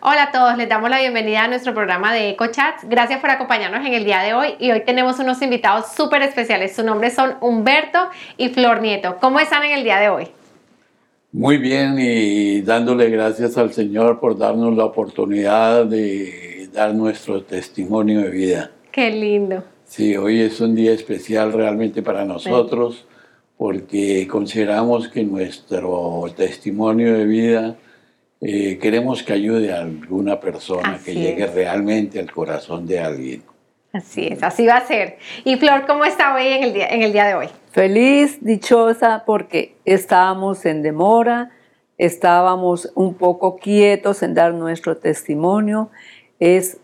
Hola a todos, les damos la bienvenida a nuestro programa de EcoChats. Gracias por acompañarnos en el día de hoy y hoy tenemos unos invitados súper especiales. Su nombre son Humberto y Flor Nieto. ¿Cómo están en el día de hoy? Muy bien y dándole gracias al Señor por darnos la oportunidad de dar nuestro testimonio de vida. Qué lindo. Sí, hoy es un día especial realmente para nosotros porque consideramos que nuestro testimonio de vida eh, queremos que ayude a alguna persona, que llegue realmente al corazón de alguien. Así es, así va a ser. Y Flor, ¿cómo está hoy en el día, en el día de hoy? Feliz, dichosa, porque estábamos en demora, estábamos un poco quietos en dar nuestro testimonio. Es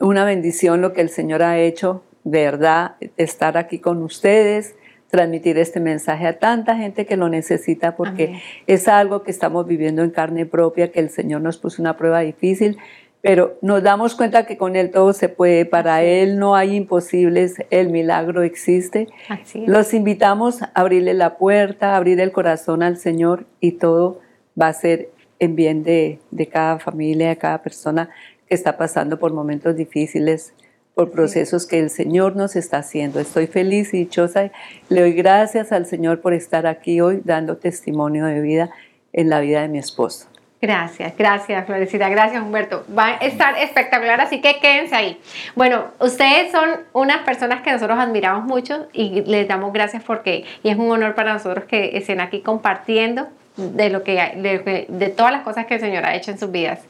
una bendición lo que el Señor ha hecho, verdad, estar aquí con ustedes transmitir este mensaje a tanta gente que lo necesita porque es algo que estamos viviendo en carne propia, que el Señor nos puso una prueba difícil, pero nos damos cuenta que con Él todo se puede, para Él no hay imposibles, el milagro existe. Los invitamos a abrirle la puerta, abrir el corazón al Señor y todo va a ser en bien de, de cada familia, de cada persona que está pasando por momentos difíciles por procesos que el Señor nos está haciendo. Estoy feliz y dichosa. Le doy gracias al Señor por estar aquí hoy dando testimonio de vida en la vida de mi esposo. Gracias, gracias Florecita, gracias Humberto. Va a estar espectacular, así que quédense ahí. Bueno, ustedes son unas personas que nosotros admiramos mucho y les damos gracias porque, y es un honor para nosotros que estén aquí compartiendo de lo que de, de todas las cosas que el Señor ha hecho en sus vidas.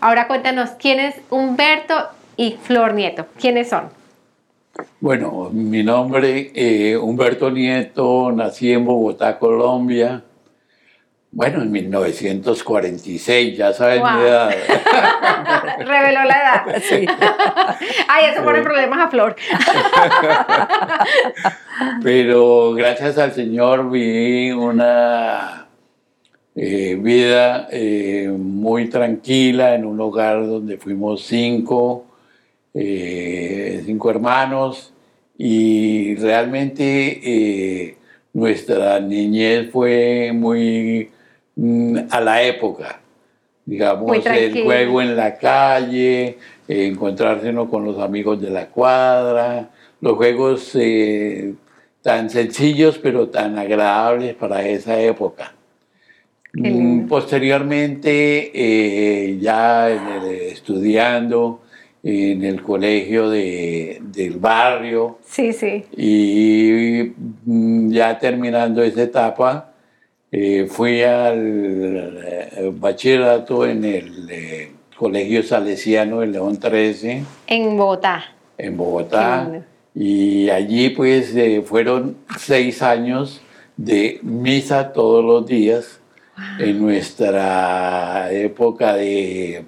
Ahora cuéntanos quién es Humberto y Flor Nieto. ¿Quiénes son? Bueno, mi nombre es eh, Humberto Nieto, nací en Bogotá, Colombia. Bueno, en 1946, ya sabes mi edad. Reveló la edad. Sí. Ay, eso pone problemas a Flor. Pero gracias al Señor vi una eh, vida eh, muy tranquila en un hogar donde fuimos cinco eh, cinco hermanos y realmente eh, nuestra niñez fue muy mm, a la época. Digamos, el juego en la calle, encontrarse con los amigos de la cuadra, los juegos eh, tan sencillos pero tan agradables para esa época. Mm, posteriormente, ya estudiando, en el colegio de, del barrio. Sí, sí. Y mm, ya terminando esa etapa, eh, fui al eh, bachillerato en el eh, Colegio Salesiano de León 13. En Bogotá. En Bogotá. Y allí pues fueron seis años de misa todos los días en nuestra época de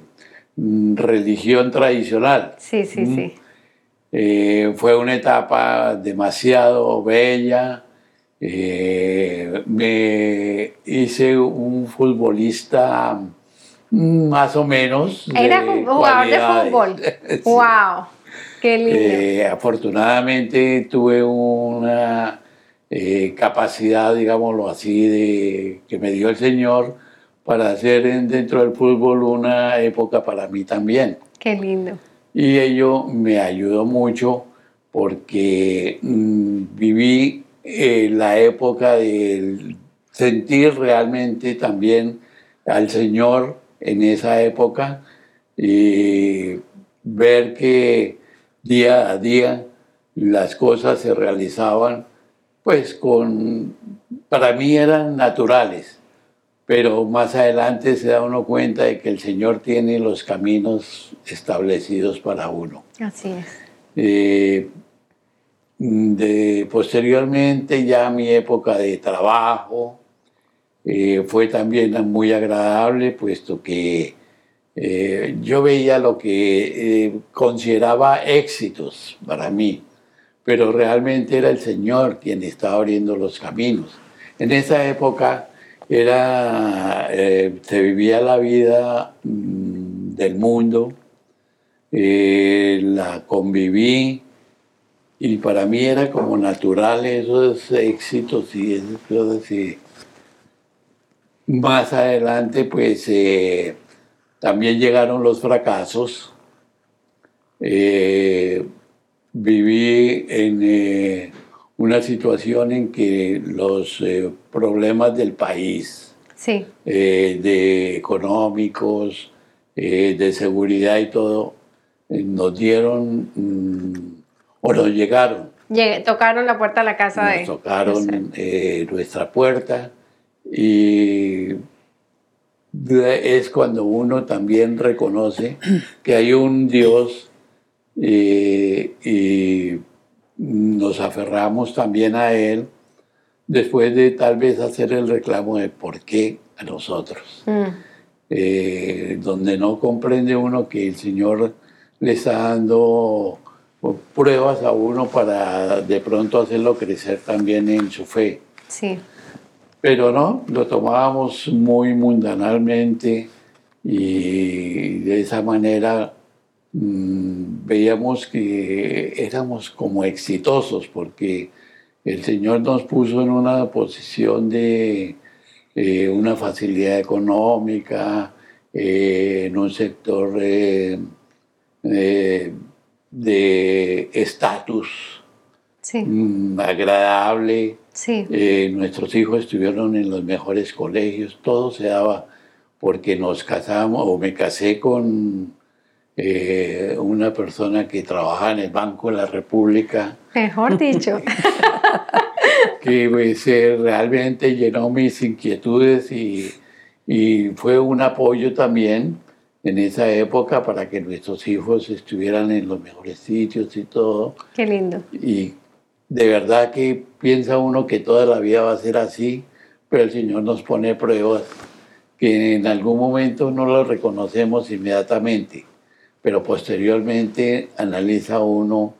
religión tradicional. Sí, sí, mm. sí. Eh, fue una etapa demasiado bella. Eh, me hice un futbolista más o menos. Era jugador de fútbol. ¡Wow! ¡Qué lindo! Eh, afortunadamente tuve una capacidad, digámoslo así, de, que me dio el Señor para hacer dentro del fútbol una época para mí también. Qué lindo. Y ello me ayudó mucho porque mm, viví eh, la época de sentir realmente también al Señor en esa época y ver que día a día las cosas se realizaban pues con, para mí eran naturales pero más adelante se da uno cuenta de que el Señor tiene los caminos establecidos para uno. Así es. Eh, de, posteriormente ya mi época de trabajo eh, fue también muy agradable, puesto que eh, yo veía lo que consideraba éxitos para mí, pero realmente era el Señor quien estaba abriendo los caminos. En esa época era, eh, se vivía la vida mm, del mundo, eh, la conviví y para mí era como natural esos éxitos y esas cosas. Y más adelante, pues, eh, también llegaron los fracasos. Viví en una situación en que los eh, problemas del país, Sí, de económicos, de seguridad y todo, nos dieron mm, o nos llegaron. Llegué- tocaron la puerta de la casa de... Nos tocaron eh, nuestra puerta y de- es cuando uno también reconoce que hay un Dios eh, y nos aferramos también a Él después de tal vez hacer el reclamo de por qué a nosotros. Mm, eh, donde no comprende uno que el Señor le está dando pruebas a uno para de pronto hacerlo crecer también en su fe. sí, Pero no, lo tomábamos muy mundanalmente y de esa manera veíamos que éramos como exitosos porque el Señor nos puso en una posición de eh, una facilidad económica, eh, en un sector eh, de estatus sí, mm, agradable. sí. Nuestros hijos estuvieron en los mejores colegios, todo se daba porque nos casamos o me casé con eh, una persona que trabajaba en el Banco de la República, Mejor dicho. que pues, eh, realmente llenó mis inquietudes y, y fue un apoyo también en esa época para que nuestros hijos estuvieran en los mejores sitios y todo. Qué lindo. Y de verdad que piensa uno que toda la vida va a ser así, pero el Señor nos pone pruebas que en algún momento no lo reconocemos inmediatamente, pero posteriormente analiza uno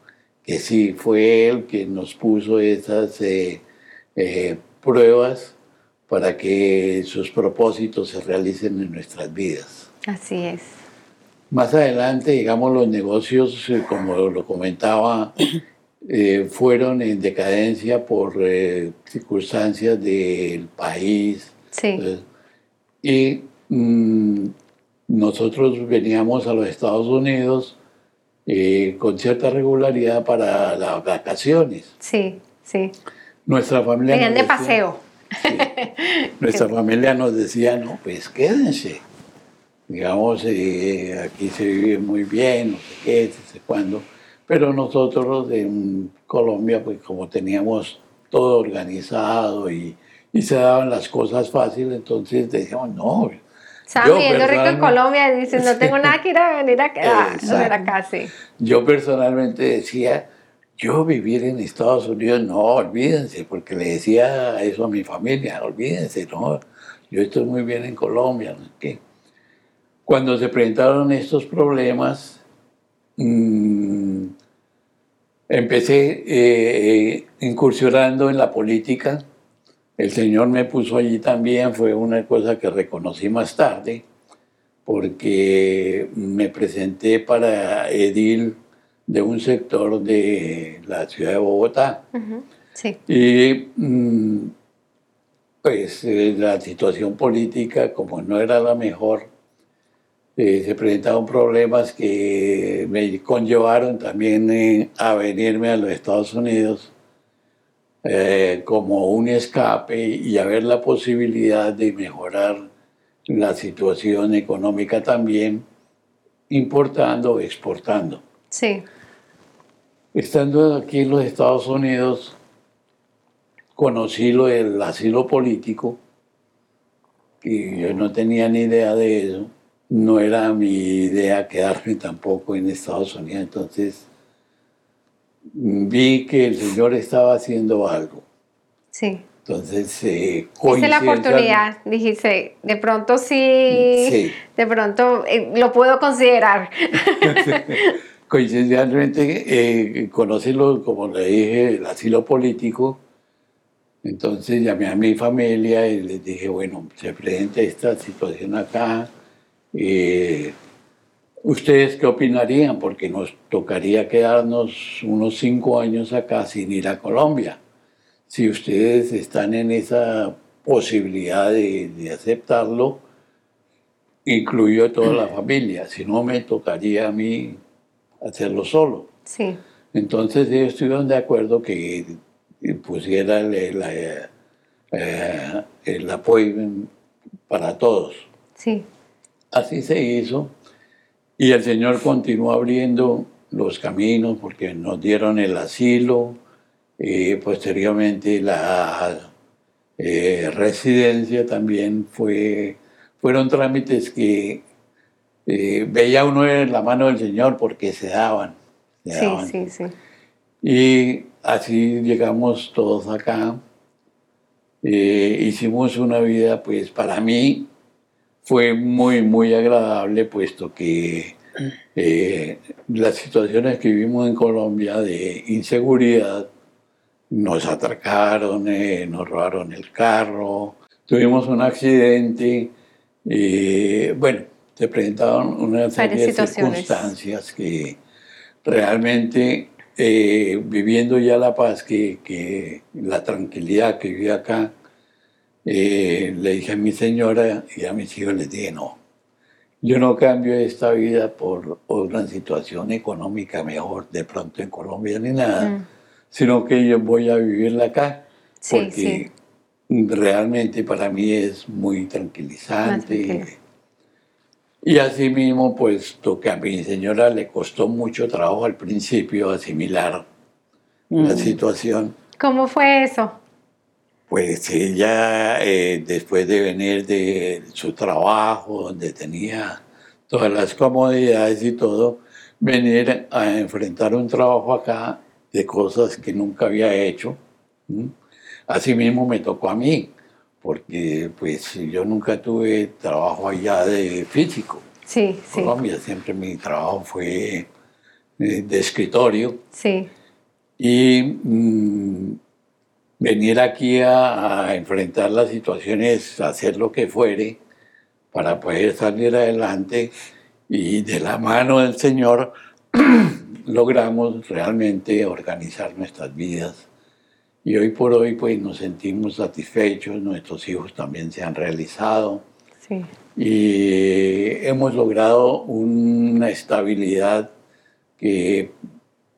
que sí fue Él quien nos puso esas eh, eh, pruebas para que sus propósitos se realicen en nuestras vidas. Así es. Más adelante, digamos, los negocios, eh, como lo comentaba, eh, fueron en decadencia por circunstancias del país. Sí, y mm, nosotros veníamos a los Estados Unidos eh, con cierta regularidad para las vacaciones. sí, sí. Nuestra familia... Venían de decía- paseo. Sí. Nuestra familia nos decía, no, pues quédense. Digamos, eh, aquí se vive muy bien, no sé qué, no sé cuándo. Pero nosotros en Colombia, pues como teníamos todo organizado y, y se daban las cosas fáciles, entonces decíamos, no. Estaban yo viviendo rico en Colombia y dicen, no tengo nada que ir a venir a acá, sí. Yo personalmente decía, yo vivir en Estados Unidos, no, olvídense, porque le decía eso a mi familia, olvídense, no, yo estoy muy bien en Colombia, no. Cuando se presentaron estos problemas, mm, empecé eh, eh, incursionando en la política. El Señor me puso allí también, fue una cosa que reconocí más tarde, porque me presenté para edil de un sector de la ciudad de Bogotá. Sí, Y mm, pues eh, la situación política, como no era la mejor, eh, se presentaron problemas que me conllevaron también eh, a venirme a los Estados Unidos eh, como un escape y a ver la posibilidad de mejorar la situación económica también, importando o exportando. sí, Estando aquí en los Estados Unidos, conocí lo del asilo político, y yo no tenía ni idea de eso. No era mi idea quedarme tampoco en Estados Unidos. Entonces vi que el Señor estaba haciendo algo. sí. Entonces, eh, Esa es la oportunidad, dijiste, de pronto sí, Sí. de pronto eh, lo puedo considerar. Coincidencialmente eh, conocí, lo, como le dije, el asilo político. Entonces llamé a mi familia y les dije, bueno, se presenta esta situación acá. eh, ¿Ustedes qué opinarían? Porque nos tocaría quedarnos unos cinco años acá sin ir a Colombia. Si ustedes están en esa posibilidad de, de aceptarlo, incluyó toda la familia, si no me tocaría a mí hacerlo solo. Sí. Entonces ellos estuvieron de acuerdo que pusiera el, el, eh, el apoyo para todos. Sí. Así se hizo y el Señor continuó abriendo los caminos porque nos dieron el asilo, y posteriormente la eh, residencia también fue, fueron trámites que eh, veía uno en la mano del Señor porque se daban. se Sí, daban. sí, sí. Y así llegamos todos acá. Eh, hicimos una vida, pues para mí fue muy, muy agradable, puesto que eh, las situaciones que vivimos en Colombia de inseguridad, nos atracaron, eh, nos robaron el carro, tuvimos un accidente, eh, bueno, se presentaron una serie de circunstancias que realmente viviendo ya la paz, que, que la tranquilidad que viví acá, eh, le dije a mi señora y a mis hijos, les dije, no, yo no cambio esta vida por una situación económica mejor de pronto en Colombia ni nada, Mm. sino que yo voy a vivirla acá, Sí, porque realmente para mí es muy tranquilizante. Y así mismo, puesto que a mi señora le costó mucho trabajo al principio asimilar la Mm. situación, ¿Cómo fue eso? Pues ella, eh, después de venir de su trabajo, donde tenía todas las comodidades y todo, venir a enfrentar un trabajo acá de cosas que nunca había hecho. ¿m? Así mismo me tocó a mí, porque pues yo nunca tuve trabajo allá de físico. Sí, sí, Colombia siempre mi trabajo fue eh, de escritorio sí. y mm, venir aquí a, a enfrentar las situaciones, hacer lo que fuere para poder salir adelante y de la mano del Señor logramos realmente organizar nuestras vidas. Y hoy por hoy pues nos sentimos satisfechos, nuestros hijos también se han realizado Sí. y hemos logrado una estabilidad que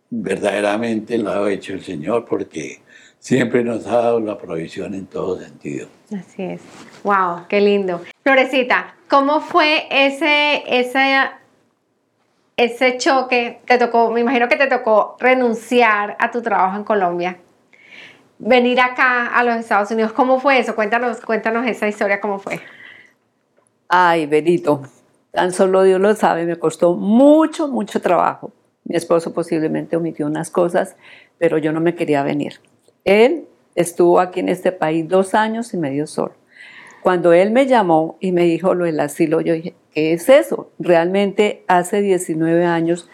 verdaderamente la ha hecho el Señor porque siempre nos ha dado la provisión en todo sentido. Así es. Wow, qué lindo. Florecita, ¿cómo fue ese, ese, ese choque? Te tocó, me imagino que te tocó renunciar a tu trabajo en Colombia. Venir acá a los Estados Unidos, ¿cómo fue eso? Cuéntanos, cuéntanos esa historia, ¿cómo fue? Ay, Benito, tan solo Dios lo sabe, me costó mucho, mucho trabajo. Mi esposo posiblemente omitió unas cosas, pero yo no me quería venir. Él estuvo aquí en este país dos años y medio solo. Cuando él me llamó y me dijo lo del asilo, yo dije, ¿qué es eso? Realmente hace 19 años,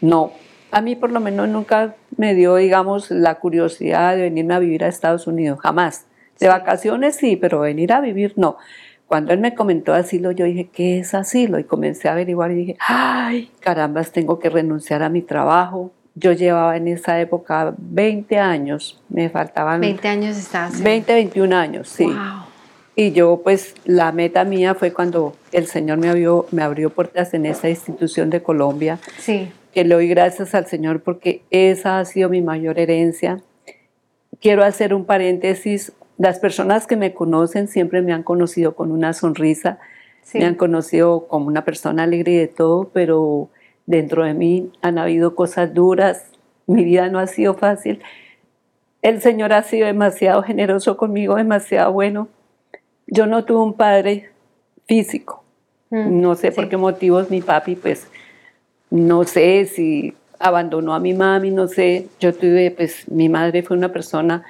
no. A mí por lo menos nunca me dio, digamos, la curiosidad de venirme a vivir a Estados Unidos, jamás. De vacaciones sí, pero venir a vivir no. Cuando él me comentó asilo, yo dije, ¿qué es asilo? Y comencé a averiguar y dije, ay, carambas, tengo que renunciar a mi trabajo. Yo llevaba en esa época 20 años, me faltaban 20 años estás. 20, 21 años, sí. Wow. Y yo, pues, la meta mía fue cuando el Señor me abrió, me abrió puertas en esa institución de Colombia, Sí, que le doy gracias al Señor porque esa ha sido mi mayor herencia. Quiero hacer un paréntesis. Las personas que me conocen siempre me han conocido con una sonrisa, sí. me han conocido como una persona alegre y de todo, pero dentro de mí han habido cosas duras. Mi vida no ha sido fácil. El Señor ha sido demasiado generoso conmigo, demasiado bueno. Yo no tuve un padre físico. Mm, No sé por sí. qué motivos mi papi, pues, no sé si abandonó a mi mami, no sé. Yo tuve, pues, mi madre fue una persona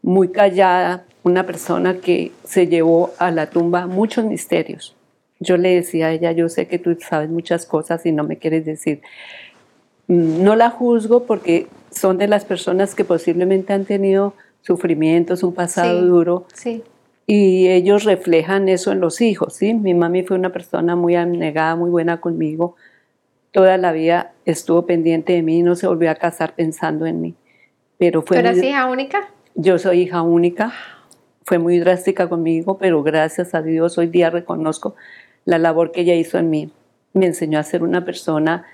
muy callada, una persona que se llevó a la tumba muchos misterios. Yo le decía a ella, yo sé que tú sabes muchas cosas y no me quieres decir. Mm, No la juzgo porque son de las personas que posiblemente han tenido sufrimientos, un pasado Sí. duro, Sí, y ellos reflejan eso en los hijos, ¿sí? Mi mami fue una persona muy abnegada, muy buena conmigo. Toda la vida estuvo pendiente de mí y no se volvió a casar pensando en mí. Pero ¿tú fue eras muy- hija única? yo soy hija única, fue muy drástica conmigo, pero gracias a Dios hoy día reconozco la labor que ella hizo en mí. Me enseñó a ser una persona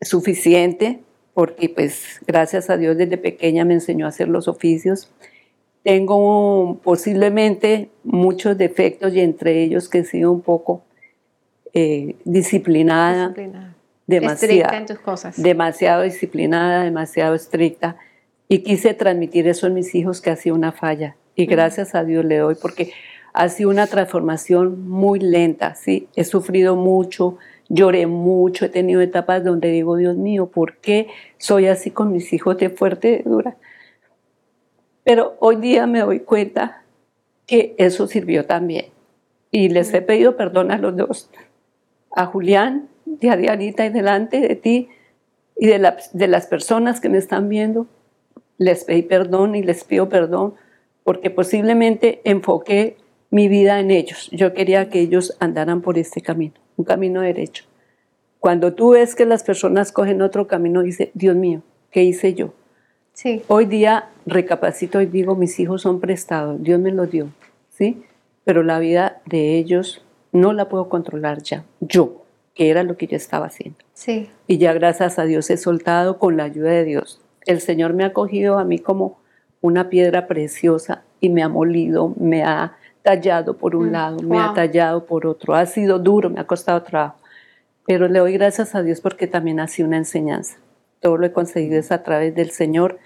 suficiente, porque pues gracias a Dios desde pequeña me enseñó a hacer los oficios. Tengo posiblemente muchos defectos y entre ellos que he sido un poco eh, disciplinada, Disciplinada. demasiado, Estricta en tus cosas. demasiado disciplinada, demasiado estricta. Y quise transmitir eso en mis hijos que ha sido una falla. Y gracias a Dios le doy porque ha sido una transformación muy lenta, ¿sí? He sufrido mucho, lloré mucho, he tenido etapas donde digo, Dios mío, ¿por qué soy así con mis hijos de fuerte, de dura? Pero hoy día me doy cuenta que eso sirvió también. Y les he pedido perdón a los dos, a Julián y a Dianita y delante de ti y de, la- de las personas que me están viendo. Les pedí perdón y les pido perdón porque posiblemente enfoqué mi vida en ellos. Yo quería que ellos andaran por este camino, un camino derecho. Cuando tú ves que las personas cogen otro camino, dice, Dios mío, ¿qué hice yo? Sí, Hoy día recapacito y digo, mis hijos son prestados, Dios me los dio, ¿sí? Pero la vida de ellos no la puedo controlar ya, yo, que era lo que yo estaba haciendo. sí. Y ya gracias a Dios he soltado con la ayuda de Dios. El Señor me ha cogido a mí como una piedra preciosa y me ha molido, me ha tallado por un Mm, lado, me ha tallado por otro. Ha sido duro, me ha costado trabajo. Pero le doy gracias a Dios porque también ha sido una enseñanza. Todo lo he conseguido es a través del Señor.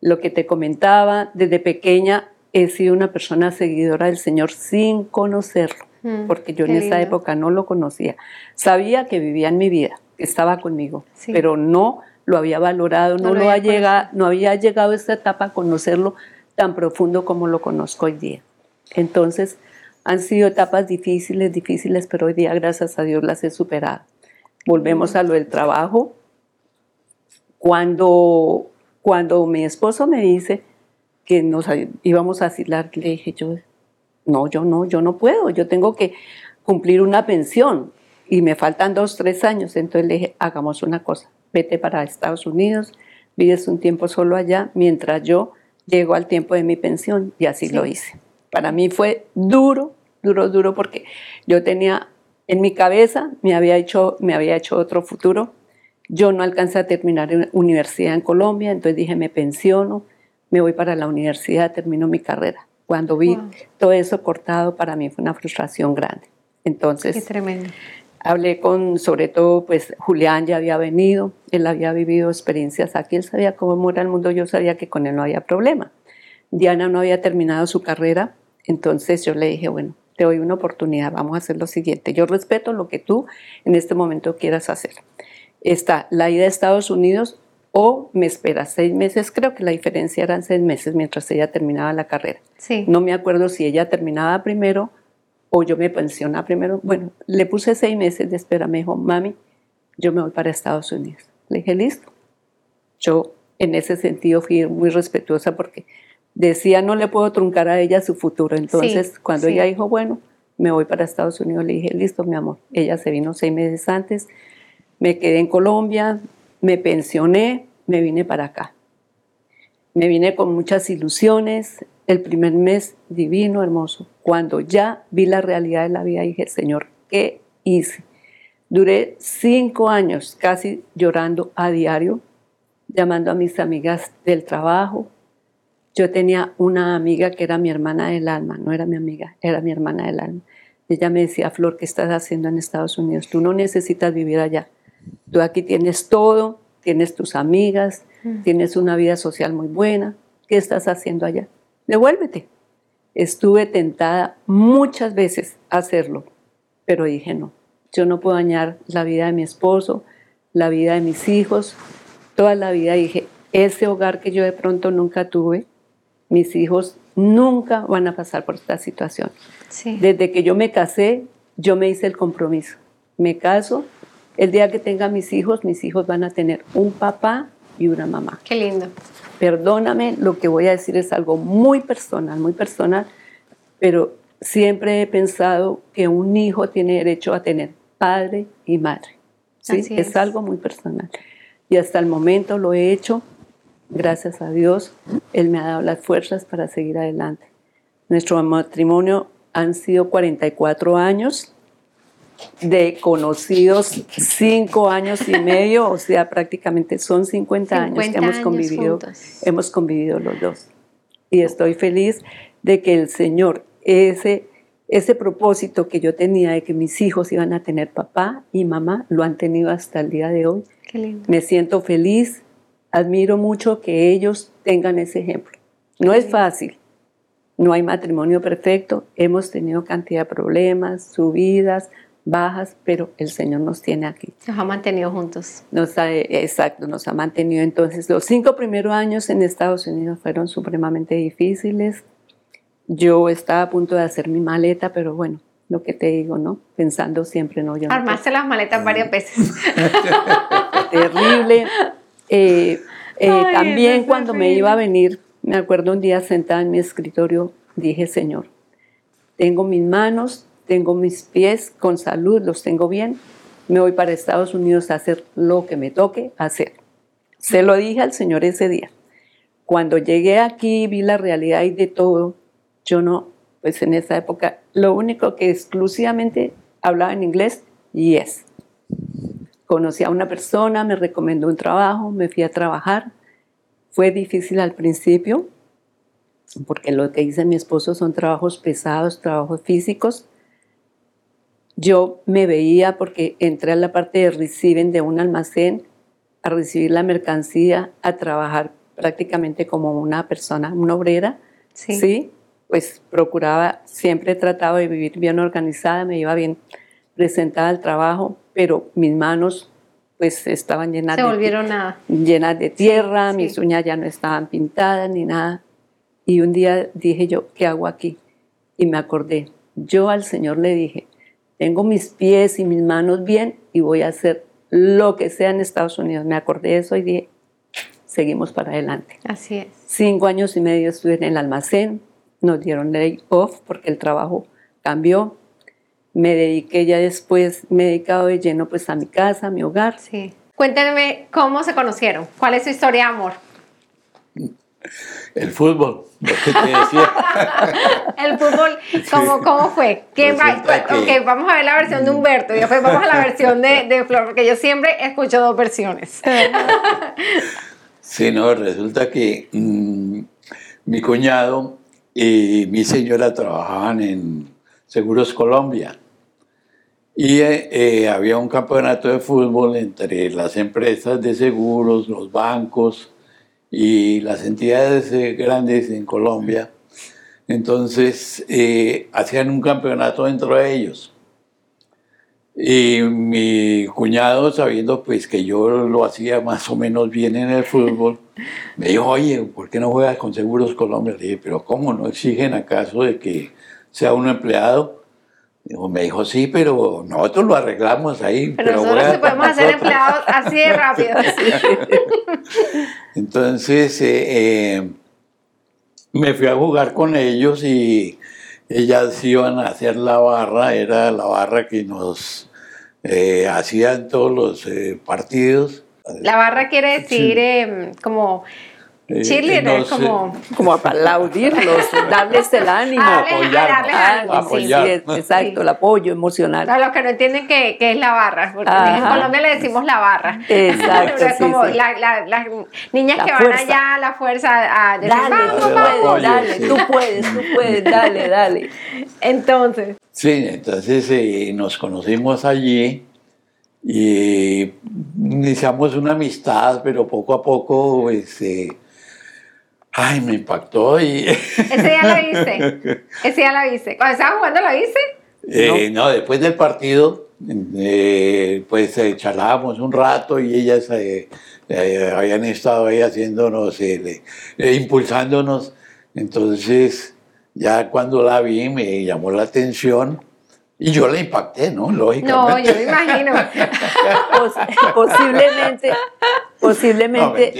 Lo que te comentaba, desde pequeña he sido una persona seguidora del Señor sin conocerlo, Mm, porque yo en esa época no lo conocía. Sabía que vivía en mi vida, que estaba conmigo, Sí. pero no lo había valorado, No no, lo había ha llegado, no había llegado a esta etapa a conocerlo tan profundo como lo conozco hoy día. Entonces, han sido etapas difíciles, difíciles, pero hoy día, gracias a Dios, las he superado. Volvemos a lo del trabajo. Cuando, cuando mi esposo me dice que nos íbamos a asilar, le dije yo, no, yo no, yo no puedo, yo tengo que cumplir una pensión y me faltan dos, tres años. Entonces le dije, hagamos una cosa, vete para Estados Unidos, vives un tiempo solo allá, mientras yo llego al tiempo de mi pensión y así Sí. lo hice. Para mí fue duro, duro, duro, porque yo tenía en mi cabeza, me había hecho, me había hecho otro futuro. Yo no alcancé a terminar en universidad en Colombia, entonces dije, me pensiono, me voy para la universidad, termino mi carrera. Cuando vi Wow. todo eso cortado, para mí fue una frustración grande. Qué Entonces, tremendo. hablé con, sobre todo, pues Julián ya había venido, él había vivido experiencias aquí, él sabía cómo era el mundo, yo sabía que con él no había problema. Diana no había terminado su carrera, entonces yo le dije, bueno, te doy una oportunidad, vamos a hacer lo siguiente. Yo respeto lo que tú en este momento quieras hacer. Está la ida a Estados Unidos o me esperas seis meses, creo que la diferencia eran seis meses mientras ella terminaba la carrera. Sí. No me acuerdo si ella terminaba primero o yo me pensionaba primero. Bueno, le puse seis meses de espera. Me dijo, mami, yo me voy para Estados Unidos. Le dije, listo. Yo en ese sentido fui muy respetuosa porque decía, no le puedo truncar a ella su futuro. Entonces, cuando sí. ella dijo, bueno, me voy para Estados Unidos, le dije, listo, mi amor. Ella se vino seis meses antes, me quedé en Colombia, me pensioné, me vine para acá. Me vine con muchas ilusiones, el primer mes divino, hermoso. Cuando ya vi la realidad de la vida, dije, Señor, ¿qué hice? Duré cinco años casi llorando a diario, llamando a mis amigas del trabajo. Yo tenía una amiga que era mi hermana del alma, no era mi amiga, era mi hermana del alma. Ella me decía, Flor, ¿qué estás haciendo en Estados Unidos? Tú no necesitas vivir allá. Tú aquí tienes todo, tienes tus amigas, tienes una vida social muy buena. ¿Qué estás haciendo allá? Devuélvete. Estuve tentada muchas veces a hacerlo, pero dije no. Yo no puedo dañar la vida de mi esposo, la vida de mis hijos, toda la vida. Dije, ese hogar que yo de pronto nunca tuve, mis hijos nunca van a pasar por esta situación. Sí. Desde que yo me casé, yo me hice el compromiso. Me caso, el día que tenga mis hijos, mis hijos van a tener un papá y una mamá. Qué lindo. Perdóname, lo que voy a decir es algo muy personal, muy personal, pero siempre he pensado que un hijo tiene derecho a tener padre y madre. ¿sí? Es. es. algo muy personal. Y hasta el momento lo he hecho, gracias a Dios, Él me ha dado las fuerzas para seguir adelante. Nuestro matrimonio han sido 44 años de conocidos cinco años y medio, o sea, prácticamente son 50, años que hemos convivido, hemos convivido los dos. Y estoy feliz de que el Señor, ese, ese propósito que yo tenía de que mis hijos iban a tener papá y mamá, lo han tenido hasta el día de hoy. Qué lindo. Me siento feliz, admiro mucho que ellos tengan ese ejemplo. No es fácil, no hay matrimonio perfecto, hemos tenido cantidad de problemas, subidas, bajas, pero el Señor nos tiene aquí. Nos ha mantenido juntos. Nos ha, exacto, nos ha mantenido. Entonces, los cinco primeros años en Estados Unidos fueron supremamente difíciles. Yo estaba a punto de hacer mi maleta, pero bueno, lo que te digo, ¿no? Pensando siempre, ¿no? Yo Armaste las maletas varias veces. Terrible. Eh, eh, también cuando me iba a venir, me acuerdo un día sentada en mi escritorio, dije, Señor, tengo mis manos, tengo mis pies con salud, los tengo bien, me voy para Estados Unidos a hacer lo que me toque hacer. Se lo dije al Señor ese día. Cuando llegué aquí vi la realidad y de todo, yo no, pues en esa época, lo único que exclusivamente hablaba en inglés, yes. Conocí a una persona, me recomendó un trabajo, me fui a trabajar. Fue difícil al principio, porque lo que dice mi esposo son trabajos pesados, trabajos físicos, yo me veía porque entré a la parte de reciben de un almacén a recibir la mercancía, a trabajar prácticamente como una persona, una obrera. Sí. Pues procuraba, siempre he tratado de vivir bien organizada, me iba bien presentada al trabajo, pero mis manos pues estaban llenas, Se volvieron de, llenas de tierra, mis uñas ya no estaban pintadas ni nada. Y un día dije yo, ¿qué hago aquí? Y me acordé, yo al Señor le dije, tengo mis pies y mis manos bien y voy a hacer lo que sea en Estados Unidos. Me acordé de eso y dije, seguimos para adelante. Así es. Cinco años y medio estuve en el almacén, nos dieron lay off porque el trabajo cambió. Me dediqué ya después, me he dedicado de lleno pues a mi casa, a mi hogar. Sí. Cuéntenme cómo se conocieron, cuál es su historia de amor. El fútbol, lo que te decía. el fútbol, ¿cómo, cómo fue? ok, vamos a ver la versión de Humberto y después vamos a la versión de, de Flor, porque yo siempre escucho dos versiones. sí, no, resulta que mm, mi cuñado y mi señora trabajaban en Seguros Colombia. Y eh, había un campeonato de fútbol entre las empresas de seguros, los bancos, y las entidades eh, grandes en Colombia, entonces eh, hacían un campeonato dentro de ellos. Y mi cuñado, sabiendo pues que yo lo hacía más o menos bien en el fútbol, me dijo, oye, ¿por qué no juegas con Seguros Colombia? Le dije, pero ¿cómo? ¿No exigen acaso de que sea un empleado? Me dijo, sí, pero nosotros lo arreglamos ahí. Pero, nosotros se podemos hacer empleados así de rápido. Entonces, eh, eh, me fui a jugar con ellos y ellas iban a hacer la barra, era la barra que nos eh, hacían todos los partidos. La barra quiere decir em, como eh, Cheerleader, como, como aplaudirlos, darles el ánimo. apoyar, apoyar. exacto, el apoyo emocional. Para los que no entienden qué, qué es la barra, porque en Colombia le decimos la barra. Exacto. es como las niñas que van allá, la fuerza a decir, dale, vamos, vamos, dale, tú puedes, tú puedes, dale, dale. Entonces. Sí, entonces eh, nos conocimos allí y iniciamos una amistad, pero poco a poco, pues, eh, Ay, me impactó y... Ese día la viste. Ese día la viste. Cuando estaba jugando la viste. Eh, no. después del partido, eh, pues eh, charlábamos un rato y ellas habían estado ahí haciéndonos, impulsándonos. Entonces, ya cuando la vi me llamó la atención y yo le impacté, ¿no? Lógicamente. No, yo me imagino. posiblemente, posiblemente,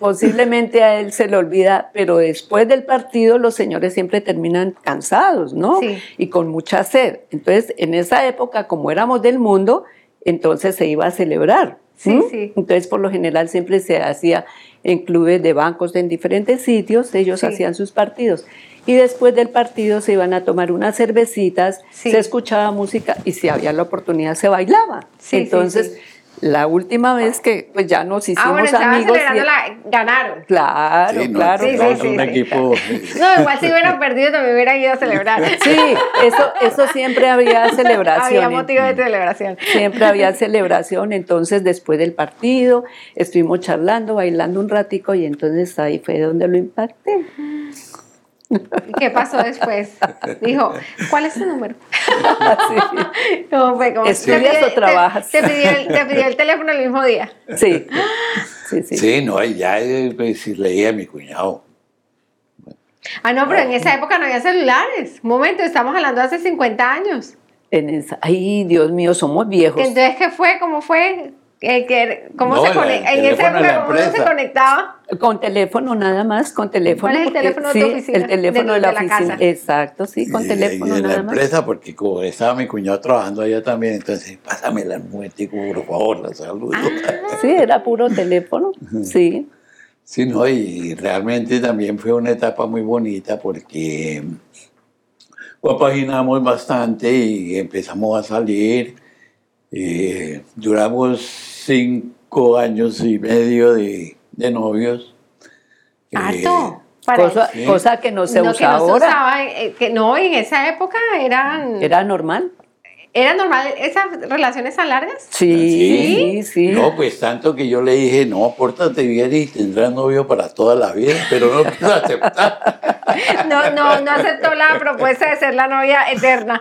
posiblemente a él se le olvida, pero después del partido los señores siempre terminan cansados, ¿no? Sí. Y con mucha sed. Entonces, en esa época, como éramos del mundo, entonces se iba a celebrar. Sí, sí. Entonces, por lo general, siempre se hacía en clubes de bancos en diferentes sitios, ellos hacían sus partidos. y después del partido se iban a tomar unas cervecitas, Sí. se escuchaba música y si había la oportunidad se bailaba. Entonces. La última vez que pues ya nos hicimos Ah, bueno, estaban amigos. y- celebrando la... Ganaron. Claro, Sí, no, claro. Sí, claro. un sí. equipo. No, igual si hubieran perdido también hubieran ido a celebrar. Sí, eso, eso siempre había celebración. Había motivo de celebración. Siempre había celebración, entonces después del partido estuvimos charlando, bailando un ratico y entonces ahí fue donde lo impacté. ¿Y ¿Qué pasó después? Dijo, ¿cuál es tu número? Sí, ¿Cómo fue? ¿Cómo- ¿Estudias te pidió- o trabajas? Te, te pidió el, te pidió el teléfono el mismo día. sí, sí. sí. Sí, no, ya eh, pues, leía a mi cuñado. Ah, no, pero en esa época no había celulares. Un momento, estamos hablando de hace 50 años. En esa- ay, Dios mío, somos viejos. Entonces, ¿qué fue? ¿Cómo fue? Eh, que- ¿Cómo No, se conectaba? En esa teléfono de la época, ¿cómo uno se conectaba? Con teléfono nada más, con teléfono. ¿Cuál es el porque- teléfono de tu sí, oficina? El teléfono De- de, la de la oficina. casa. Exacto, sí, con Y- teléfono y de la nada más. empresa, porque como estaba mi cuñado trabajando allá también, entonces, pásamela un momentico, por favor, la saludo. Ah. Sí, era puro teléfono, sí. Sí, no, y realmente también fue una etapa muy bonita porque compaginamos bastante y empezamos a salir. Eh, duramos cinco años y medio de, de novios. Eh, Harto. Para- Cosa, Sí. cosa que no se no, usa que no se ahora. usaba, eh, que no, en esa época eran... ¿Era normal? ¿Era normal esas relaciones tan largas? Sí, sí, sí. No, pues tanto que yo le dije, no, pórtate bien y tendrás novio para toda la vida, pero no quiso aceptar. No, no, no aceptó la propuesta de ser la novia eterna.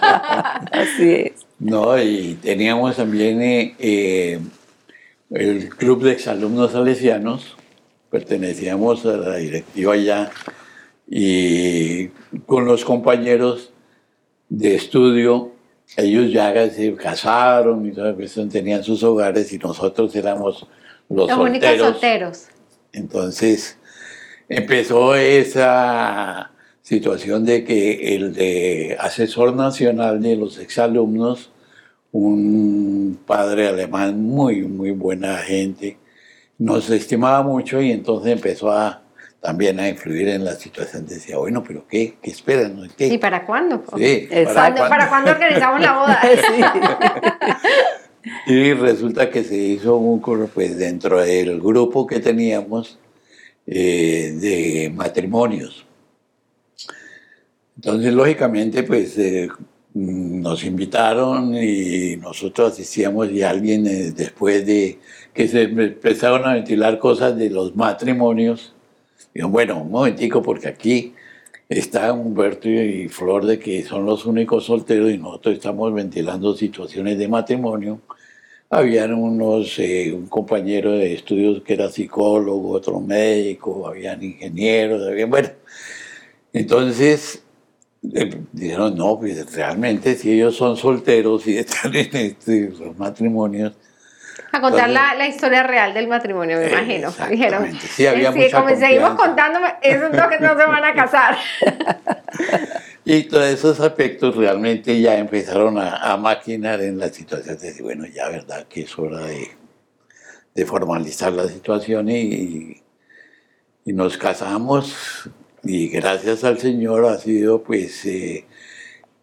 Así es. No, y teníamos también eh, eh, el club de exalumnos salesianos, pertenecíamos a la directiva allá, y con los compañeros de estudio, ellos ya se casaron y toda la cuestión, tenían sus hogares y nosotros éramos los, Los únicos solteros. solteros. Entonces empezó esa situación de que el de asesor nacional de los exalumnos, un padre alemán muy, muy buena gente, nos estimaba mucho y entonces empezó a también a influir en la situación. Decía, bueno, pero ¿qué? ¿Qué esperan? ¿Qué? ¿Y para cuándo? Sí, Exacto. ¿Cuándo- ¿Para cuándo organizamos la boda? Sí. Y resulta que se hizo un coro, pues dentro del grupo que teníamos eh, de matrimonios. Entonces, lógicamente, pues eh, nos invitaron y nosotros asistíamos y alguien eh, después de que se empezaron a ventilar cosas de los matrimonios, dijo, bueno, un momentico, porque aquí está Humberto y Flor de que son los únicos solteros y nosotros estamos ventilando situaciones de matrimonio. Habían unos, eh, un compañero de estudios que era psicólogo, otro médico, habían ingenieros, bueno. Entonces, eh, dijeron, no, pues realmente si ellos son solteros y están en este, los matrimonios, A contar Entonces- la, la historia real del matrimonio, me imagino. Exactamente. Dijeron, Sí, había eh, mucha como seguimos contándome, esos dos que no se van a casar. Y todos esos aspectos realmente ya empezaron a, a maquinar en la situación de bueno, ya verdad que es hora de, de formalizar la situación y, y nos casamos y gracias al Señor ha sido pues eh,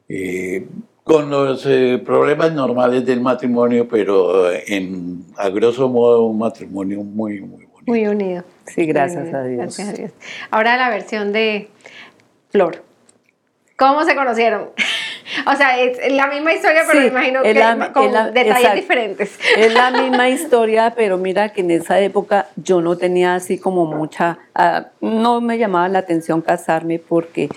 eh, con los eh, problemas normales del matrimonio, pero en, a grosso modo un matrimonio muy, muy bonito. Muy unido. Sí, gracias unido, a Dios. Gracias a Dios. Ahora la versión de Flor. ¿Cómo se conocieron? O sea, es la misma historia, pero Sí, me imagino que la- con la- detalles exacto. diferentes. Es la misma historia, pero mira que en esa época yo no tenía así como mucha, ah, no me llamaba la atención casarme porque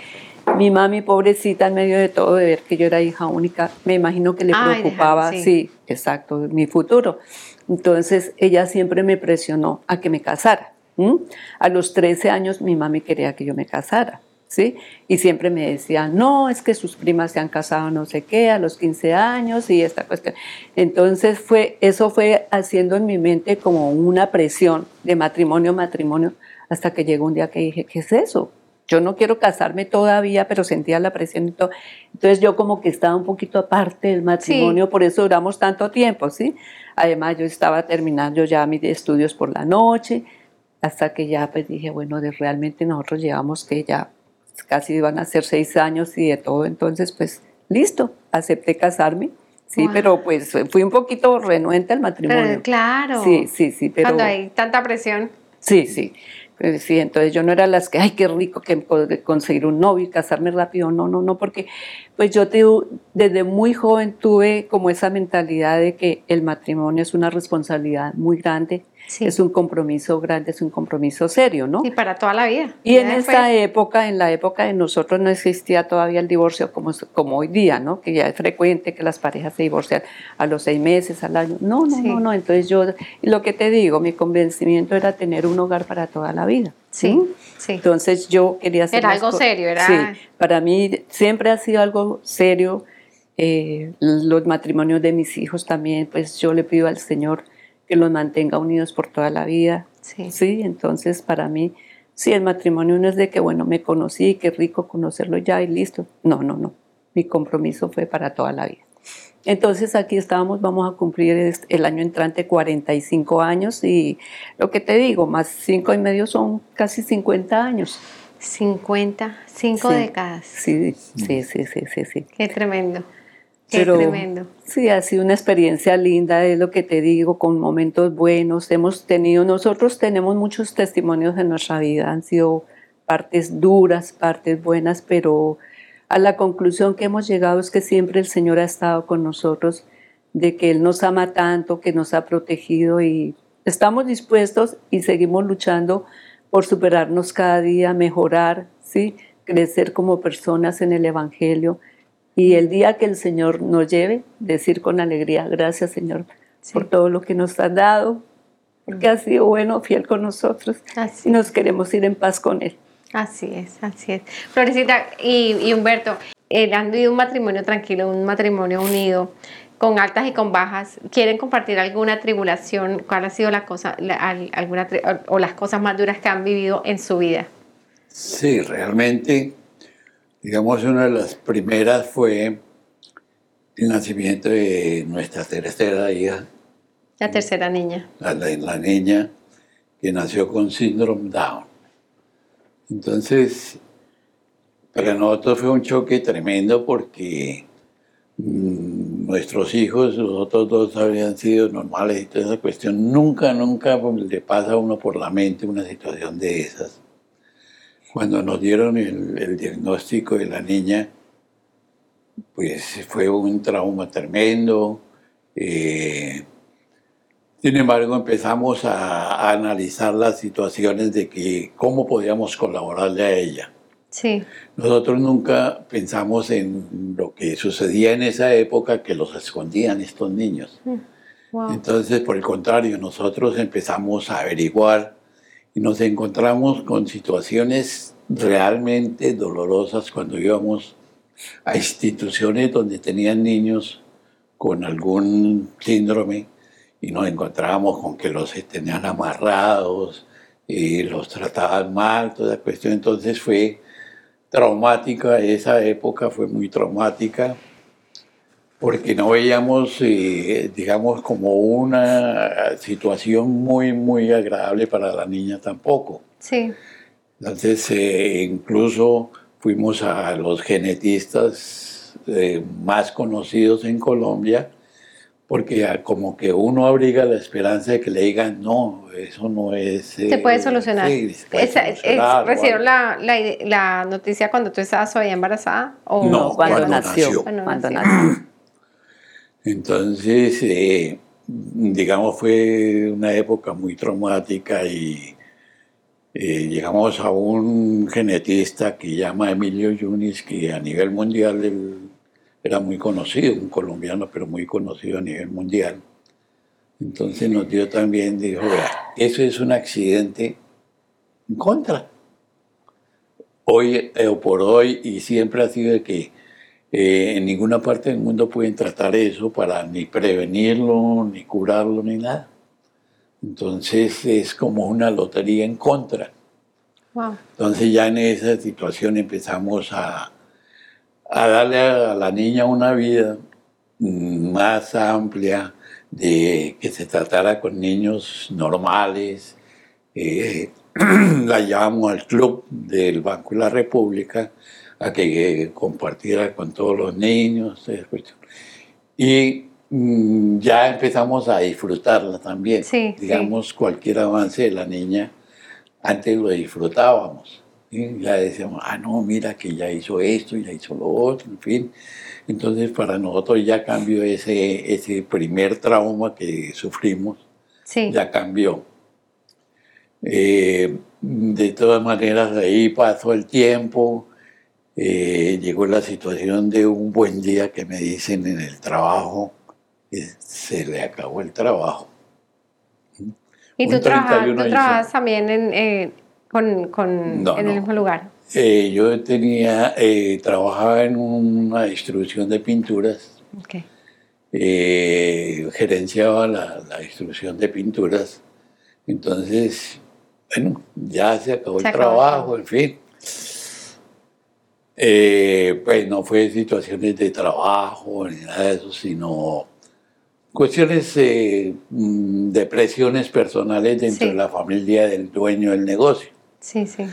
mi mami pobrecita en medio de todo de ver que yo era hija única, me imagino que le Ay, preocupaba, dejar, sí. sí, exacto, mi futuro. Entonces ella siempre me presionó a que me casara. A los 13 años mi mami quería que yo me casara. ¿Sí? Y siempre me decía, no, es que sus primas se han casado no sé qué a los 15 años y esta cuestión. Entonces fue, eso fue haciendo en mi mente como una presión de matrimonio, matrimonio, hasta que llegó un día que dije, ¿qué es eso? Yo no quiero casarme todavía, pero sentía la presión y todo. Entonces yo como que estaba un poquito aparte del matrimonio, por eso duramos tanto tiempo, ¿sí? Además yo estaba terminando ya mis estudios por la noche, hasta que ya pues dije, bueno, de- realmente nosotros llevamos que ya casi van a ser seis años y de todo, entonces pues listo, acepté casarme. Sí, Wow. pero pues fui un poquito renuente al matrimonio. Pero, claro. Sí, sí, sí, pero Cuando hay tanta presión. sí, sí. Pues sí, entonces yo no era las que, ay, qué rico que conseguir un novio y casarme rápido. No, no, no, porque pues yo te, desde muy joven tuve como esa mentalidad de que el matrimonio es una responsabilidad muy grande, Sí. es un compromiso grande, es un compromiso serio, ¿no? Y para toda la vida. Y en Ya después- época, en la época de nosotros no existía todavía el divorcio como, como hoy día, ¿no? Que ya es frecuente que las parejas se divorcian a los seis meses, al año. No, no, Sí. no, no. Entonces yo, lo que te digo, mi convencimiento era tener un hogar para toda la vida. Sí, sí. Entonces yo quería hacer Era algo serio, era- Sí, para mí siempre ha sido algo serio. eh, los matrimonios de mis hijos también, pues yo le pido al Señor que los mantenga unidos por toda la vida. Sí. Sí, entonces para mí, sí, el matrimonio no es de que, bueno, me conocí, qué rico conocerlo ya y listo. No, no, no. Mi compromiso fue para toda la vida. Entonces aquí estamos, vamos a cumplir es- el año entrante 45 años y lo que te digo, más cinco y medio son casi 50 años. 50, 5 Sí. décadas. Sí, sí, sí, sí, sí, sí. Qué tremendo. Qué Pero tremendo. sí, ha sido una experiencia linda, es lo que te digo, con momentos buenos. Hemos tenido, nosotros tenemos muchos testimonios en nuestra vida, han sido partes duras, partes buenas, pero a la conclusión que hemos llegado es que siempre el Señor ha estado con nosotros, de que Él nos ama tanto, que nos ha protegido y estamos dispuestos y seguimos luchando por superarnos cada día, mejorar, ¿sí? crecer como personas en el Evangelio. Y el día que el Señor nos lleve, decir con alegría, gracias Señor Sí. por todo lo que nos has dado, porque has sido bueno, fiel con nosotros Así. y nos queremos ir en paz con Él. Así es, así es. Florecita y, y Humberto, eh, han vivido un matrimonio tranquilo, un matrimonio unido, con altas y con bajas. ¿Quieren compartir alguna tribulación? ¿Cuál ha sido la cosa, la- al- alguna o las cosas más duras que han vivido en su vida? Sí, realmente, digamos, una de las primeras fue el nacimiento de nuestra tercera hija, La tercera niña. la, la- la niña que nació con síndrome Down. Entonces, para nosotros fue un choque tremendo porque mm, nuestros hijos, los otros dos habían sido normales y toda esa cuestión. Nunca, nunca le pasa a uno por la mente una situación de esas. Cuando nos dieron el, el diagnóstico de la niña, pues fue un trauma tremendo. eh, sin embargo, empezamos a, a analizar las situaciones de que cómo podíamos colaborarle a ella. Sí, Nosotros nunca pensamos en lo que sucedía en esa época que los escondían estos niños. wow. Entonces, por el contrario, nosotros empezamos a averiguar y nos encontramos con situaciones realmente dolorosas cuando íbamos a instituciones donde tenían niños con algún síndrome y nos encontrábamos con que los tenían amarrados y los trataban mal, toda la cuestión. Entonces fue traumática, esa época fue muy traumática porque no veíamos, eh, digamos, como una situación muy, muy agradable para la niña tampoco. Sí, Entonces, eh, incluso fuimos a los genetistas eh, más conocidos en Colombia, porque como que uno abriga la esperanza de que le digan, no, eso no es... se puede solucionar. sí, se puede Esa- es- solucionar, o ¿Recibieron algo. la, la, la noticia cuando tú estabas todavía embarazada? ¿O No, cuando, cuando nació. nació. Cuando nació. Entonces, eh, digamos, fue una época muy traumática y eh, llegamos a un genetista que llama Emilio Yunis, que a nivel mundial era muy conocido, un colombiano, pero muy conocido a nivel mundial. Entonces nos dio también, dijo, "Vea, eso es un accidente en contra. Hoy eh, o por hoy, y siempre ha sido que eh, en ninguna parte del mundo pueden tratar eso para ni prevenirlo, ni curarlo, ni nada. Entonces es como una lotería en contra. Wow. Entonces ya en esa situación empezamos a, a darle a la niña una vida más amplia, de que se tratara con niños normales, eh, la llevamos al club del Banco de la República a que compartiera con todos los niños. Y mm, ya empezamos a disfrutarla también. Sí, Digamos, cualquier avance de la niña, antes lo disfrutábamos. Y ya decíamos, ah, no, mira que ya hizo esto ya hizo lo otro, en fin. Entonces, para nosotros ya cambió ese, ese primer trauma que sufrimos, Sí. ya cambió. Eh, de todas maneras, ahí pasó el tiempo, eh, llegó la situación de un buen día que me dicen en el trabajo que se le acabó el trabajo. ¿Y Un tú, trabajas, 31 tú de trabajas también en, eh, con, con- No, en el mismo lugar? Eh, yo tenía, eh, trabajaba en una distribución de pinturas, Ok. eh, gerenciaba la, la distribución de pinturas, entonces, bueno, ya se acabó Se el acabó trabajo, en fin. Eh, pues no fue situaciones de trabajo ni nada de eso, sino cuestiones eh, mm, de presiones personales dentro Sí. de la familia del dueño del negocio. Sí, sí.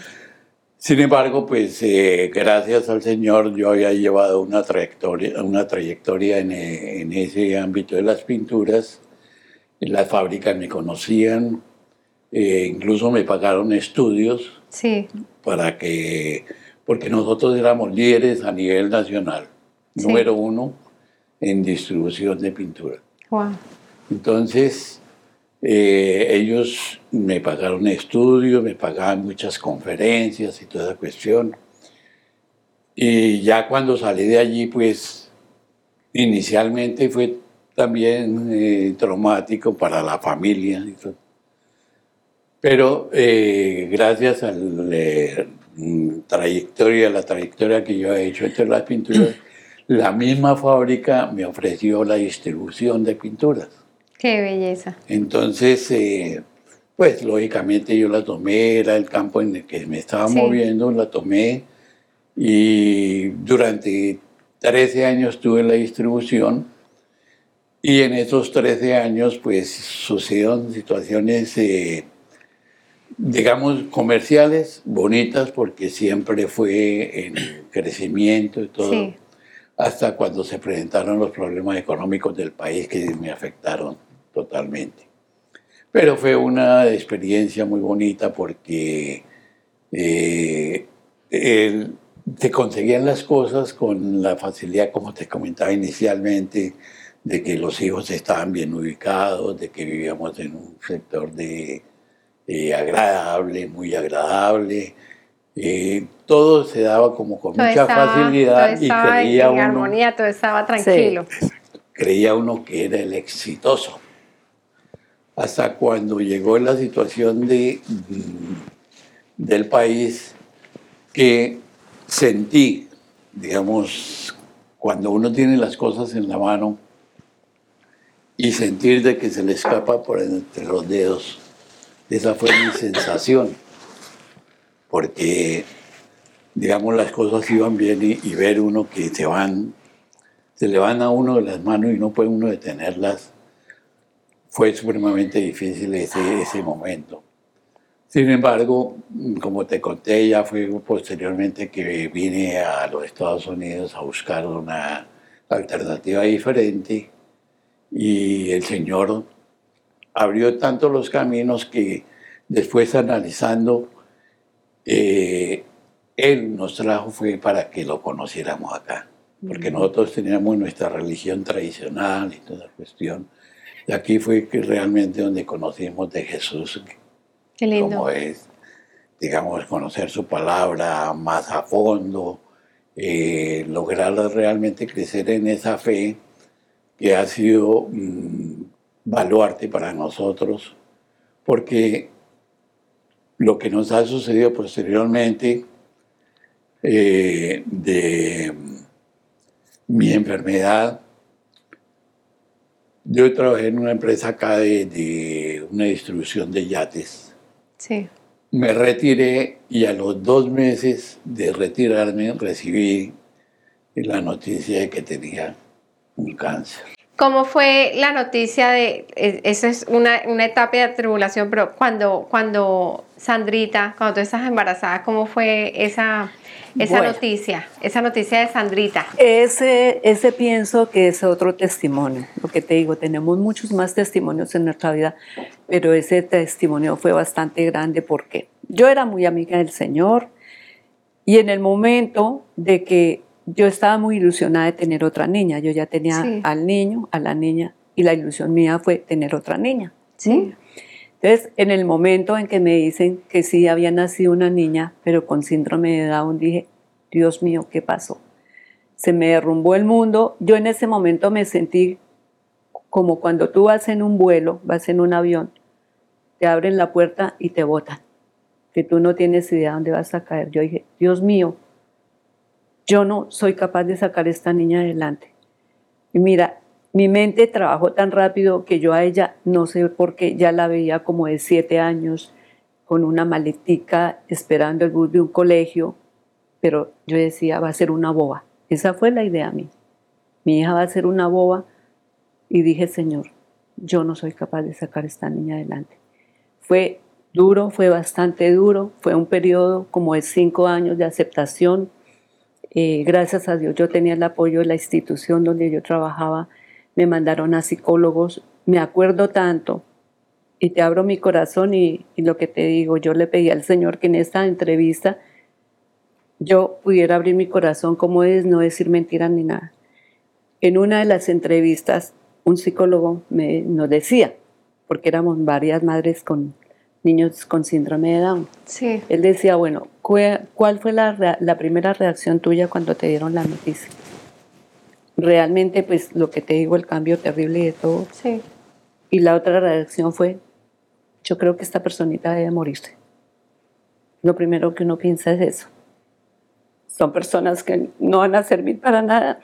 Sin embargo, pues eh, gracias al Señor yo había llevado una trayectoria, una trayectoria en, eh, en ese ámbito de las pinturas. Las fábricas me conocían, eh, incluso me pagaron estudios Sí. para que, porque nosotros éramos líderes a nivel nacional, Sí. número uno en distribución de pintura. Wow. Entonces, eh, ellos me pagaron estudios, me pagaban muchas conferencias y toda esa cuestión. Y ya cuando salí de allí, pues inicialmente fue también eh, traumático para la familia. y todo. Pero eh, gracias a la trayectoria, la trayectoria que yo he hecho entre las pinturas, la misma fábrica me ofreció la distribución de pinturas. Qué belleza. Entonces, eh, pues lógicamente yo la tomé, era el campo en el que me estaba Sí. moviendo, la tomé y durante 13 años tuve la distribución y en esos 13 años pues sucedieron situaciones, eh, digamos, comerciales bonitas porque siempre fue en crecimiento y todo Sí. hasta cuando se presentaron los problemas económicos del país que me afectaron totalmente. Pero fue una experiencia muy bonita porque eh, el- te conseguían las cosas con la facilidad, como te comentaba inicialmente, de que los hijos estaban bien ubicados, de que vivíamos en un sector de, eh, agradable, muy agradable. Eh, todo se daba como con Todo mucha estaba, facilidad y en, creía en uno, armonía, todo estaba tranquilo. creía uno que era el exitoso. Hasta cuando llegó la situación de, mm, del país que sentí, digamos, cuando uno tiene las cosas en la mano y sentir de que se le escapa por entre los dedos, esa fue mi sensación, porque, digamos, las cosas iban bien y, ver uno que se van se le van a uno de las manos y no puede uno detenerlas, fue supremamente difícil ese, ese momento. Sin embargo, como te conté, ya fue posteriormente que vine a los Estados Unidos a buscar una alternativa diferente y el Señor abrió tanto los caminos que después analizando, eh, Él nos trajo fue para que lo conociéramos acá porque nosotros teníamos nuestra religión tradicional y toda la cuestión. Y aquí fue que realmente donde conocimos de Jesús, Qué lindo. como es, digamos, conocer su palabra más a fondo, eh, lograr realmente crecer en esa fe que ha sido mm, baluarte para nosotros, porque lo que nos ha sucedido posteriormente eh, de mi enfermedad. Yo trabajé en una empresa acá de, de una distribución de yates. Sí. Me retiré y a los dos meses de retirarme recibí la noticia de que tenía un cáncer. ¿Cómo fue la noticia de, e, esa es una, una, etapa de tribulación, pero cuando, cuando Sandrita, cuando tú estás embarazada, ¿cómo fue esa, esa noticia, esa noticia de Sandrita? Ese, ese pienso que es otro testimonio, lo que te digo, tenemos muchos más testimonios en nuestra vida, pero ese testimonio fue bastante grande porque yo era muy amiga del Señor y en el momento de que yo estaba muy ilusionada de tener otra niña. Yo ya tenía al niño, a la niña, y la ilusión mía fue tener otra niña. Sí. Entonces, en el momento en que me dicen que sí había nacido una niña, pero con síndrome de Down, dije, Dios mío, ¿qué pasó? Se me derrumbó el mundo. Yo en ese momento me sentí como cuando tú vas en un vuelo, vas en un avión, te abren la puerta y te botan, que tú no tienes idea dónde vas a caer. Yo dije, Dios mío, yo no soy capaz de sacar a esta niña adelante. Y mira, mi mente trabajó tan rápido que yo a ella, no sé por qué, ya la veía como de siete años, con una maletica, esperando el bus de un colegio, pero yo decía, va a ser una boba. Esa fue la idea a mí. Mi hija va a ser una boba y dije, Señor, yo no soy capaz de sacar a esta niña adelante. Fue duro, fue bastante duro, fue un periodo como de cinco años de aceptación, eh, gracias a Dios yo tenía el apoyo de la institución donde yo trabajaba, me mandaron a psicólogos, me acuerdo tanto. Y te abro mi corazón y, lo que te digo, yo le pedí al Señor que en esta entrevista yo pudiera abrir mi corazón como es, no decir mentiras ni nada. En una de las entrevistas, un psicólogo me, nos decía, porque éramos varias madres con niños con síndrome de Down. Sí. Él decía, bueno, ¿cuál fue la, la, primera reacción tuya cuando te dieron la noticia? Realmente, pues lo que te digo, el cambio terrible de todo. Sí. Y la otra reacción fue, yo creo que esta personita debe morirse. Lo primero que uno piensa es eso. Son personas que no van a servir para nada.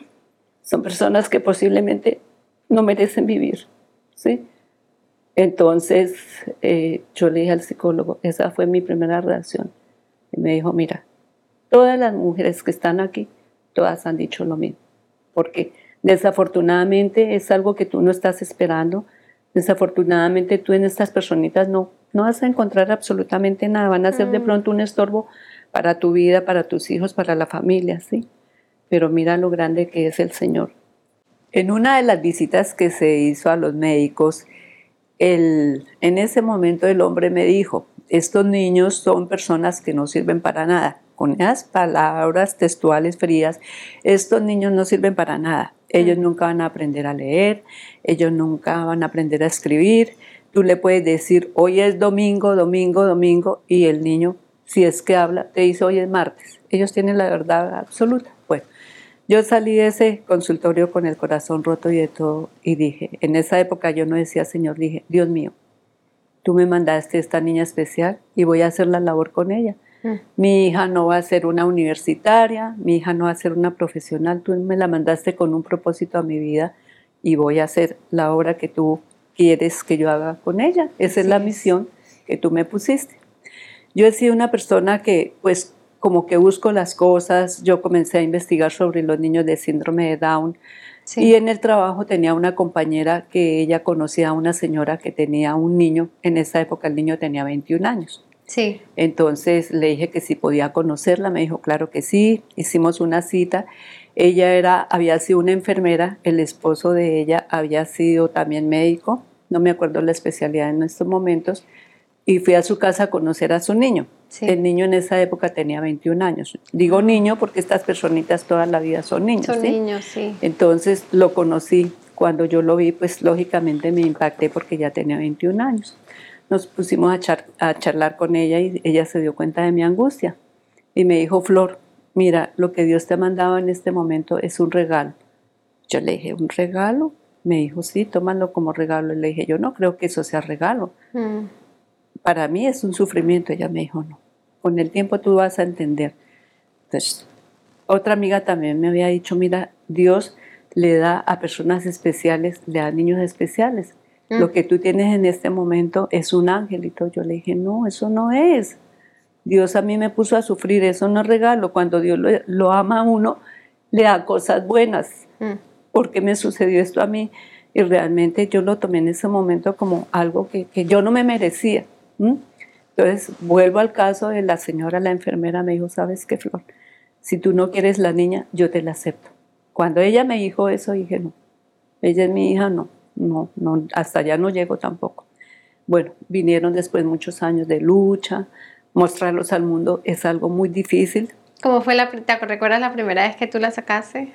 Son personas que posiblemente no merecen vivir. ¿sí? Entonces eh, yo le dije al psicólogo, esa fue mi primera reacción. Y me dijo, mira, todas las mujeres que están aquí, todas han dicho lo mismo. Porque desafortunadamente es algo que tú no estás esperando. Desafortunadamente tú en estas personitas no, no vas a encontrar absolutamente nada. Van a ser de mm. pronto un estorbo para tu vida, para tus hijos, para la familia, ¿sí? Pero mira lo grande que es el Señor. En una de las visitas que se hizo a los médicos, el, en ese momento el hombre me dijo, estos niños son personas que no sirven para nada. Con esas palabras textuales frías, estos niños no sirven para nada. Ellos nunca van a aprender a leer, ellos nunca van a aprender a escribir. Tú le puedes decir, hoy es domingo, domingo, domingo, y el niño, si es que habla, te dice, hoy es martes. Ellos tienen la verdad absoluta. Yo salí de ese consultorio con el corazón roto y de todo y dije, en esa época yo no decía Señor, dije, Dios mío, tú me mandaste esta niña especial y voy a hacer la labor con ella. Mm. Mi hija no va a ser una universitaria, mi hija no va a ser una profesional, tú me la mandaste con un propósito a mi vida y voy a hacer la obra que tú quieres que yo haga con ella. Esa es la misión que tú me pusiste. Yo he sido una persona que pues como que busco las cosas, yo comencé a investigar sobre los niños de síndrome de Down. Y en el trabajo tenía una compañera que ella conocía a una señora que tenía un niño, en esa época el niño tenía 21 años. Sí. Entonces le dije que si podía conocerla, me dijo, claro que sí, hicimos una cita. Ella era, había sido una enfermera, el esposo de ella había sido también médico, no me acuerdo la especialidad en estos momentos, y fui a su casa a conocer a su niño. El niño en esa época tenía 21 años. Digo niño porque estas personitas toda la vida son niños. Son niños, sí. Entonces lo conocí. Cuando yo lo vi, pues lógicamente me impacté porque ya tenía 21 años. Nos pusimos a, a charlar con ella y ella se dio cuenta de mi angustia. Y me dijo, Flor, mira, lo que Dios te ha mandado en este momento es un regalo. Yo le dije, ¿un regalo? Me dijo, sí, tómalo como regalo. Le dije, yo no creo que eso sea regalo. Mm para mí es un sufrimiento. Ella me dijo, no, con el tiempo tú vas a entender. Entonces, otra amiga también me había dicho, mira, Dios le da a personas especiales, le da a niños especiales. Mm. Lo que tú tienes en este momento es un angelito. Yo le dije, no, eso no es. Dios a mí me puso a sufrir, eso no es regalo. Cuando Dios lo, ama a uno, le da cosas buenas. Mm. ¿Por qué me sucedió esto a mí? y realmente yo lo tomé en ese momento como algo que, que yo no me merecía. Entonces vuelvo al caso de la señora, la enfermera, me dijo, ¿sabes qué, Flor? Si tú no quieres la niña, yo te la acepto. Cuando ella me dijo eso, dije, no, ella es mi hija, no, no, no, hasta allá no llego tampoco. Bueno, vinieron después muchos años de lucha, mostrarlos al mundo es algo muy difícil. ¿Cómo fue la, te recuerdas la primera vez que tú la sacaste?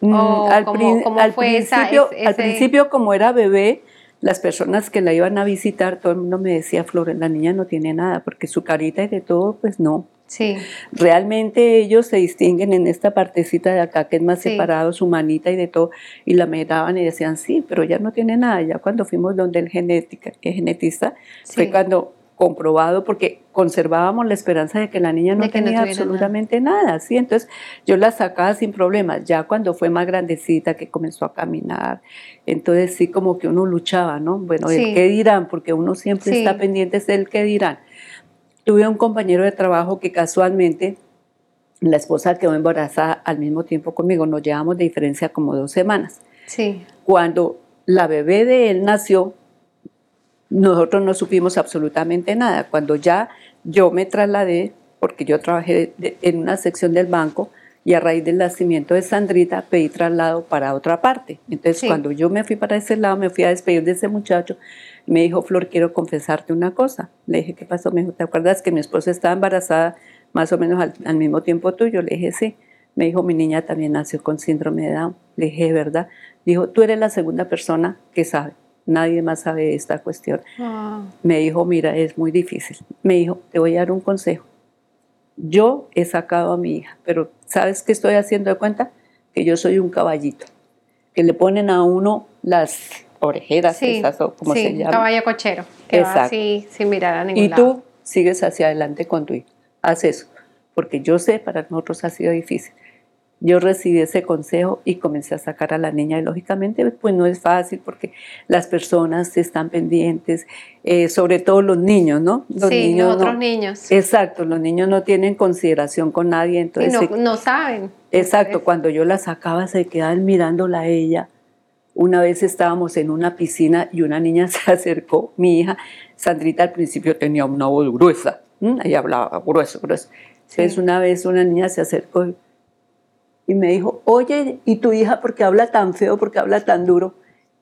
Mm, al, principio, al principio, como era bebé, las personas que la iban a visitar, todo el mundo me decía, Flor, la niña no tiene nada, porque su carita y de todo, pues no. Sí. Realmente ellos se distinguen en esta partecita de acá, que es más separado, su manita y de todo, y la miraban y decían, sí, pero ya no tiene nada. Ya cuando fuimos donde el, genética, el genetista, fue cuando comprobado porque conservábamos la esperanza de que la niña no tenía absolutamente nada. ¿sí? Entonces yo la sacaba sin problemas. Ya cuando fue más grandecita, que comenzó a caminar, entonces sí como que uno luchaba, ¿no? Bueno, el qué dirán, porque uno siempre está pendiente del qué dirán. Tuve un compañero de trabajo que casualmente la esposa quedó embarazada al mismo tiempo conmigo, nos llevamos de diferencia como dos semanas. Sí. Cuando la bebé de él nació, nosotros no supimos absolutamente nada. Cuando ya yo me trasladé, porque yo trabajé en una sección del banco, y a raíz del nacimiento de Sandrita pedí traslado para otra parte. Entonces cuando yo me fui para ese lado, me fui a despedir de ese muchacho, me dijo, Flor, quiero confesarte una cosa. Le dije, ¿qué pasó? Me dijo, ¿te acuerdas que mi esposa estaba embarazada más o menos al, al mismo tiempo tuyo? Le dije, sí. Me dijo, mi niña también nació con síndrome de Down. Le dije, ¿verdad? Dijo, tú eres la segunda persona que sabe nadie más sabe de esta cuestión. Ah. Me dijo, mira, es muy difícil. Me dijo, te voy a dar un consejo. Yo he sacado a mi hija, pero ¿sabes qué estoy haciendo de cuenta? Que yo soy un caballito, que le ponen a uno las orejeras, sí, como se llama. caballo cochero, que va así sin mirar a ningún y lado. Tú sigues hacia adelante con tu hijo. Haz eso, porque yo sé, para nosotros ha sido difícil yo recibí ese consejo y comencé a sacar a la niña y lógicamente pues no es fácil porque las personas están pendientes, eh, sobre todo los niños, ¿no? Los sí, niños los otros niños. Exacto, los niños no tienen consideración con nadie, entonces... no, no saben. Exacto, cuando yo la sacaba se quedaban mirándola a ella. Una vez estábamos en una piscina y una niña se acercó, mi hija, Sandrita al principio tenía una voz gruesa, ella hablaba grueso, grueso. Entonces una vez una niña se acercó y y me dijo, oye, ¿y tu hija por qué habla tan feo, por qué habla tan duro?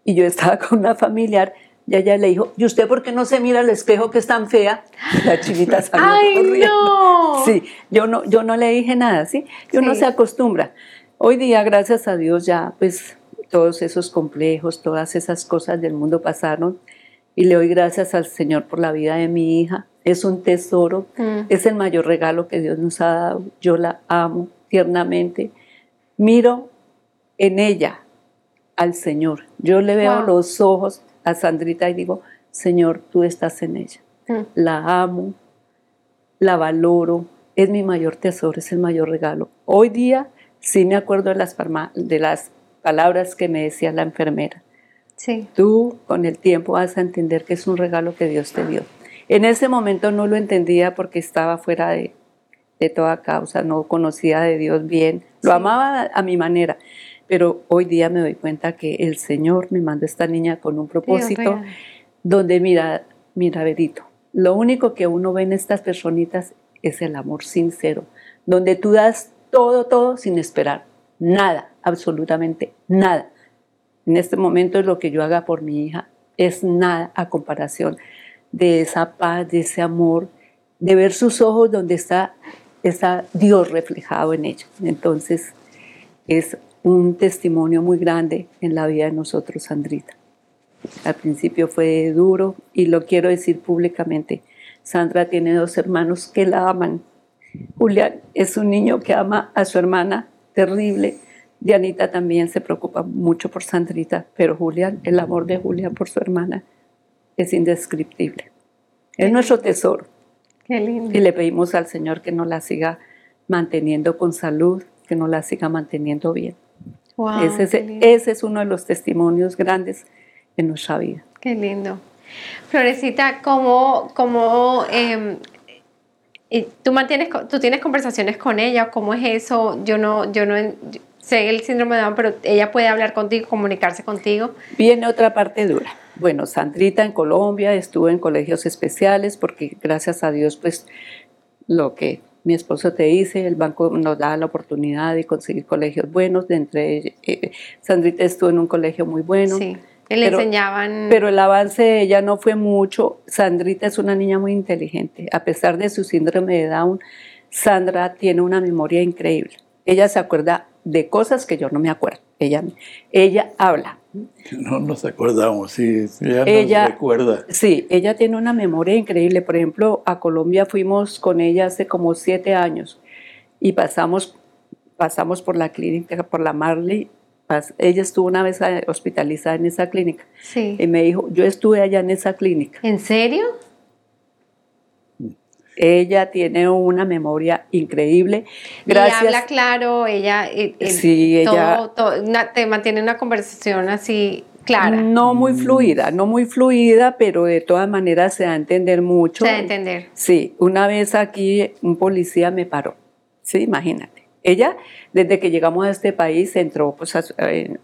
Y yo estaba con una familiar y ella le dijo, ¿y usted por qué no se mira al espejo que es tan fea? la chinita salió ¡Ay, no! Sí, yo no, yo no le dije nada, ¿sí? Y uno se acostumbra. Hoy día, gracias a Dios, ya pues todos esos complejos, todas esas cosas del mundo pasaron y le doy gracias al Señor por la vida de mi hija. Es un tesoro, mm. es el mayor regalo que Dios nos ha dado. Yo la amo tiernamente miro en ella al Señor. Yo le veo los ojos a Sandrita y digo, Señor, tú estás en ella. Mm. La amo, la valoro, es mi mayor tesoro, es el mayor regalo. Hoy día sí me acuerdo de las, de las palabras que me decía la enfermera. Sí. Tú con el tiempo vas a entender que es un regalo que Dios te dio. En ese momento no lo entendía porque estaba fuera de, de toda causa, no conocía de Dios bien, lo amaba a mi manera, pero hoy día me doy cuenta que el Señor me mandó esta niña con un propósito donde mira, mira, Verito, lo único que uno ve en estas personitas es el amor sincero, donde tú das todo, todo sin esperar, nada, absolutamente nada. En este momento es lo que yo haga por mi hija, es nada a comparación de esa paz, de ese amor, de ver sus ojos donde está está Dios reflejado en ella. Entonces es un testimonio muy grande en la vida de nosotros, Sandrita. Al principio fue duro y lo quiero decir públicamente. Sandra tiene dos hermanos que la aman. Julián es un niño que ama a su hermana terrible. Dianita también se preocupa mucho por Sandrita, pero Julián, el amor de Julián por su hermana es indescriptible. Es nuestro tesoro. Y le pedimos al Señor que nos la siga manteniendo con salud, que nos la siga manteniendo bien. ese, ese, es uno de los testimonios grandes en nuestra vida. Qué lindo. Florecita, ¿cómo, cómo em, tú mantienes, tú tienes conversaciones con ella? ¿Cómo es eso? Yo no, yo no, sé el síndrome de Down, pero ella puede hablar contigo, comunicarse contigo. Viene otra parte dura. Bueno, Sandrita en Colombia estuvo en colegios especiales porque gracias a Dios, pues lo que mi esposo te dice, el banco nos da la oportunidad de conseguir colegios buenos, de entre eh, Sandrita estuvo en un colegio muy bueno. Sí. Le enseñaban. Pero el avance de ella no fue mucho. Sandrita es una niña muy inteligente. A pesar de su síndrome de Down, Sandra tiene una memoria increíble. Ella se acuerda de cosas que yo no me acuerdo. Ella, ella habla. No nos acordamos, sí, ella, nos recuerda. Sí, ella tiene una memoria increíble. Por ejemplo, a Colombia fuimos con ella hace como siete años y pasamos, pasamos por la clínica, por la Marley. Ella estuvo una vez hospitalizada en esa clínica. Sí. Y me dijo, yo estuve allá en esa clínica. ¿En serio? Ella tiene una memoria increíble. Gracias. Y habla claro, ella, eh, eh, sí, ella te mantiene una conversación así clara. No muy fluida, no muy fluida, pero de todas maneras se da a entender mucho. Se da a entender. Sí, una vez aquí un policía me paró. Sí, imagínate. Ella, desde que llegamos a este país, entró pues, a,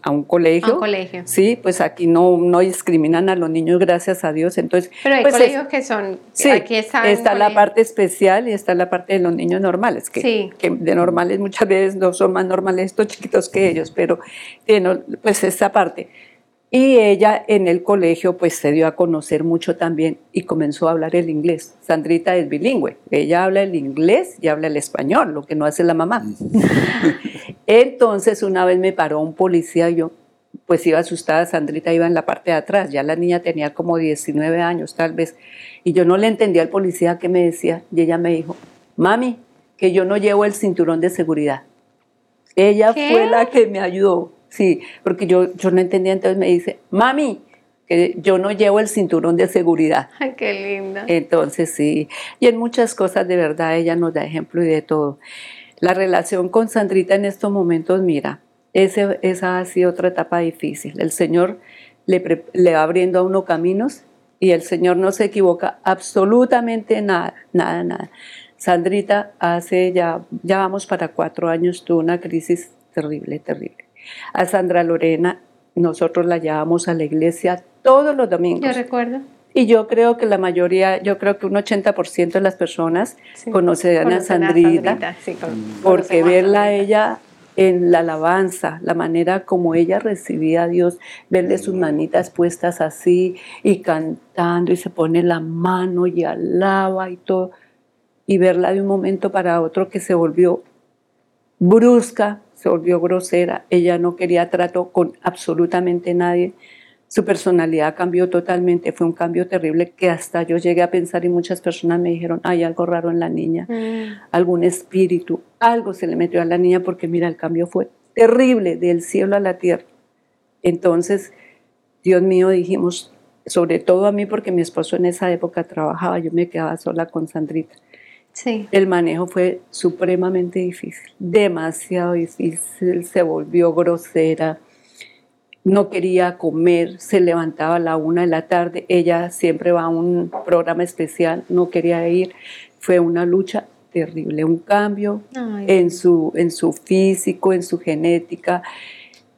un colegio. A un colegio. Sí, pues aquí no, no discriminan a los niños, gracias a Dios. Entonces, Pero hay pues, colegios que son. Sí, aquí está la parte especial y está la parte de los niños normales, que, que de normales muchas veces no son más normales estos chiquitos que ellos, pero tiene pues esta parte. Y ella en el colegio pues se dio a conocer mucho también y comenzó a hablar el inglés. Sandrita es bilingüe, ella habla el inglés y habla el español, lo que no hace la mamá. Entonces una vez me paró un policía y yo pues iba asustada, Sandrita iba en la parte de atrás, ya la niña tenía como 19 años tal vez, y yo no le entendía al policía que me decía. Y ella me dijo, mami, que yo no llevo el cinturón de seguridad. Ella fue la que me ayudó Sí, porque yo, yo no entendía, entonces me dice, mami, que yo no llevo el cinturón de seguridad. Ay, qué linda. Entonces sí, y en muchas cosas de verdad ella nos da ejemplo y de todo. La relación con Sandrita en estos momentos, mira, ese, esa ha sido otra etapa difícil. El Señor le, le va abriendo a uno caminos y el Señor no se equivoca absolutamente nada, nada, nada. Sandrita hace ya, ya vamos para cuatro años, tuvo una crisis terrible, terrible a Sandra Lorena, nosotros la llevamos a la iglesia todos los domingos. Yo recuerdo. Y yo creo que la mayoría, yo creo que un 80% de las personas conocen a Sandrita, porque verla a ella en la alabanza, la manera como ella recibía a Dios, verle sus manitas puestas así y cantando y se pone la mano y alaba y todo, y verla de un momento para otro que se volvió brusca, se volvió grosera, ella no quería trato con absolutamente nadie, su personalidad cambió totalmente, fue un cambio terrible que hasta yo llegué a pensar y muchas personas me dijeron, hay algo raro en la niña, mm. algún espíritu, algo se le metió a la niña porque mira, el cambio fue terrible del cielo a la tierra. Entonces, Dios mío, dijimos, sobre todo a mí porque mi esposo en esa época trabajaba, yo me quedaba sola con Sandrita. El manejo fue supremamente difícil, demasiado difícil, se volvió grosera, no quería comer, se levantaba a la una de la tarde, ella siempre va a un programa especial, no quería ir, fue una lucha terrible, un cambio en su, en su físico, en su genética.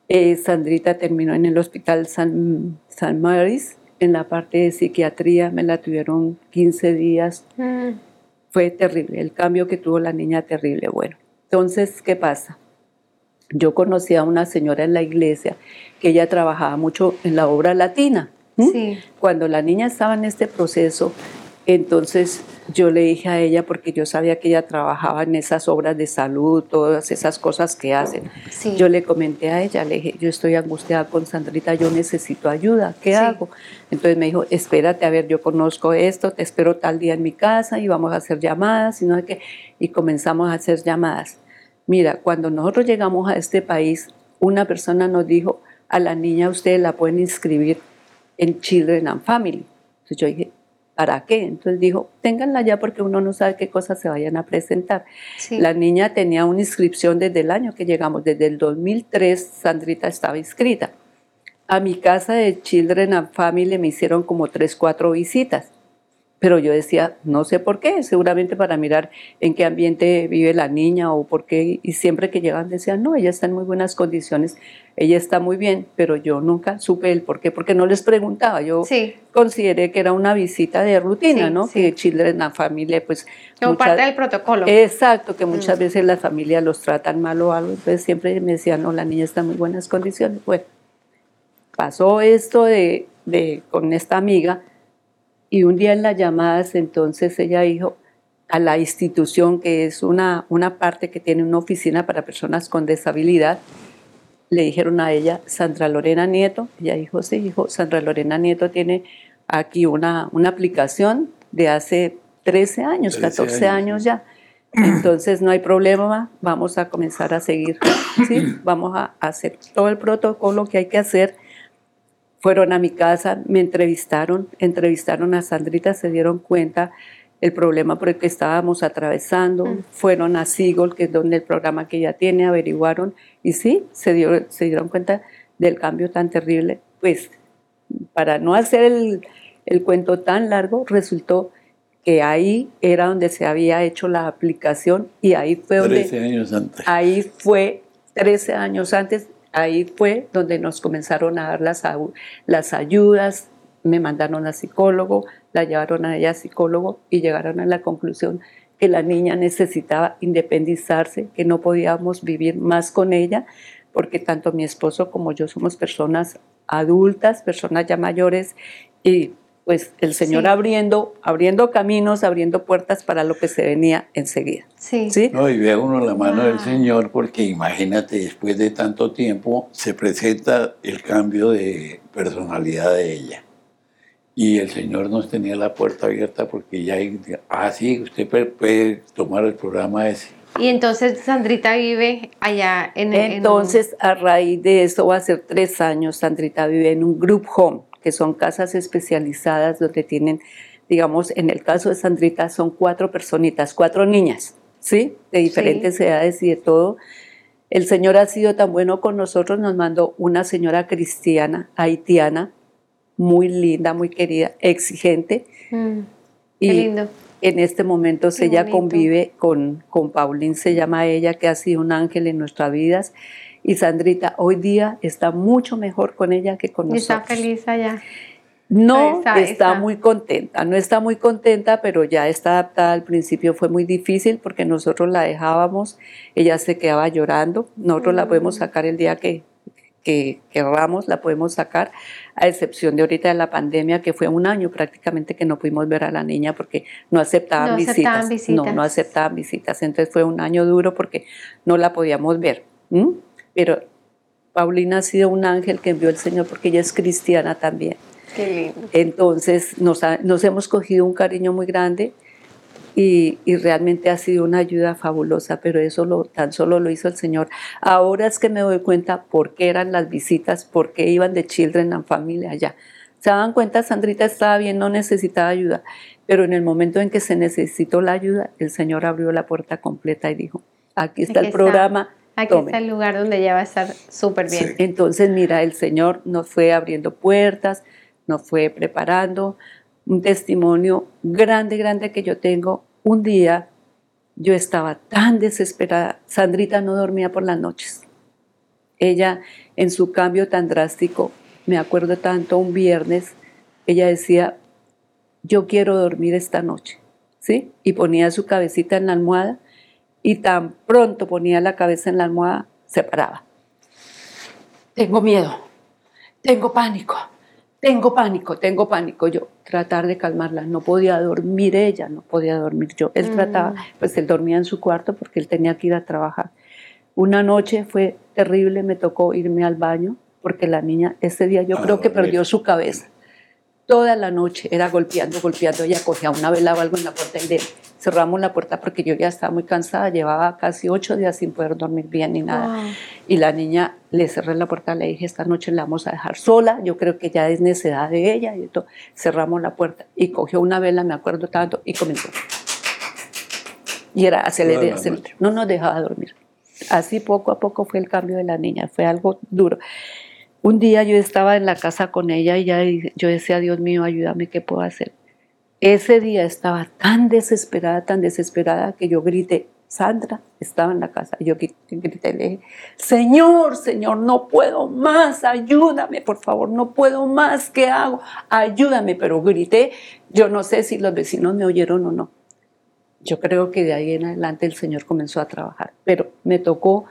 Eh, Sandrita terminó en el hospital San, San Maris, en la parte de psiquiatría, me la tuvieron 15 días. Mm fue terrible, el cambio que tuvo la niña terrible. Bueno, entonces, ¿qué pasa? Yo conocí a una señora en la iglesia que ella trabajaba mucho en la obra latina. Sí. Cuando la niña estaba en este proceso, entonces yo le dije a ella, porque yo sabía que ella trabajaba en esas obras de salud, todas esas cosas que hacen. Yo le comenté a ella, le dije, yo estoy angustiada con Sandrita, yo necesito ayuda, ¿qué hago? Entonces me dijo, espérate, a ver, yo conozco esto, te espero tal día en mi casa y vamos a hacer llamadas, y, no que, y comenzamos a hacer llamadas. Mira, cuando nosotros llegamos a este país, una persona nos dijo, a la niña ustedes la pueden inscribir en Children and Family. Entonces yo dije, ¿para qué? Entonces dijo, ténganla ya porque uno no sabe qué cosas se vayan a presentar. La niña tenía una inscripción desde el año que llegamos, desde el 2003 Sandrita estaba inscrita. A mi casa de Children and Family me hicieron como tres, cuatro visitas. Pero yo decía, no sé por qué, seguramente para mirar en qué ambiente vive la niña o por qué. Y siempre que llegan decían, no, ella está en muy buenas condiciones, ella está muy bien, pero yo nunca supe el por qué, porque no les preguntaba. Yo Sí. consideré que era una visita de rutina, Sí, ¿no? sí. Que Children la familia, pues. Como muchas- parte del protocolo. Exacto, que muchas Mm. veces las familias los tratan mal o algo, entonces siempre me decían, no, la niña está en muy buenas condiciones. Bueno, pasó esto de, de- con esta amiga y un día en las llamadas entonces ella dijo a la institución que es una, una parte que tiene una oficina para personas con disabilidad, le dijeron a ella, Sandra Lorena Nieto, ella dijo, sí, dijo, Sandra Lorena Nieto tiene aquí una, una aplicación de hace 13 años, 13 14 años, años ya. Entonces no hay problema, vamos a comenzar a seguir, ¿sí? vamos a hacer todo el protocolo que hay que hacer. Fueron a mi casa, me entrevistaron, entrevistaron a Sandrita, se dieron cuenta el problema por el que estábamos atravesando, Mm. fueron a Sigol, que es donde el programa que ella tiene, averiguaron y sí, se, dio, se dieron cuenta del cambio tan terrible. Pues para no hacer el, el cuento tan largo, resultó que ahí era donde se había hecho la aplicación y ahí fue donde 13 años antes. ahí fue 13 años antes, ahí fue donde nos comenzaron a dar las, ayudas, me mandaron a psicólogo, la llevaron a ella a psicólogo y llegaron a la conclusión que la niña necesitaba independizarse, que no podíamos vivir más con ella, porque tanto mi esposo como yo somos personas adultas, personas ya mayores, y pues el Señor Sí. abriendo, abriendo caminos, abriendo puertas para lo que se venía enseguida. Sí. ¿sí? No, y ve uno la mano del Wow. Señor porque imagínate, después de tanto tiempo se presenta el cambio de personalidad de ella. Y el Señor nos tenía la puerta abierta porque ya, ah, sí, usted puede- tomar el programa ese. Y entonces Sandrita vive allá en en un- Entonces, a raíz de eso, va a ser tres años, Sandrita vive en un group home, que son casas especializadas donde tienen, digamos, en el caso de Sandrita son cuatro personitas, cuatro niñas, ¿sí? De diferentes edades y de todo. El Señor ha sido tan bueno con nosotros, nos mandó una señora cristiana, haitiana, muy linda, muy querida, exigente. Mm, Y Qué lindo. en este momento Qué ella bonito. convive con, con Paulín, se llama ella, que ha sido un ángel en nuestras vidas. Y Sandrita hoy día está mucho mejor con ella que con Y está nosotros. feliz allá. No Está- muy contenta, no está muy contenta, pero ya está adaptada. Al principio fue muy difícil porque nosotros la dejábamos, ella se quedaba llorando. Nosotros la podemos Mm. sacar el día que, que querramos, la podemos sacar, a excepción de ahorita de la pandemia, que fue un año prácticamente que no pudimos ver a la niña porque no aceptaban, No visitas. aceptaban No, visitas. no aceptaban visitas. Entonces fue un año duro porque no la podíamos ver. ¿m? Pero Paulina ha sido un ángel que envió el Señor porque ella es cristiana también. Qué lindo. Entonces nos, ha- nos hemos cogido un cariño muy grande y, y realmente ha sido una ayuda fabulosa, pero eso lo, tan solo lo hizo el Señor. Ahora es que me doy cuenta por qué eran las visitas, por qué iban de Children and Family allá. Se daban cuenta, Sandrita estaba bien, no necesitaba ayuda, pero en el momento en que se necesitó la ayuda, el Señor abrió la puerta completa y dijo, aquí está Aquí el está. programa, Aquí tomen". está el lugar donde ella va a estar súper bien. Sí. Entonces, mira, el Señor nos fue abriendo puertas, nos fue preparando. Un testimonio grande, grande que yo tengo. Un día yo estaba tan desesperada. Sandrita no dormía por las noches. Ella, en su cambio tan drástico, me acuerdo tanto un viernes, ella decía, yo quiero dormir esta noche, ¿sí? Y ponía su cabecita en la almohada y tan pronto ponía la cabeza en la almohada, se paraba. Tengo miedo, tengo pánico, tengo pánico, tengo pánico. Yo tratar de calmarla, no podía dormir ella, no podía dormir yo. Él Mm. trataba, pues él dormía en su cuarto porque él tenía que ir a trabajar. Una noche fue terrible, me tocó irme al baño porque la niña ese día yo A creo que perdió su cabeza. Toda la noche era golpeando, golpeando. Ella cogía una vela o algo en la puerta y le cerramos la puerta porque yo ya estaba muy cansada. Llevaba casi ocho días sin poder dormir bien ni nada. Wow. Y la niña le cerré la puerta, le dije, esta noche la vamos a dejar sola, yo creo que ya es necesidad de ella. Y todo. Cerramos la puerta y cogió una vela, me acuerdo tanto, y comenzó. Y era aceleré, aceleré. noche. No nos dejaba dormir. Así poco a poco fue el cambio de la niña, fue algo duro. Un día yo estaba en la casa con ella y ya- y yo decía, Dios mío, ayúdame, ¿qué puedo hacer? Ese día estaba tan desesperada, tan desesperada que yo grité, Sandra estaba en la casa. Yo grité, le dije, Señor, Señor, no puedo más, ayúdame, por favor, no puedo más, ¿qué hago? Ayúdame, pero grité, yo no sé si los vecinos me oyeron o no. Yo creo que de ahí en adelante el Señor comenzó a trabajar, pero me tocó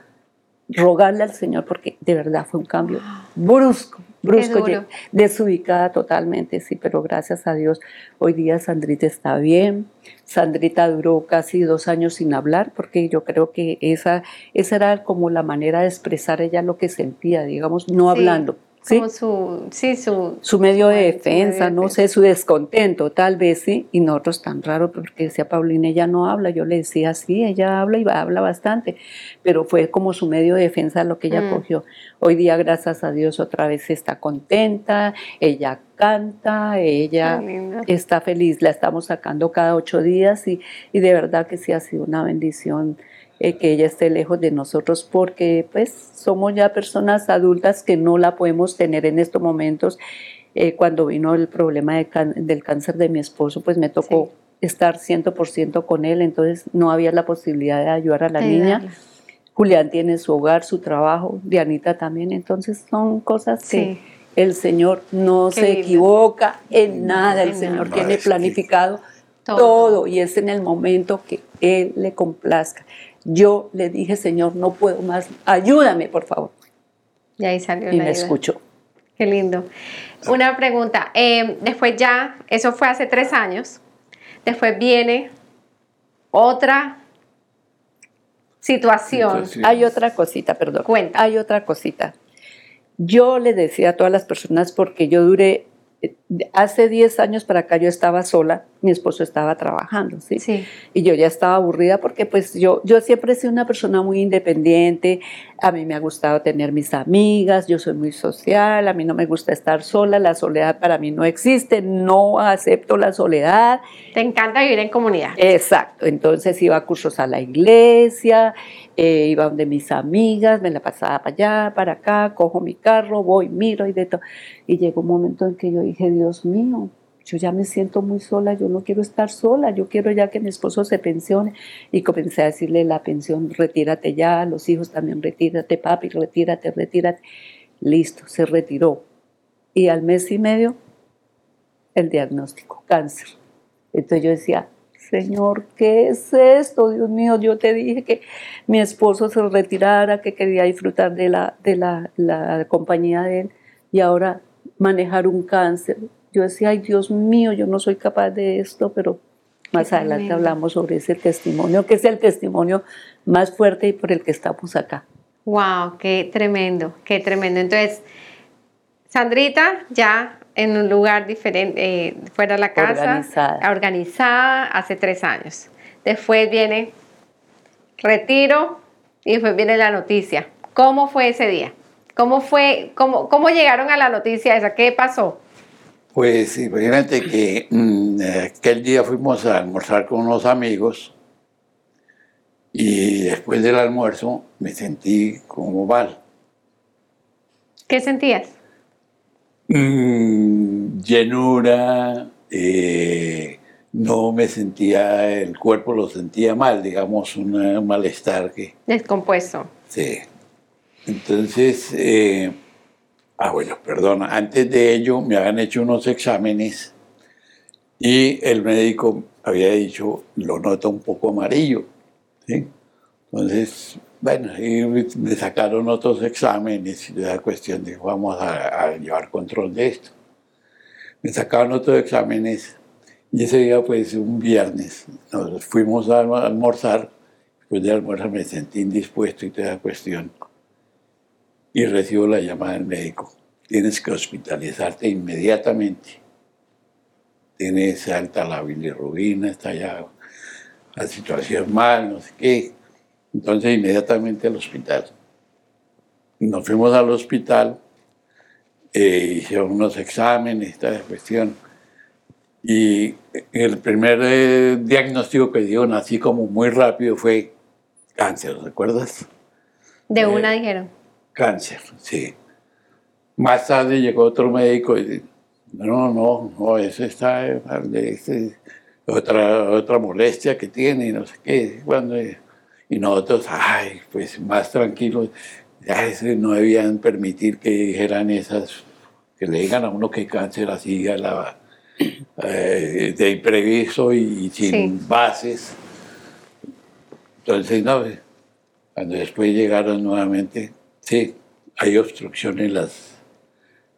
rogarle al Señor porque de verdad fue un cambio brusco, brusco, desubicada totalmente, sí, pero gracias a Dios hoy día Sandrita está bien. Sandrita duró casi dos años sin hablar porque yo creo que esa, esa era como la manera de expresar ella lo que sentía, digamos, no Sí, hablando. ¿Sí? Como su, sí, su, su medio de medio defensa, de no defensa. sé, su descontento, tal vez sí, y nosotros tan raro, porque decía Paulina, ella no habla, yo le decía, sí, ella habla y habla bastante, pero fue como su medio de defensa lo que ella Mm. cogió. Hoy día, gracias a Dios, otra vez está contenta, ella canta, ella está feliz, la estamos sacando cada ocho días y, y de verdad que sí ha sido una bendición eh, que ella esté lejos de nosotros porque pues somos ya personas adultas que no la podemos tener en estos momentos. Eh, cuando vino el problema de can- del cáncer de mi esposo, pues me tocó estar 100% con él, entonces no había la posibilidad de ayudar a la niña. Ayudarla. Julián tiene su hogar, su trabajo, Dianita también, entonces son cosas que Sí. el Señor no Qué se lindo. equivoca en nada, el Señor tiene que- planificado Todo. todo. y es en el momento que Él le complazca. Yo le dije, Señor, no puedo más, ayúdame, por favor. Y ahí salió Y la me ayuda. escuchó. Qué lindo. Una pregunta. eh, después ya, eso fue hace tres años. Después viene otra situación. Situación. Hay otra cosita, perdón. Cuenta. Hay otra cosita. Yo le decía a todas las personas, porque yo duré, hace 10 años para acá yo estaba sola, mi esposo estaba trabajando, ¿sí? Sí. Y yo ya estaba aburrida porque pues yo, yo siempre he sido una persona muy independiente, a mí me ha gustado tener mis amigas, yo soy muy social, a mí no me gusta estar sola, la soledad para mí no existe, no acepto la soledad. Te encanta vivir en comunidad. Exacto, entonces iba a cursos a la iglesia, eh, iba donde mis amigas, me la pasaba para allá, para acá, cojo mi carro, voy, miro y de todo. Y llegó un momento en que yo dije, Dios mío, yo ya me siento muy sola, yo no quiero estar sola, yo quiero ya que mi esposo se pensione. Y comencé a decirle la pensión, retírate ya, los hijos también, retírate, papi, retírate, retírate. Listo, se retiró. Y al mes y medio, el diagnóstico, cáncer. Entonces yo decía, Señor, ¿qué es esto? Dios mío, yo te dije que mi esposo se retirara, que quería disfrutar de la, de la, compañía de él y ahora manejar un cáncer. Yo decía, ay Dios mío, yo no soy capaz de esto, pero más Qué adelante tremendo. hablamos sobre ese testimonio, que es el testimonio más fuerte y por el que estamos acá. Wow, qué tremendo, qué tremendo. Entonces, Sandrita ya en un lugar diferente, eh, fuera de la casa, Organizada. organizada hace tres años. Después viene retiro y después viene la noticia. ¿Cómo fue ese día? ¿Cómo fue, cómo, cómo llegaron a la noticia esa? ¿Qué pasó? Pues imagínate que mm, aquel día fuimos a almorzar con unos amigos y después del almuerzo me sentí como mal. ¿Qué sentías? Mm, llenura, eh, no me sentía, el cuerpo lo sentía mal, digamos, un malestar que... Descompuesto. Sí. Entonces, eh, ah, bueno, perdón, antes de ello me habían hecho unos exámenes y el médico había dicho, lo noto un poco amarillo. ¿sí? Entonces, bueno, y me sacaron otros exámenes y la cuestión de vamos a, a llevar control de esto. Me sacaron otros exámenes y ese día, pues un viernes, nos fuimos a almorzar. Después de almorzar me sentí indispuesto y toda la cuestión. Y recibo la llamada del médico. Tienes que hospitalizarte inmediatamente. Tienes alta la bilirrubina, está ya la situación mal, no sé qué. Entonces inmediatamente al hospital. Nos fuimos al hospital, eh, hicieron unos exámenes, esta cuestión. Y el primer eh, diagnóstico que dieron, así como muy rápido, fue cáncer, ¿recuerdas? De Eh, una dijeron. Cáncer, sí. Más tarde llegó otro médico y No, no, no, eso está, este, otra, otra molestia que tiene y no sé qué. Cuando, y nosotros, ay, pues más tranquilos, ya ese, no debían permitir que dijeran esas, que le digan a uno que cáncer así a la, eh, de imprevisto y sin Sí. bases. Entonces, no, cuando después llegaron nuevamente, sí, hay obstrucción en las...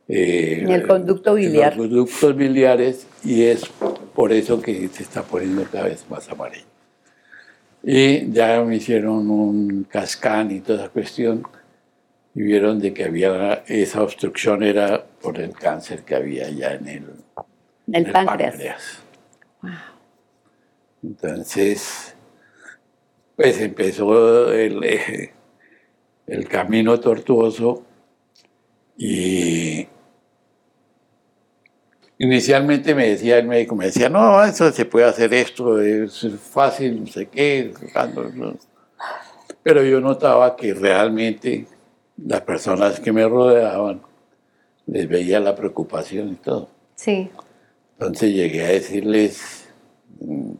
eh, En el conducto biliar. en los conductos biliares y es por eso que se está poniendo cada vez más amarillo. Y ya me hicieron un cascán y toda esa cuestión y vieron de que había esa obstrucción era por el cáncer que había ya en el, El el páncreas. Entonces, pues empezó el, eh, el camino tortuoso y inicialmente me decía el médico, me decía, no, eso se puede hacer esto, es fácil, no sé qué, pero yo notaba que realmente las personas que me rodeaban les veía la preocupación y todo. Sí. Entonces llegué a decirles, mm,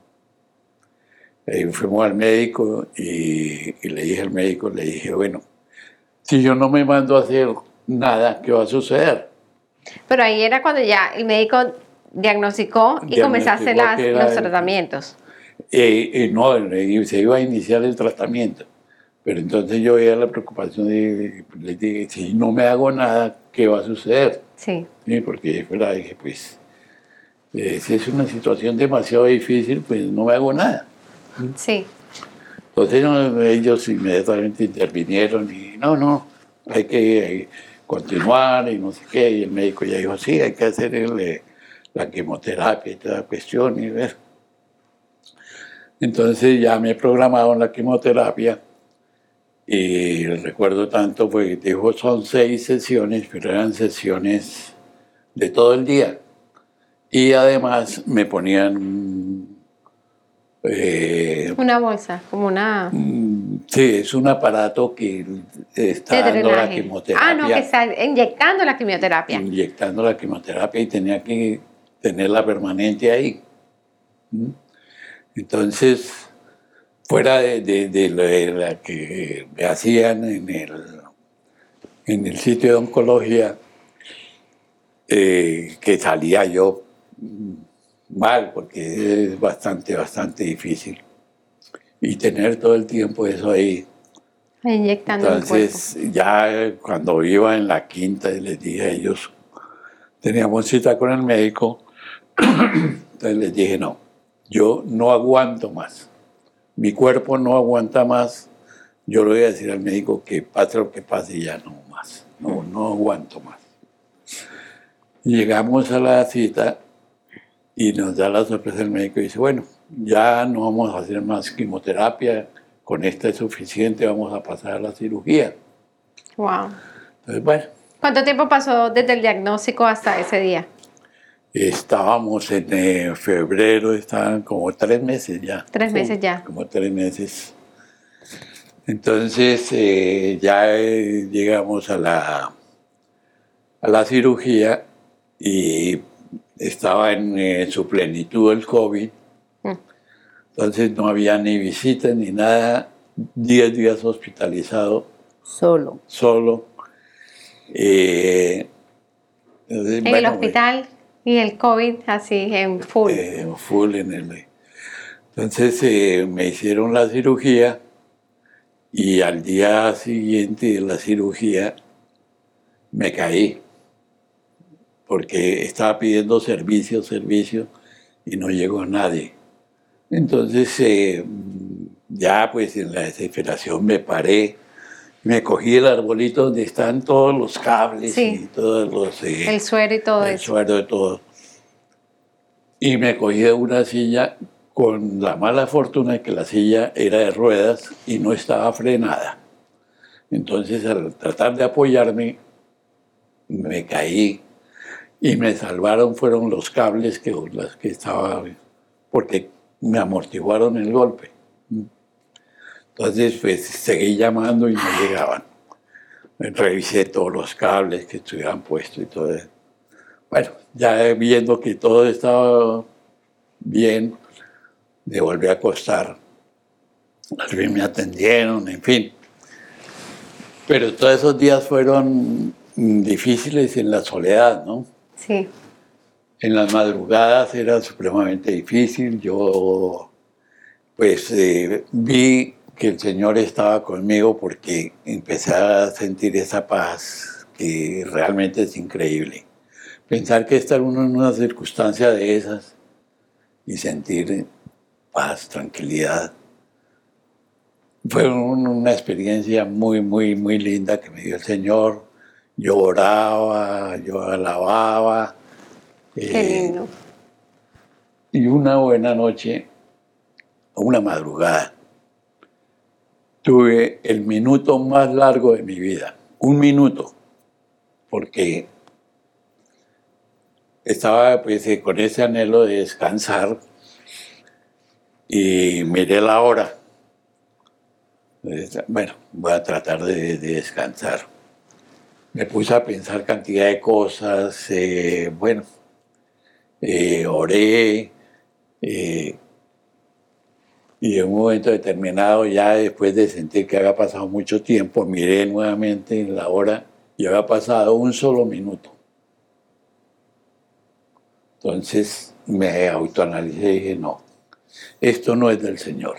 eh, fuimos al médico y, y le dije al médico, le dije, bueno, si yo no me mando a hacer nada, ¿qué va a suceder? Pero ahí era cuando ya el médico diagnosticó y Diagnosticó comenzaste las- los tratamientos. Eh, eh, no, se iba a iniciar el tratamiento, pero entonces yo veía la preocupación de, les dije, si no me hago nada, ¿qué va a suceder? Sí. Sí, porque fuera dije, pues, eh, si es una situación demasiado difícil, pues no me hago nada. Sí. Entonces ellos inmediatamente intervinieron y no, no, hay que continuar y no sé qué. Y el médico ya dijo, sí, hay que hacer el, eh, la quimioterapia y toda la cuestión y ver. Entonces ya me programaron la quimioterapia y recuerdo tanto, pues dijo, son seis sesiones, pero eran sesiones de todo el día. Y además me ponían... eh, Una bolsa, como una Sí, es un aparato que está dando la quimioterapia, Ah, no, que está inyectando la quimioterapia. inyectando la quimioterapia y tenía que tenerla permanente ahí. ¿Mm? Entonces, fuera de, de- de lo de la que me hacían en el, en el sitio de oncología, eh, que salía yo mal, porque es bastante, bastante difícil. Y tener todo el tiempo eso ahí. Inyectando el. Entonces, ya cuando iba en la quinta, les dije a ellos, teníamos cita con el médico, entonces les dije, no, yo no aguanto más, mi cuerpo no aguanta más, yo le voy a decir al médico que pase lo que pase, ya no más, no, no aguanto más. Llegamos a la cita y nos da la sorpresa el médico y dice, bueno, ya no vamos a hacer más quimioterapia, con esta es suficiente, vamos a pasar a la cirugía. Wow. Entonces, bueno, ¿Cuánto tiempo pasó desde el diagnóstico hasta ese día? estábamos en eh, febrero, estaban como tres meses ya. Tres meses ya. Como tres meses. Entonces eh, ya eh, llegamos a la, a la cirugía y estaba en eh, su plenitud el COVID. Entonces no había ni visitas ni nada. Diez días hospitalizado, Solo. solo. Eh, entonces, En el hospital y el COVID así en full. eh, full en el. Entonces eh, me hicieron la cirugía y al día siguiente de la cirugía me caí porque estaba pidiendo servicio, servicio y no llegó nadie. Entonces eh, ya pues en la desesperación me paré, me cogí el arbolito donde están todos los cables Sí. y todos los... eh, el suero y todo el eso. suero de todo. Y me cogí de una silla con la mala fortuna de que la silla era de ruedas y no estaba frenada. Entonces, al tratar de apoyarme, me caí y me salvaron fueron los cables que, las que estaba, porque me amortiguaron el golpe. Entonces, pues seguí llamando y no llegaban. Revisé todos los cables que estuvieran puestos y todo eso. bueno, ya viendo que todo estaba bien, me volví a acostar. Al fin me atendieron, en fin. Pero todos esos días fueron difíciles en la soledad, ¿no? Sí. En las madrugadas era supremamente difícil. Yo, pues, eh, vi que el Señor estaba conmigo porque empecé a sentir esa paz que realmente es increíble. Pensar que estar uno en una circunstancia de esas y sentir paz, tranquilidad, fue una experiencia muy, muy, muy linda que me dio el Señor. Yo oraba, yo alababa. Qué eh, lindo. y una buena noche, una madrugada, tuve el minuto más largo de mi vida. Un minuto. Porque estaba pues, eh, con ese anhelo de descansar y miré la hora. Bueno, voy a tratar de, de descansar. Me puse a pensar cantidad de cosas. eh, bueno, eh, oré. eh, y en un momento determinado, ya después de sentir que había pasado mucho tiempo, miré nuevamente en la hora y había pasado un solo minuto. Entonces me autoanalicé y dije, no, esto no es del Señor.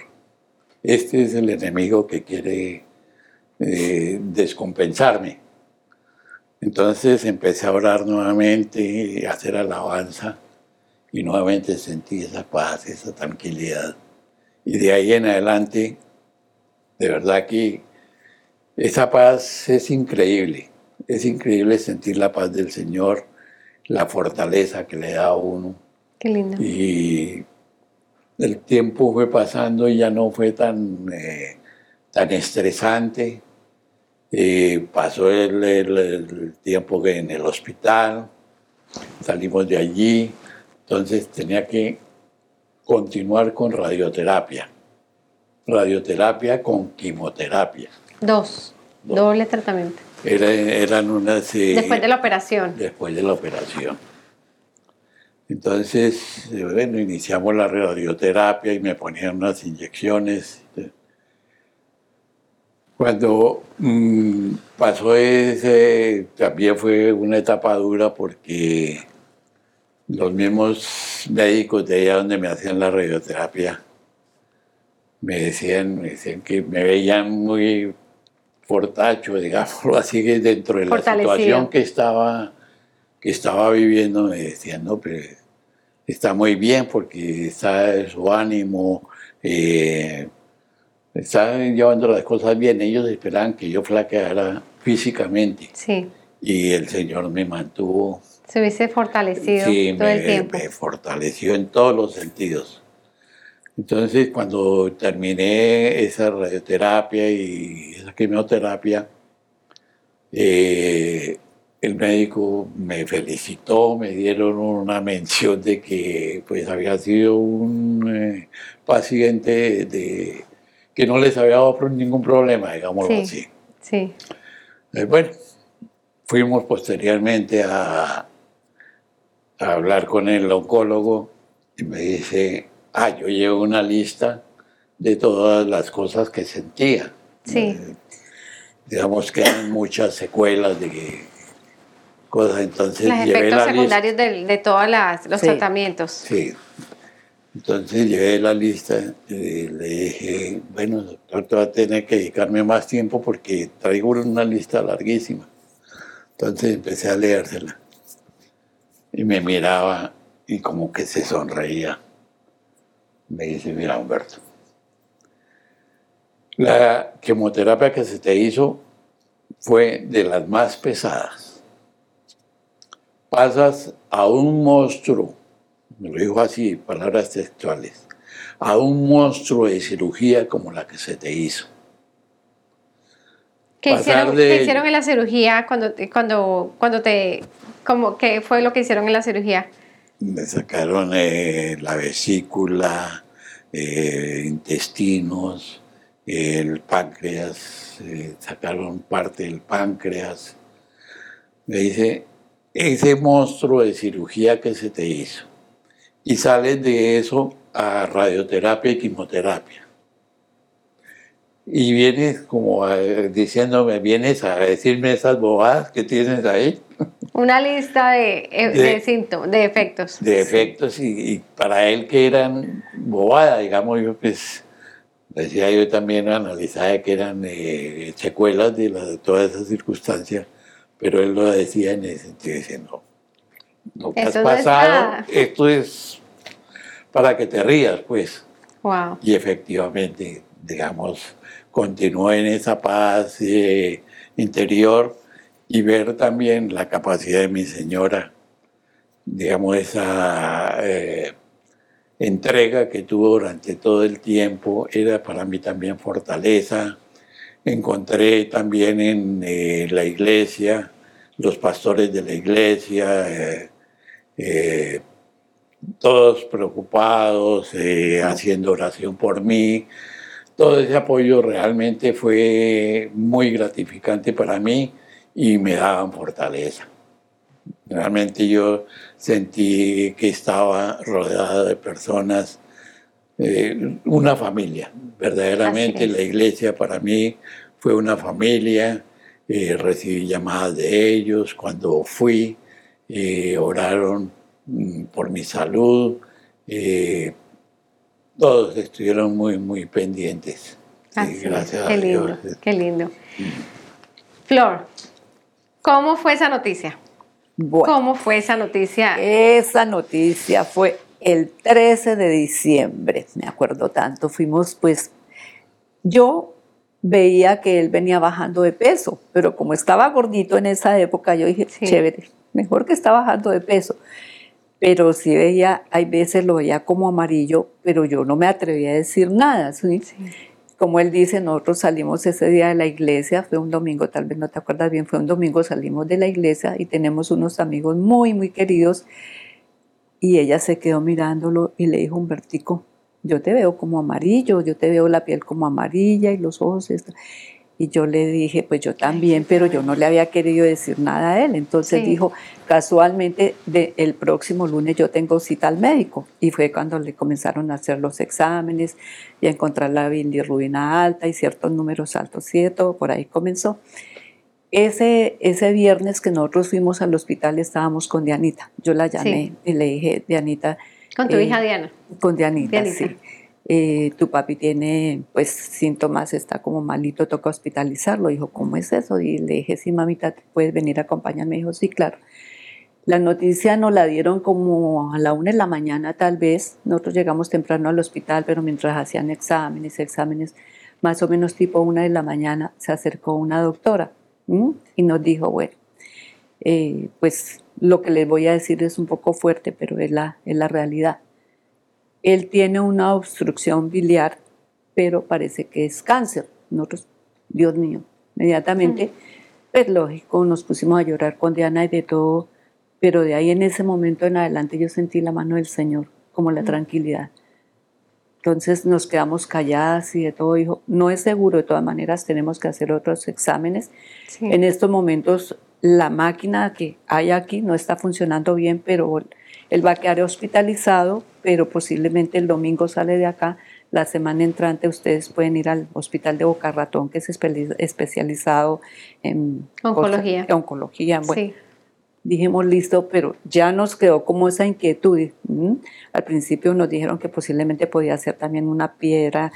Este es el enemigo que quiere eh, descompensarme. Entonces empecé a orar nuevamente, a hacer alabanza y nuevamente sentí esa paz, esa tranquilidad. Y de ahí en adelante, de verdad que esa paz es increíble. Es increíble sentir la paz del Señor, la fortaleza que le da a uno. Qué lindo. Y el tiempo fue pasando y ya no fue tan, eh, tan estresante. Eh, pasó el, el- el tiempo que en el hospital, salimos de allí, entonces tenía que continuar con radioterapia. Radioterapia con quimioterapia. Dos. Dos. Doble tratamiento. Era- eran unas... eh, Después de la operación. después de la operación. Entonces, eh, bueno, iniciamos la radioterapia y me ponían unas inyecciones. Cuando mm, pasó ese, también fue una etapa dura porque los mismos médicos de allá donde me hacían la radioterapia me decían, me decían que me veían muy fortacho, digámoslo así, que dentro de la situación que estaba, que estaba viviendo, me decían, no, pero está muy bien porque está su ánimo, eh, está llevando las cosas bien. Ellos esperaban que yo flaqueara físicamente Sí. y el Señor me mantuvo, Se hubiese fortalecido sí, todo me, el tiempo. me fortaleció en todos los sentidos. Entonces, cuando terminé esa radioterapia y esa quimioterapia, eh, el médico me felicitó, me dieron una mención de que pues había sido un eh, paciente de, que no les había dado ningún problema, digámoslo Sí. así. Sí. Eh, bueno, fuimos posteriormente a, a hablar con el oncólogo y me dice, ah, yo llevo una lista de todas las cosas que sentía. Sí. Eh, digamos que eran muchas secuelas de cosas, entonces Los llevé efectos la lista. secundarios del- de, todos los Sí. tratamientos. Sí. Entonces llevé la lista y le dije, bueno, doctor, te va a tener que dedicarme más tiempo porque traigo una lista larguísima. Entonces empecé a leérsela. Y me miraba y como que se sonreía. Me dice, mira Humberto, la quimioterapia que se te hizo fue de las más pesadas. Pasas a un monstruo me lo dijo así, palabras textuales, a un monstruo de cirugía como la que se te hizo. ¿Qué hicieron, de- qué hicieron en la cirugía cuando cuando, cuando te, como, qué fue lo que hicieron en la cirugía? Me sacaron eh, la vesícula, eh, intestinos, el páncreas, eh, sacaron parte del páncreas. Me dice, ese monstruo de cirugía que se te hizo y sales de eso a radioterapia y quimioterapia. Y vienes como diciéndome, vienes a decirme esas bobadas que tienes ahí. Una lista de, eh, síntomas, de efectos. De efectos y, para él que eran bobadas, digamos, yo pues decía yo también analizaba que eran eh, secuelas de, de todas esas circunstancias, pero él lo decía en el sentido diciendo, lo que has pasado, esto es para que te rías, pues. Wow. Y efectivamente, digamos, continuó en esa paz eh, interior y ver también la capacidad de mi señora, digamos, esa eh, entrega que tuvo durante todo el tiempo, era para mí también fortaleza. Encontré también en eh, la iglesia, los pastores de la iglesia, todos preocupados, eh, haciendo oración por mí. Todo ese apoyo realmente fue muy gratificante para mí y me daban fortaleza. Realmente yo sentí que estaba rodeado de personas, eh, una familia. Verdaderamente la iglesia para mí fue una familia. Eh, recibí llamadas de ellos cuando fui, oraron Mm, por mi salud. Eh, todos estuvieron muy, muy pendientes. gracias qué lindo, Qué lindo. Flor, ¿cómo fue esa noticia? ¿Cómo fue esa noticia? Esa noticia fue el 13 de diciembre, me acuerdo tanto. Fuimos, pues, yo veía que él venía bajando de peso, pero como estaba gordito en esa época, yo dije, chévere, mejor que está bajando de peso pero sí veía, hay veces lo veía como amarillo, pero yo no me atrevía a decir nada. Como él dice, nosotros salimos ese día de la iglesia, fue un domingo, tal vez no te acuerdas bien, fue un domingo, salimos de la iglesia y tenemos unos amigos muy, muy queridos. Y ella se quedó mirándolo y le dijo, Humbertico, yo te veo como amarillo, yo te veo la piel como amarilla y los ojos. Y yo le dije, pues yo también, pero yo no le había querido decir nada a él. Entonces dijo, casualmente el próximo lunes yo tengo cita al médico. Y fue cuando le comenzaron a hacer los exámenes y a encontrar la bilirrubina alta y ciertos números altos, ¿cierto? Por ahí comenzó. Ese, ese viernes que nosotros fuimos al hospital estábamos con Dianita. Yo la llamé y le dije, Dianita. ¿Con tu hija eh, Diana? Con Dianita, sí. Eh, tu papi tiene pues síntomas, está como malito, toca hospitalizarlo. Dijo, ¿cómo es eso? Y le dije, sí, mamita, ¿puedes venir a acompañarme? Dijo, sí, claro. La noticia nos la dieron como a la una de la mañana tal vez. Nosotros llegamos temprano al hospital, pero mientras hacían exámenes, exámenes, más o menos tipo una de la mañana, se acercó una doctora y nos dijo, bueno, eh, pues lo que les voy a decir es un poco fuerte, pero es la, es la realidad él tiene una obstrucción biliar, pero parece que es cáncer. Nosotros, Dios mío, inmediatamente, es pues, lógico, nos pusimos a llorar con Diana y de todo, pero de ahí en ese momento en adelante yo sentí la mano del Señor, como la tranquilidad. Entonces nos quedamos calladas y de todo, dijo, no es seguro, de todas maneras tenemos que hacer otros exámenes. En estos momentos la máquina que hay aquí no está funcionando bien, pero él va a quedar hospitalizado, pero posiblemente el domingo sale de acá. La semana entrante ustedes pueden ir al hospital de Boca Ratón, que es especializado en oncología. oncología. Bueno, dijimos listo, pero ya nos quedó como esa inquietud. Al principio nos dijeron que posiblemente podía ser también una piedra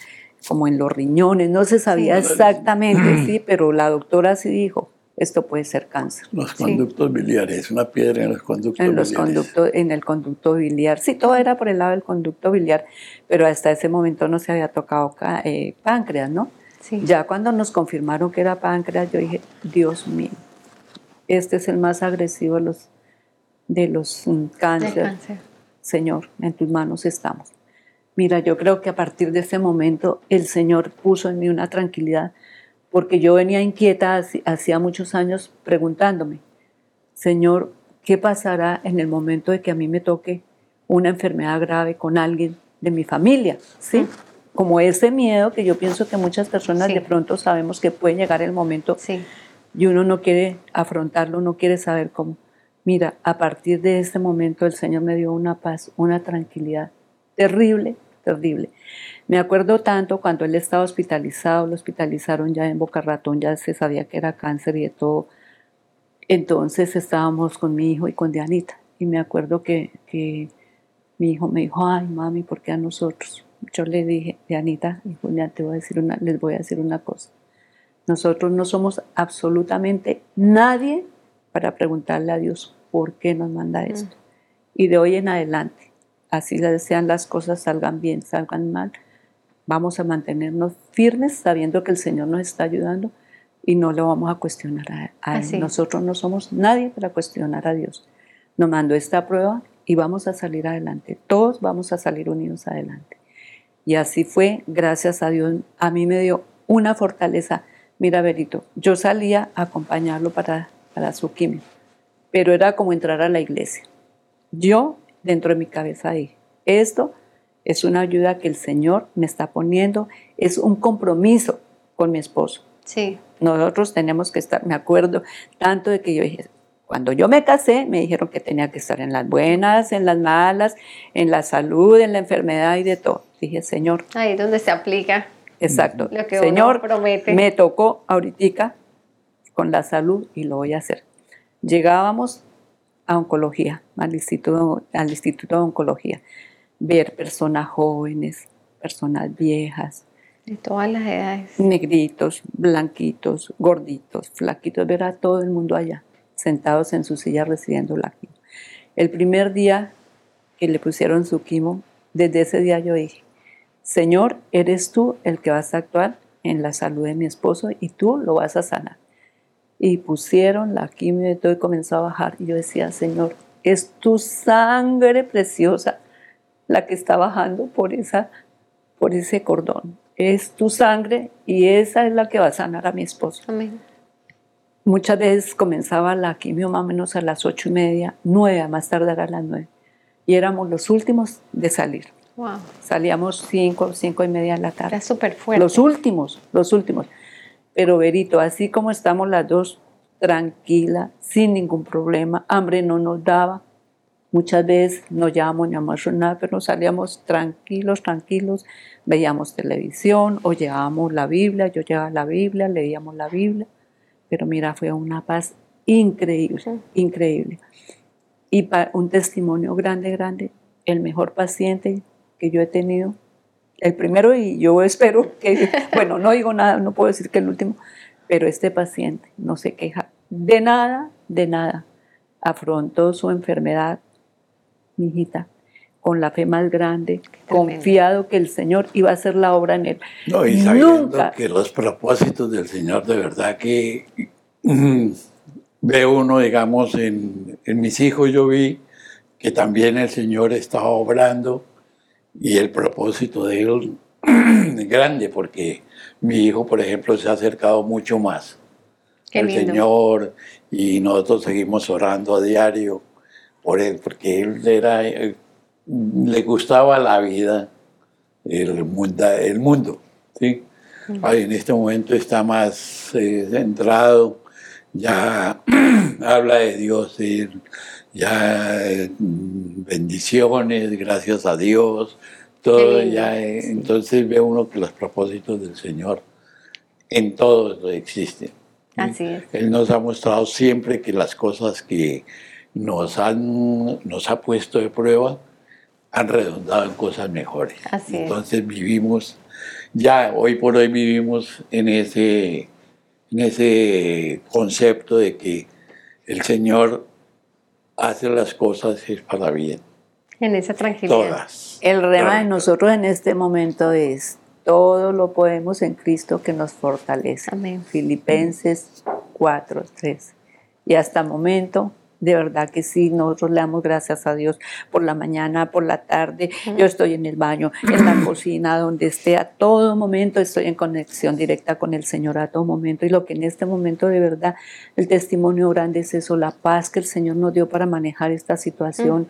como en los riñones, no se sabía exactamente, sí, pero la doctora sí dijo, esto puede ser cáncer. Los conductos biliares, una piedra en los conductos en los Conductos, en el conducto biliar. Sí, todo era por el lado del conducto biliar, pero hasta ese momento no se había tocado eh, páncreas, ¿no? Sí. Ya cuando nos confirmaron que era páncreas, yo dije, Dios mío, este es el más agresivo de los, de los mm, cánceres. cáncer. Señor, en tus manos estamos. Mira, yo creo que a partir de ese momento el Señor puso en mí una tranquilidad porque yo venía inquieta hacía muchos años preguntándome, Señor, ¿qué pasará en el momento de que a mí me toque una enfermedad grave con alguien de mi familia? ¿Sí? Como ese miedo que yo pienso que muchas personas de pronto sabemos que puede llegar el momento y uno no quiere afrontarlo, no quiere saber cómo. Mira, a partir de este momento el Señor me dio una paz, una tranquilidad terrible, terrible. Me acuerdo tanto cuando él estaba hospitalizado, lo hospitalizaron ya en Boca Ratón, ya se sabía que era cáncer y de todo. Entonces estábamos con mi hijo y con Dianita. Y me acuerdo que, que mi hijo me dijo, ay mami, ¿por qué a nosotros? Yo le dije, Dianita y Julián, te voy a decir una, les voy a decir una cosa. Nosotros no somos absolutamente nadie para preguntarle a Dios por qué nos manda mm. esto. Y de hoy en adelante, así sean las cosas, salgan bien, salgan mal, vamos a mantenernos firmes sabiendo que el Señor nos está ayudando y no lo vamos a cuestionar a, Él. Nosotros no somos nadie para cuestionar a Dios. Nos mandó esta prueba y vamos a salir adelante. Todos vamos a salir unidos adelante. Y así fue, gracias a Dios, a mí me dio una fortaleza. Mira, Berito, yo salía a acompañarlo para, para su quimio, pero era como entrar a la iglesia. Yo, dentro de mi cabeza, dije, esto es una ayuda que el Señor me está poniendo, es un compromiso con mi esposo. Sí. Nosotros tenemos que estar, me acuerdo tanto de que yo dije, cuando yo me casé, me dijeron que tenía que estar en las buenas, en las malas, en la salud, en la enfermedad y de todo. Dije, Señor. Ahí es donde se aplica. Exacto. Lo que Señor, promete. me tocó ahorita con la salud y lo voy a hacer. Llegábamos a oncología, al instituto, al instituto de oncología ver personas jóvenes, personas viejas. De todas las edades. Negritos, blanquitos, gorditos, flaquitos, ver a todo el mundo allá, sentados en su silla recibiendo la quimo. El primer día que le pusieron su quimo, desde ese día yo dije, Señor, eres tú el que vas a actuar en la salud de mi esposo y tú lo vas a sanar. Y pusieron la quimio y todo y comenzó a bajar. Y yo decía, Señor, es tu sangre preciosa la que está bajando por, esa, por ese cordón. Es tu sangre y esa es la que va a sanar a mi esposo. Amén. Muchas veces comenzaba la quimio más o menos a las ocho y media, nueve, más tardar a las nueve. Y éramos los últimos de salir. Wow. Salíamos cinco, cinco y media de la tarde. Era súper fuerte. Los últimos, los últimos. Pero Verito, así como estamos las dos, tranquila, sin ningún problema, hambre no nos daba, Muchas veces no llevábamos ni a nada, pero salíamos tranquilos, tranquilos, veíamos televisión o llevábamos la Biblia, yo llevaba la Biblia, leíamos la Biblia, pero mira, fue una paz increíble, increíble. Y para un testimonio grande, grande, el mejor paciente que yo he tenido, el primero y yo espero que, bueno, no digo nada, no puedo decir que el último, pero este paciente no se queja de nada, de nada. Afrontó su enfermedad mi hijita, con la fe más grande, confiado que el Señor iba a hacer la obra en él. No, y sabiendo que los propósitos del Señor, de verdad que mm, ve uno, digamos, en, en mis hijos yo vi que también el Señor estaba obrando y el propósito de él es grande, porque mi hijo, por ejemplo, se ha acercado mucho más al Señor y nosotros seguimos orando a diario por él, porque él era, eh, le gustaba la vida, el mundo. El mundo ¿sí? en este momento está más eh, centrado, ya habla de Dios, ya eh, bendiciones, gracias a Dios, todo ya, entonces ve uno que los propósitos del Señor en todo existen. Así es. Él nos ha mostrado siempre que las cosas que nos, han, nos ha puesto de prueba, han redundado en cosas mejores. Entonces vivimos, ya hoy por hoy vivimos en ese, en ese concepto de que el Señor hace las cosas es para bien. En esa tranquilidad. Todas. El rema de nosotros en este momento es, todo lo podemos en Cristo que nos fortalece. Amén. Filipenses 4, 3. Y hasta el momento de verdad que sí, nosotros le damos gracias a Dios por la mañana, por la tarde. Yo estoy en el baño, en la cocina, donde esté, a todo momento estoy en conexión directa con el Señor, a todo momento. Y lo que en este momento de verdad, el testimonio grande es eso, la paz que el Señor nos dio para manejar esta situación,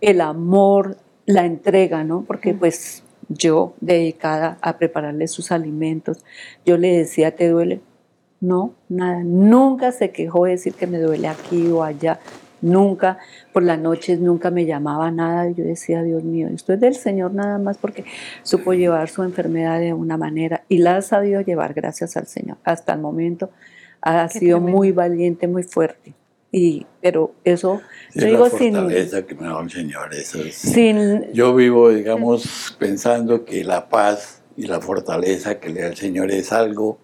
el amor, la entrega, ¿no? Porque pues yo dedicada a prepararle sus alimentos, yo le decía, ¿te duele? No, nada, nunca se quejó de decir que me duele aquí o allá. Nunca, por las noches nunca me llamaba nada. Yo decía, Dios mío, esto es del Señor nada más porque supo llevar su enfermedad de una manera y la ha sabido llevar gracias al Señor. Hasta el momento ha sido muy valiente, muy fuerte. Y, pero eso, es digo, la fortaleza que me da el Señor. Eso sin, yo vivo, digamos, pensando que la paz y la fortaleza que le da el Señor es algo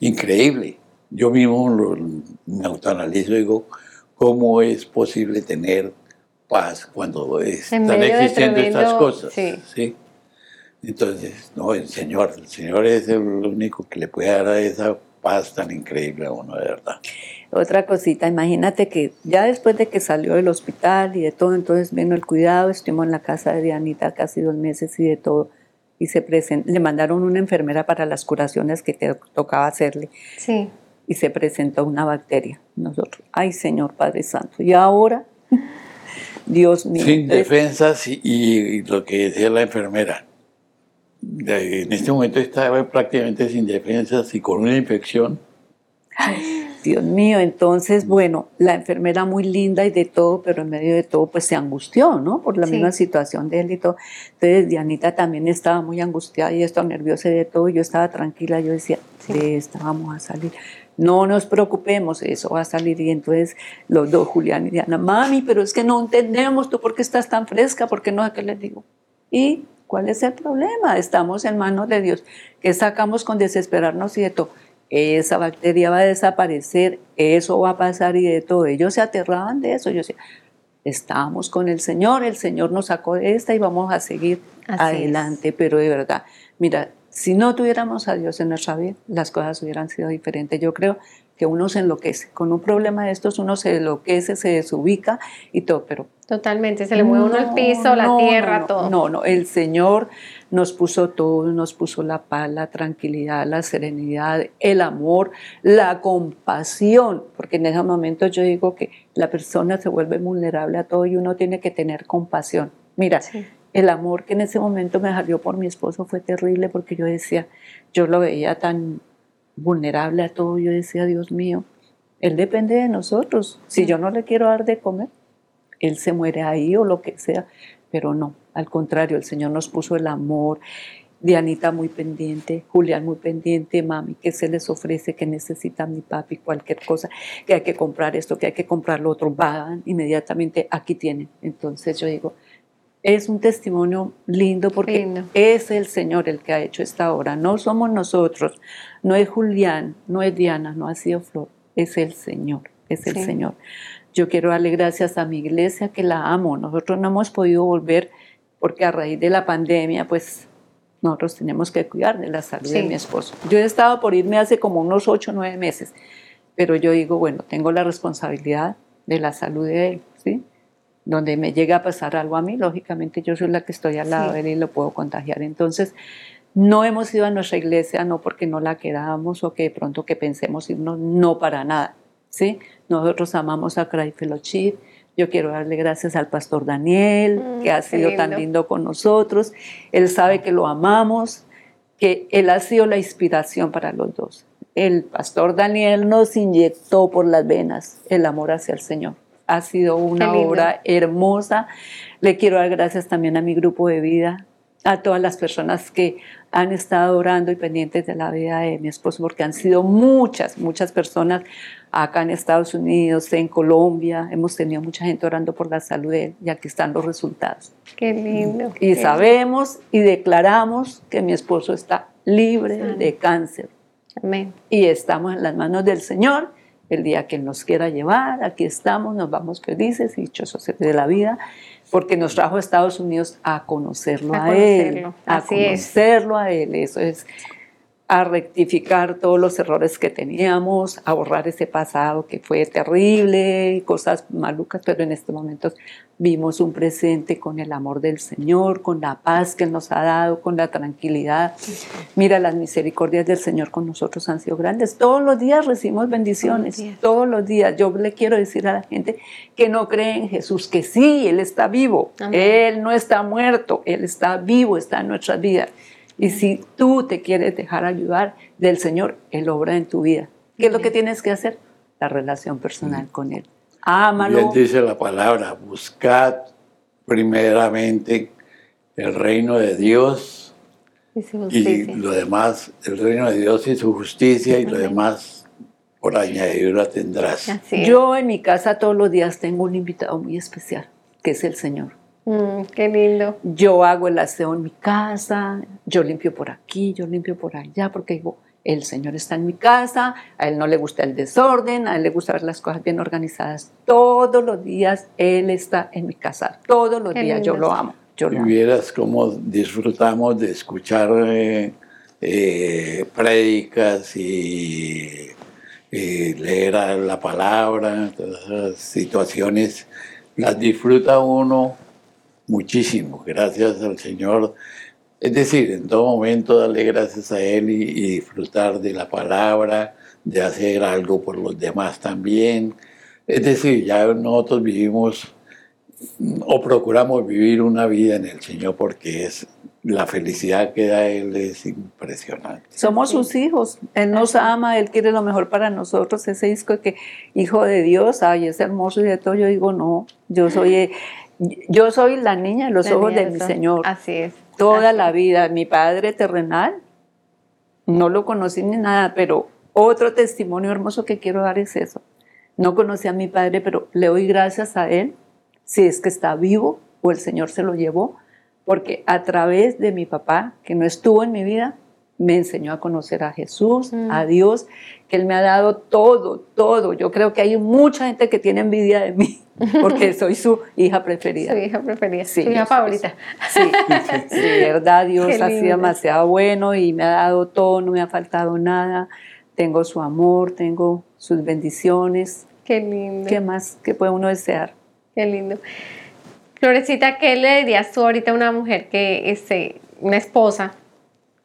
increíble. Yo mismo me autoanalizo y digo, ¿cómo es posible tener paz cuando están existiendo estas cosas? Sí. Entonces, no, el Señor, el Señor es el único que le puede dar esa paz tan increíble a uno, de verdad. Otra cosita, imagínate que ya después de que salió del hospital y de todo, entonces vino el cuidado, estuvimos en la casa de Dianita casi dos meses y de todo y se le mandaron una enfermera para las curaciones que te tocaba hacerle. Sí. Y se presentó una bacteria. Nosotros, ay Señor Padre Santo, y ahora, Dios mío. Sin defensas y, lo que decía la enfermera. En este momento estaba prácticamente sin defensas y con una infección. Ay, Dios mío, entonces, bueno, la enfermera muy linda y de todo, pero en medio de todo, pues se angustió, ¿no? Por la misma situación de él y todo. Entonces, Dianita también estaba muy angustiada y estaba nerviosa y de todo. Yo estaba tranquila, yo decía, de esta vamos a salir. No nos preocupemos, eso va a salir. Y entonces los dos, Julián y Diana, mami, pero es que no entendemos, tú por qué estás tan fresca, por qué no, ¿qué les digo? Y ¿Cuál es el problema? Estamos en manos de Dios. ¿Qué sacamos con desesperarnos y de todo? esa bacteria va a desaparecer, eso va a pasar y de todo. Ellos se aterraban de eso. Yo decía, estamos con el Señor, el Señor nos sacó de esta y vamos a seguir adelante. Pero de verdad, mira, si no tuviéramos a Dios en nuestra vida, las cosas hubieran sido diferentes. Yo creo que uno se enloquece. Con un problema de estos uno se enloquece, se desubica y todo, pero... Totalmente, se le mueve uno el piso, la tierra, todo. No, no, el Señor nos puso todo, nos puso la paz, la tranquilidad, la serenidad, el amor, la compasión, porque en ese momento yo digo que la persona se vuelve vulnerable a todo y uno tiene que tener compasión. Mira, el amor que en ese momento me salió por mi esposo fue terrible porque yo decía, yo lo veía tan vulnerable a todo, yo decía, Dios mío, Él depende de nosotros. Si yo no le quiero dar de comer, Él se muere ahí o lo que sea, pero no, al contrario, el Señor nos puso el amor. Dianita muy pendiente, Julián muy pendiente, mami, que se les ofrece, que necesita mi papi, cualquier cosa, que hay que comprar esto, que hay que comprar lo otro, van inmediatamente, aquí tienen. Entonces yo digo, es un testimonio lindo porque es el Señor el que ha hecho esta obra, no somos nosotros, no es Julián, no es Diana, no ha sido Flor, es el Señor, es el Señor. Yo quiero darle gracias a mi iglesia que la amo, nosotros no hemos podido volver porque a raíz de la pandemia, pues nosotros tenemos que cuidar de la salud de mi esposo. Yo he estado por irme hace como unos ocho o nueve meses, pero yo digo, bueno, tengo la responsabilidad de la salud de él, ¿sí? Donde me llega a pasar algo a mí, lógicamente yo soy la que estoy al lado de él y lo puedo contagiar. Entonces, no hemos ido a nuestra iglesia, no porque no la queramos o que de pronto que pensemos irnos, no para nada, ¿sí? Nosotros amamos a Cry Fellowship, yo quiero darle gracias al pastor Daniel, mm, que ha sido tan lindo con nosotros. Él sabe que lo amamos, que él ha sido la inspiración para los dos. El pastor Daniel nos inyectó por las venas el amor hacia el Señor. Ha sido una obra hermosa. Le quiero dar gracias también a mi grupo de vida, a todas las personas que han estado orando y pendientes de la vida de mi esposo, porque han sido muchas, muchas personas acá en Estados Unidos, en Colombia, hemos tenido mucha gente orando por la salud de él y aquí están los resultados. Qué lindo. Y sabemos y declaramos que mi esposo está libre de cáncer. Amén. Y estamos en las manos del Señor. El día que nos quiera llevar, aquí estamos, nos vamos felices y dichosos de la vida porque nos trajo a Estados Unidos a conocerlo a, él, a conocerlo a él. Eso es a rectificar todos los errores que teníamos, a borrar ese pasado que fue terrible, cosas malucas, pero en este momento vimos un presente con el amor del Señor, con la paz que nos ha dado, con la tranquilidad. Mira, las misericordias del Señor con nosotros han sido grandes. Todos los días recibimos bendiciones, todos los días. Yo le quiero decir a la gente que no cree en Jesús, que sí, Él está vivo, Él no está muerto, Él está vivo, está en nuestras vidas. Y si tú te quieres dejar ayudar del Señor, Él obra en tu vida. ¿Qué es lo que tienes que hacer? La relación personal con Él. Ámalo. Bien dice la palabra, buscad primeramente el reino de Dios Y su y lo demás, el reino de Dios y su justicia y lo demás por añadidura tendrás. Yo en mi casa todos los días tengo un invitado muy especial, que es el Señor. Mm, qué lindo. Yo hago el aseo en mi casa, yo limpio por aquí, yo limpio por allá, porque digo, el Señor está en mi casa, a Él no le gusta el desorden, a Él le gusta ver las cosas bien organizadas. Todos los días Él está en mi casa, todos los Qué días yo lo amo. Yo lo Y amo. vieras cómo disfrutamos de escuchar eh, eh, prédicas y, y leer la palabra, todas esas situaciones, las disfruta uno muchísimo, gracias al Señor. Es decir, en todo momento darle gracias a Él y, y disfrutar de la palabra, de hacer algo por los demás también. Es decir, ya nosotros vivimos o procuramos vivir una vida en el Señor porque es la felicidad que da Él es impresionante. Somos sus hijos, Él nos ama, Él quiere lo mejor para nosotros. Ese disco que, hijo de Dios, ay, es hermoso y de todo. Yo digo, no, yo soy, eh, yo soy la niña de los La ojos de mi. Señor. Así es. toda Así la vida. Mi padre terrenal, no lo conocí ni nada, pero otro testimonio hermoso que quiero dar es eso. No conocí a mi padre, pero le doy gracias a él, si es que está vivo o el Señor se lo llevó, porque a través de mi papá, que no estuvo en mi vida, me enseñó a conocer a Jesús, Mm. a Dios, que Él me ha dado todo, todo. Yo creo que hay mucha gente que tiene envidia de mí, porque soy su hija preferida. Su hija preferida, Sí, su hija favorita. Sí, sí, de verdad Dios ha sido demasiado bueno y me ha dado todo, no me ha faltado nada. Tengo su amor, tengo sus bendiciones. Qué lindo. ¿Qué más que puede uno desear? Qué lindo. Florecita, ¿qué le dirías tú ahorita a una mujer que, este, una esposa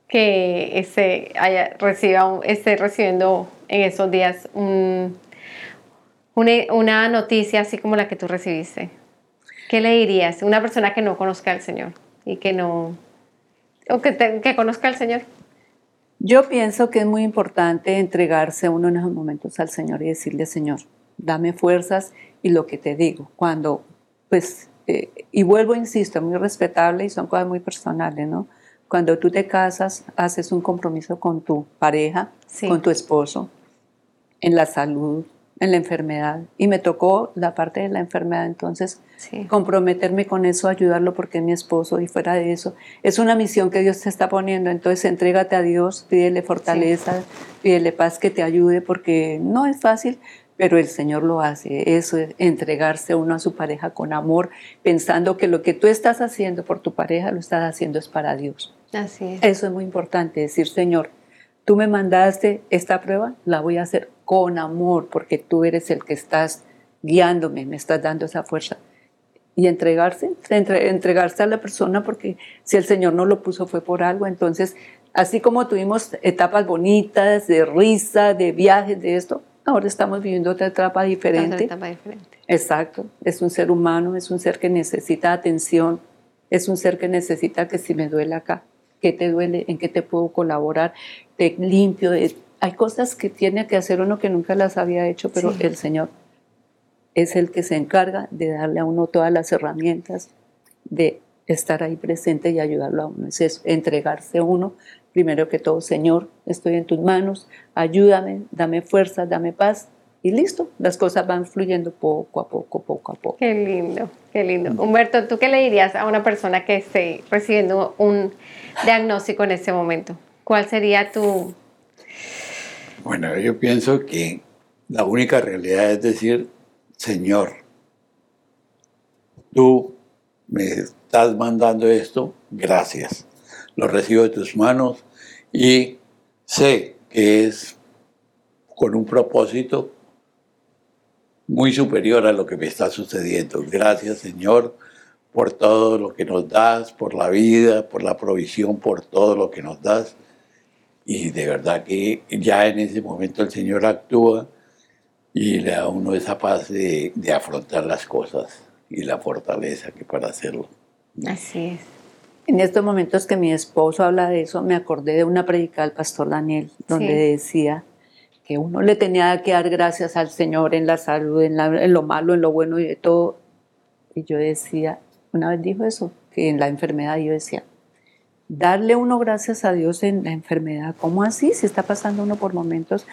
que este, haya, reciba, esté recibiendo en esos días un- una, una noticia así como la que tú recibiste? ¿Qué le dirías? Una persona que no conozca al Señor y que no, o que, que conozca al Señor. Yo pienso que es muy importante entregarse uno en esos momentos al Señor y decirle, Señor, dame fuerzas y lo que te digo. Cuando, pues, eh, y vuelvo, insisto, muy respetable y son cosas muy personales, ¿no? Cuando tú te casas, haces un compromiso con tu pareja, Sí. con tu esposo, en la salud, en la enfermedad. Y me tocó la parte de la enfermedad, entonces Sí. comprometerme con eso, ayudarlo porque es mi esposo y fuera de eso. Es una misión que Dios te está poniendo, entonces entrégate a Dios, pídele fortaleza, pídele paz que te ayude porque no es fácil, pero el Señor lo hace. Eso es entregarse uno a su pareja con amor, pensando que lo que tú estás haciendo por tu pareja lo estás haciendo es para Dios. Así es. Eso es muy importante, decir, Señor, tú me mandaste esta prueba, la voy a hacer con amor, porque tú eres el que estás guiándome, me estás dando esa fuerza. Y entregarse, entre- entregarse a la persona, porque si el Señor no lo puso fue por algo. Entonces, así como tuvimos etapas bonitas, de risa, de viajes, de esto, ahora estamos viviendo otra etapa Otra diferente. etapa diferente. Exacto, es un ser humano, es un ser que necesita atención, es un ser que necesita que si me duele acá, ¿qué te duele? ¿En qué te puedo colaborar? Te limpio. de- Hay cosas que tiene que hacer uno que nunca las había hecho, pero Sí. el Señor es el que se encarga de darle a uno todas las herramientas, de estar ahí presente y ayudarlo a uno. Es eso, entregarse a uno. Primero que todo, Señor, estoy en tus manos, ayúdame, dame fuerza, dame paz y listo, las cosas van fluyendo poco a poco, poco a poco. Qué lindo, qué lindo. Humberto, ¿tú qué le dirías a una persona que esté recibiendo un diagnóstico en este momento? ¿Cuál sería tu... Bueno, yo pienso que la única realidad es decir, Señor, tú me estás mandando esto, gracias. Lo recibo de tus manos y sé que es con un propósito muy superior a lo que me está sucediendo. Gracias, Señor, por todo lo que nos das, por la vida, por la provisión, por todo lo que nos das. Y de verdad que ya en ese momento el Señor actúa y le da a uno esa paz de, de afrontar las cosas y la fortaleza que para hacerlo. Así es. En estos momentos que mi esposo habla de eso, me acordé de una predicada del pastor Daniel, donde Sí. decía que uno le tenía que dar gracias al Señor en la salud, en, lo malo, en lo bueno y de todo. Y yo decía, una vez dijo eso, que en la enfermedad yo decía, darle uno gracias a Dios en la enfermedad, ¿cómo así? Si está pasando uno por momentos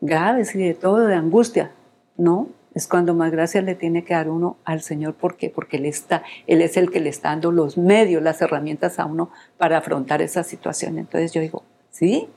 graves y de todo, de angustia, ¿no? Es cuando más gracias le tiene que dar uno al Señor. ¿Por qué? Porque Él, está, él es el que le está dando los medios, las herramientas a uno para afrontar esa situación. Entonces yo digo, sí,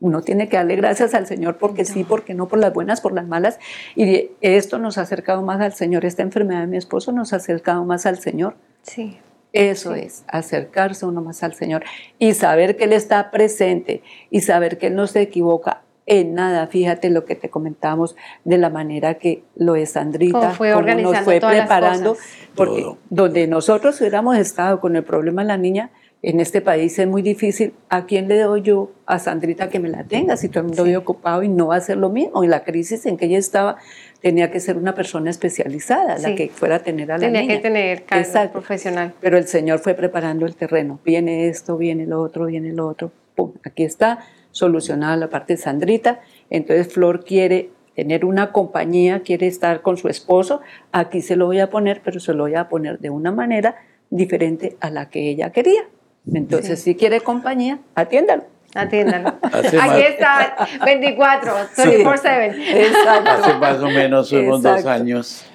uno tiene que darle gracias al Señor porque sí, porque no, por las buenas, por las malas. Y esto nos ha acercado más al Señor. Esta enfermedad de mi esposo nos ha acercado más al Señor. Sí. Eso es, acercarse uno más al Señor y saber que Él está presente y saber que Él no se equivoca en nada. Fíjate lo que te comentamos de la manera que lo es Sandrita, fue cómo nos fue preparando, porque donde nosotros hubiéramos estado con el problema de la niña, en este país es muy difícil. ¿A quién le doy yo a Sandrita que me la tenga si todo el mundo sí. ocupado y no va a ser lo mismo? Y la crisis en que ella estaba tenía que ser una persona especializada, la que fuera a tener a la tenía niña. que tener cargo profesional. Pero el Señor fue preparando el terreno. Viene esto, viene lo otro, viene lo otro. Pum, aquí está solucionada la parte de Sandrita. Entonces Flor quiere tener una compañía, quiere estar con su esposo. Aquí se lo voy a poner, pero se lo voy a poner de una manera diferente a la que ella quería. Entonces, sí. si quiere compañía, atiéndalo. Atiéndalo. Hace Aquí más, está 24, 24-7. Exacto. Hace más o menos unos Exacto. dos años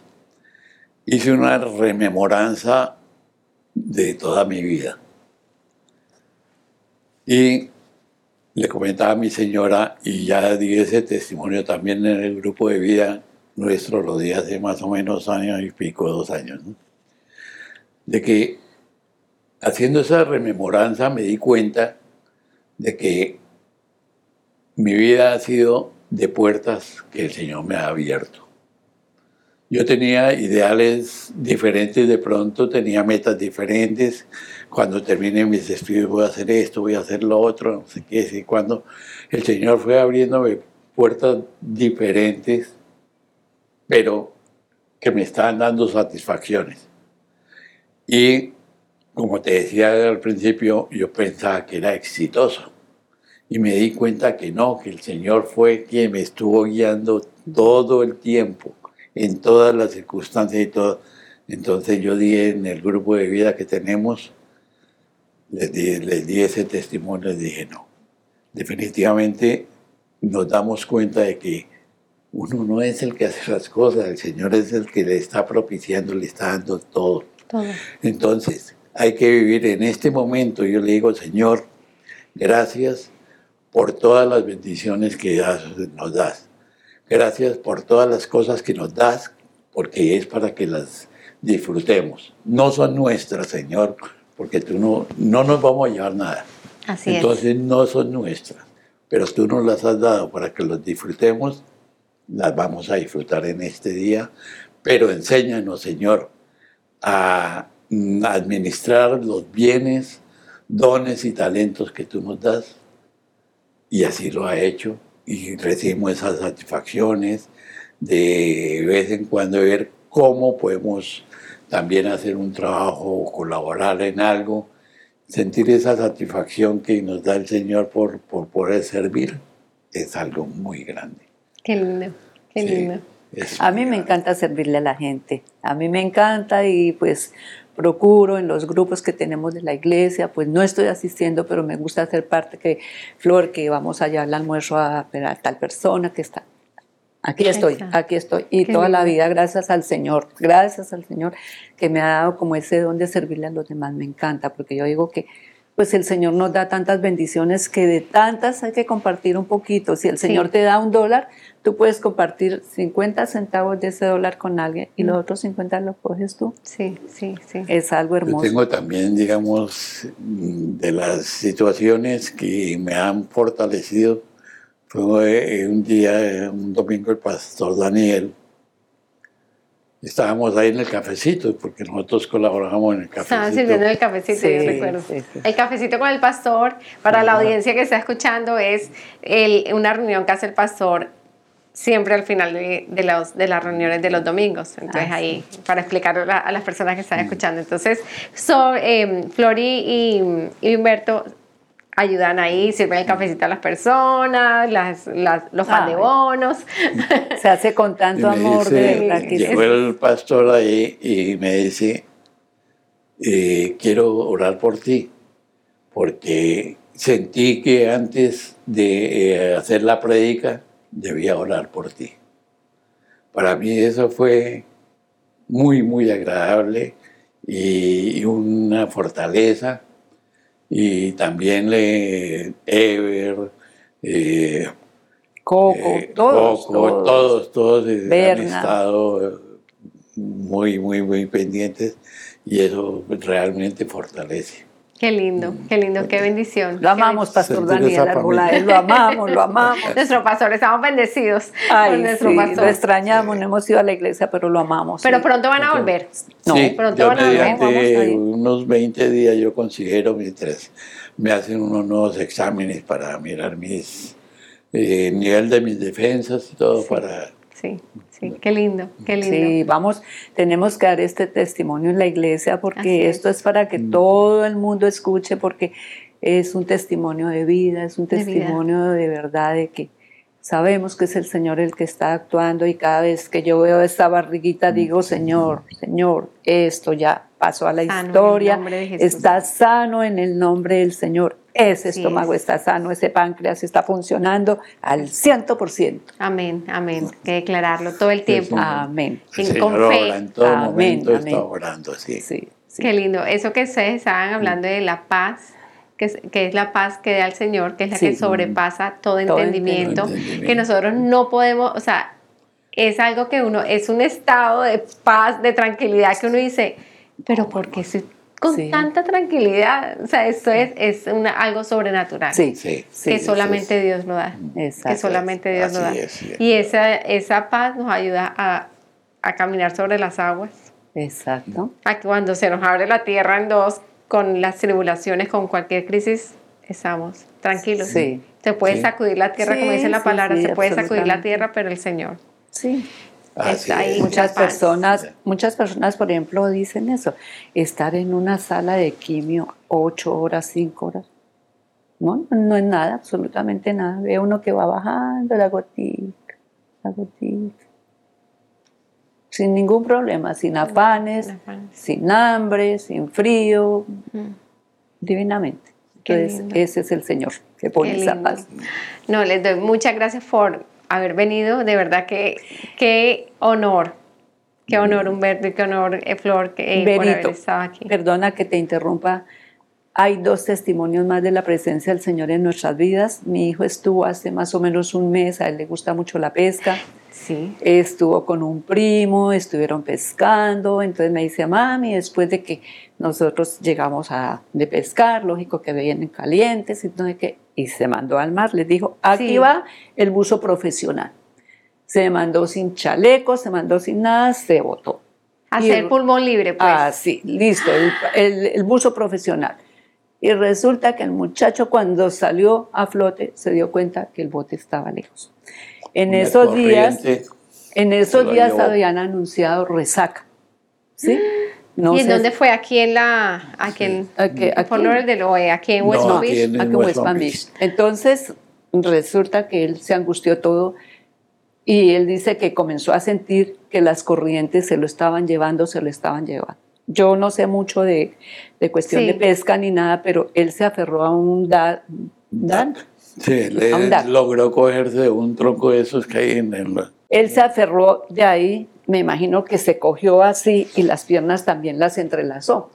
hice una rememoranza de toda mi vida. Y le comentaba a mi señora, y ya di ese testimonio también en el grupo de vida nuestro, lo di hace más o menos años y pico, dos años, ¿no? de que haciendo esa rememoranza me di cuenta de que mi vida ha sido de puertas que el Señor me ha abierto. Yo tenía ideales diferentes de pronto, tenía metas diferentes. Cuando termine mis estudios voy a hacer esto, voy a hacer lo otro, no sé qué. Y cuando el Señor fue abriéndome puertas diferentes, pero que me estaban dando satisfacciones. Y como te decía al principio, yo pensaba que era exitoso. Y me di cuenta que no, que el Señor fue quien me estuvo guiando todo el tiempo, en todas las circunstancias y todo. Entonces yo di en el grupo de vida que tenemos, les di, les di ese testimonio, les dije, no, definitivamente nos damos cuenta de que uno no es el que hace las cosas, el Señor es el que le está propiciando, le está dando todo. todo. Entonces, hay que vivir en este momento. Yo le digo, Señor, gracias por todas las bendiciones que nos das. Gracias por todas las cosas que nos das, porque es para que las disfrutemos. No son nuestras, Señor, porque tú no, no nos vamos a llevar nada. Así Entonces es. no son nuestras, pero tú nos las has dado para que las disfrutemos. Las vamos a disfrutar en este día, pero enséñanos, Señor, a administrar los bienes, dones y talentos que tú nos das. Y así lo ha hecho. Y recibimos esas satisfacciones de vez en cuando ver cómo podemos también hacer un trabajo, colaborar en algo, sentir esa satisfacción que nos da el Señor por, por poder servir, es algo muy grande. Qué lindo, qué lindo. A mí me encanta servirle a la gente, a mí me encanta y pues procuro en los grupos que tenemos de la iglesia, pues no estoy asistiendo, pero me gusta ser parte que, Flor, que vamos allá al almuerzo a, a tal persona que está. Aquí estoy, aquí estoy. Y Qué toda lindo. la vida, gracias al Señor, gracias al Señor que me ha dado como ese don de servirle a los demás. Me encanta, porque yo digo que pues el Señor nos da tantas bendiciones que de tantas hay que compartir un poquito. Si el Señor sí. te da un dólar, tú puedes compartir 50 centavos de ese dólar con alguien y los otros 50 los coges tú. Sí, sí, sí. Es algo hermoso. Yo tengo también, digamos, de las situaciones que me han fortalecido. Fue un día, un domingo, el pastor Daniel. Estábamos ahí en el cafecito, porque nosotros colaboramos en el cafecito. Estaban sirviendo el cafecito, sí, yo recuerdo. Sí, sí. El cafecito con el pastor, para Ajá. la audiencia que está escuchando, es el, una reunión que hace el pastor siempre al final de, de, los, de las reuniones de los domingos. Entonces ah, ahí, sí. para explicar a, a, las personas que están escuchando. Entonces, so, eh, Flori y, y, Humberto ayudan ahí, sirven el cafecito a las personas, las, las- los pan de bonos. Se hace con tanto amor, dice- de que llegó el pastor ahí y me dice, eh, quiero orar por ti, porque sentí que antes de eh, hacer la prédica debía orar por ti. Para mí eso fue muy, muy agradable y, y una fortaleza. Y también le, Ever, eh, Coco, eh, todos, Coco, todos. todos, todos, eh, han estado muy, muy, muy pendientes y eso realmente fortalece. Qué lindo, qué lindo, qué bendición. Lo amamos, Qué Pastor Daniel familia. lo amamos, lo amamos. Nuestro pastor, estamos bendecidos Ay, con nuestro sí, pastor. lo extrañamos, no hemos ido a la iglesia, pero lo amamos. Pero sí. pronto van a volver. No, sí, pronto yo van a ver, vamos a unos 20 días yo considero mientras me hacen unos nuevos exámenes para mirar mis eh, nivel de mis defensas y todo para Sí, sí, qué lindo, qué lindo. Sí, vamos, tenemos que dar este testimonio en la iglesia porque es. esto es para que todo el mundo escuche porque es un testimonio de vida, es un De vida. testimonio de verdad de que sabemos que es el Señor el que está actuando y cada vez que yo veo esta barriguita digo, Señor, Señor, esto ya pasó a la Sano historia, está sano en el nombre del Señor, ese estómago es. está sano, ese páncreas está funcionando al 100%. Amén, amén. Que declararlo todo el tiempo. sí. Amén. Sí, el con fe. en todo Amén, momento amén. está orando, sí. Sí, sí. Qué lindo. Eso que ustedes estaban hablando de la paz, que es, que es la paz que da el Señor, que es la Sí. que sobrepasa todo, Todo entendimiento, entendimiento. que nosotros no podemos, o sea, es algo que uno, es un estado de paz, de tranquilidad que uno dice, pero ¿por qué estoy con Sí. tanta tranquilidad? O sea, esto es, es una- algo sobrenatural. Sí, Sí. sí, que solamente Dios lo da. Exacto. Que solamente Dios lo da. Así es, sí. Y esa, esa paz nos ayuda a, a caminar sobre las aguas. Exacto. a que cuando se nos abre la tierra en dos, con las tribulaciones, con cualquier crisis, estamos tranquilos. Sí. Se puede Sí. sacudir la tierra, como dice la palabra, sí, se puede sacudir la tierra, pero el Señor. Sí. Así Está ahí. es. Muchas paz. personas, muchas personas, por ejemplo, dicen eso, estar en una sala de quimio ocho horas, cinco horas. No, no es nada, absolutamente nada. Ve uno que va bajando la gotica, la gotica. Sin ningún problema, sin afanes, sin afanes. sin hambre, sin frío, divinamente. Qué Entonces, lindo. ese es el Señor que pone esa paz. No, les doy muchas gracias por haber venido. De verdad que qué honor. Qué honor, Humberto, y qué honor, eh, Flor, que, eh, por haber estado aquí. Perdona que te interrumpa. Hay dos testimonios más de la presencia del Señor en nuestras vidas. Mi hijo estuvo hace más o menos un mes, a él le gusta mucho la pesca. Sí. Estuvo con un primo, estuvieron pescando. Entonces me dice, mami, después de que nosotros llegamos a, de pescar, lógico que vienen calientes sé qué, y se mandó al mar. Les dijo, aquí Sí. va el buzo profesional. Se mandó sin chaleco, se mandó sin nada, se botó. Hacer pulmón libre, pues. Ah, sí, listo, el, el, el buzo profesional. Y resulta que el muchacho cuando salió a flote se dio cuenta que el bote estaba lejos. En esos días, corriente. en esos lo días habían anunciado resaca. ¿Sí? No ¿Y en dónde fue? Aquí en la. Aquí en. Aquí- aquí. Por lo del OE, aquí en West No, Palm aquí Beach. en- aquí en West West Palm. Beach. Entonces, resulta que él se angustió todo y él dice que comenzó a sentir que las corrientes se lo estaban llevando, se lo estaban llevando. Yo no sé mucho de, de cuestión Sí. de pesca ni nada, pero él se aferró a un da, dan. Sí, dato. logró cogerse un tronco de esos que hay en el... Él se aferró de ahí, me imagino que se cogió así y las piernas también las entrelazó.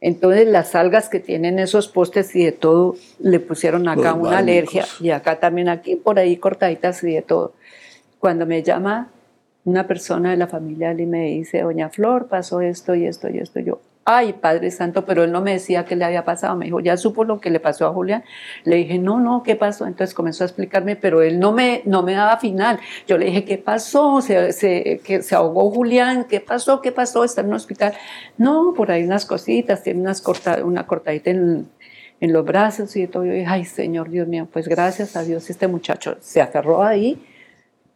Entonces las algas que tienen esos postes y de todo le pusieron acá Los una alergia y acá también aquí por ahí cortaditas y de todo. Cuando me llama una persona de la familia y me dice, doña Flor, pasó esto y esto y esto, yo, ay Padre Santo, pero él no me decía qué le había pasado, me dijo, ya supo lo que le pasó a Julián. Le dije, no, no, ¿qué pasó? Entonces comenzó a explicarme, pero él no me, no me daba final. Yo le dije, ¿qué pasó? Se, se, que se ahogó Julián, ¿qué pasó? ¿Qué pasó? Está en un hospital. No, por ahí unas cositas, tiene unas corta, una cortadita en, en los brazos y todo. Yo dije, ay Señor Dios mío, pues gracias a Dios este muchacho se aferró ahí.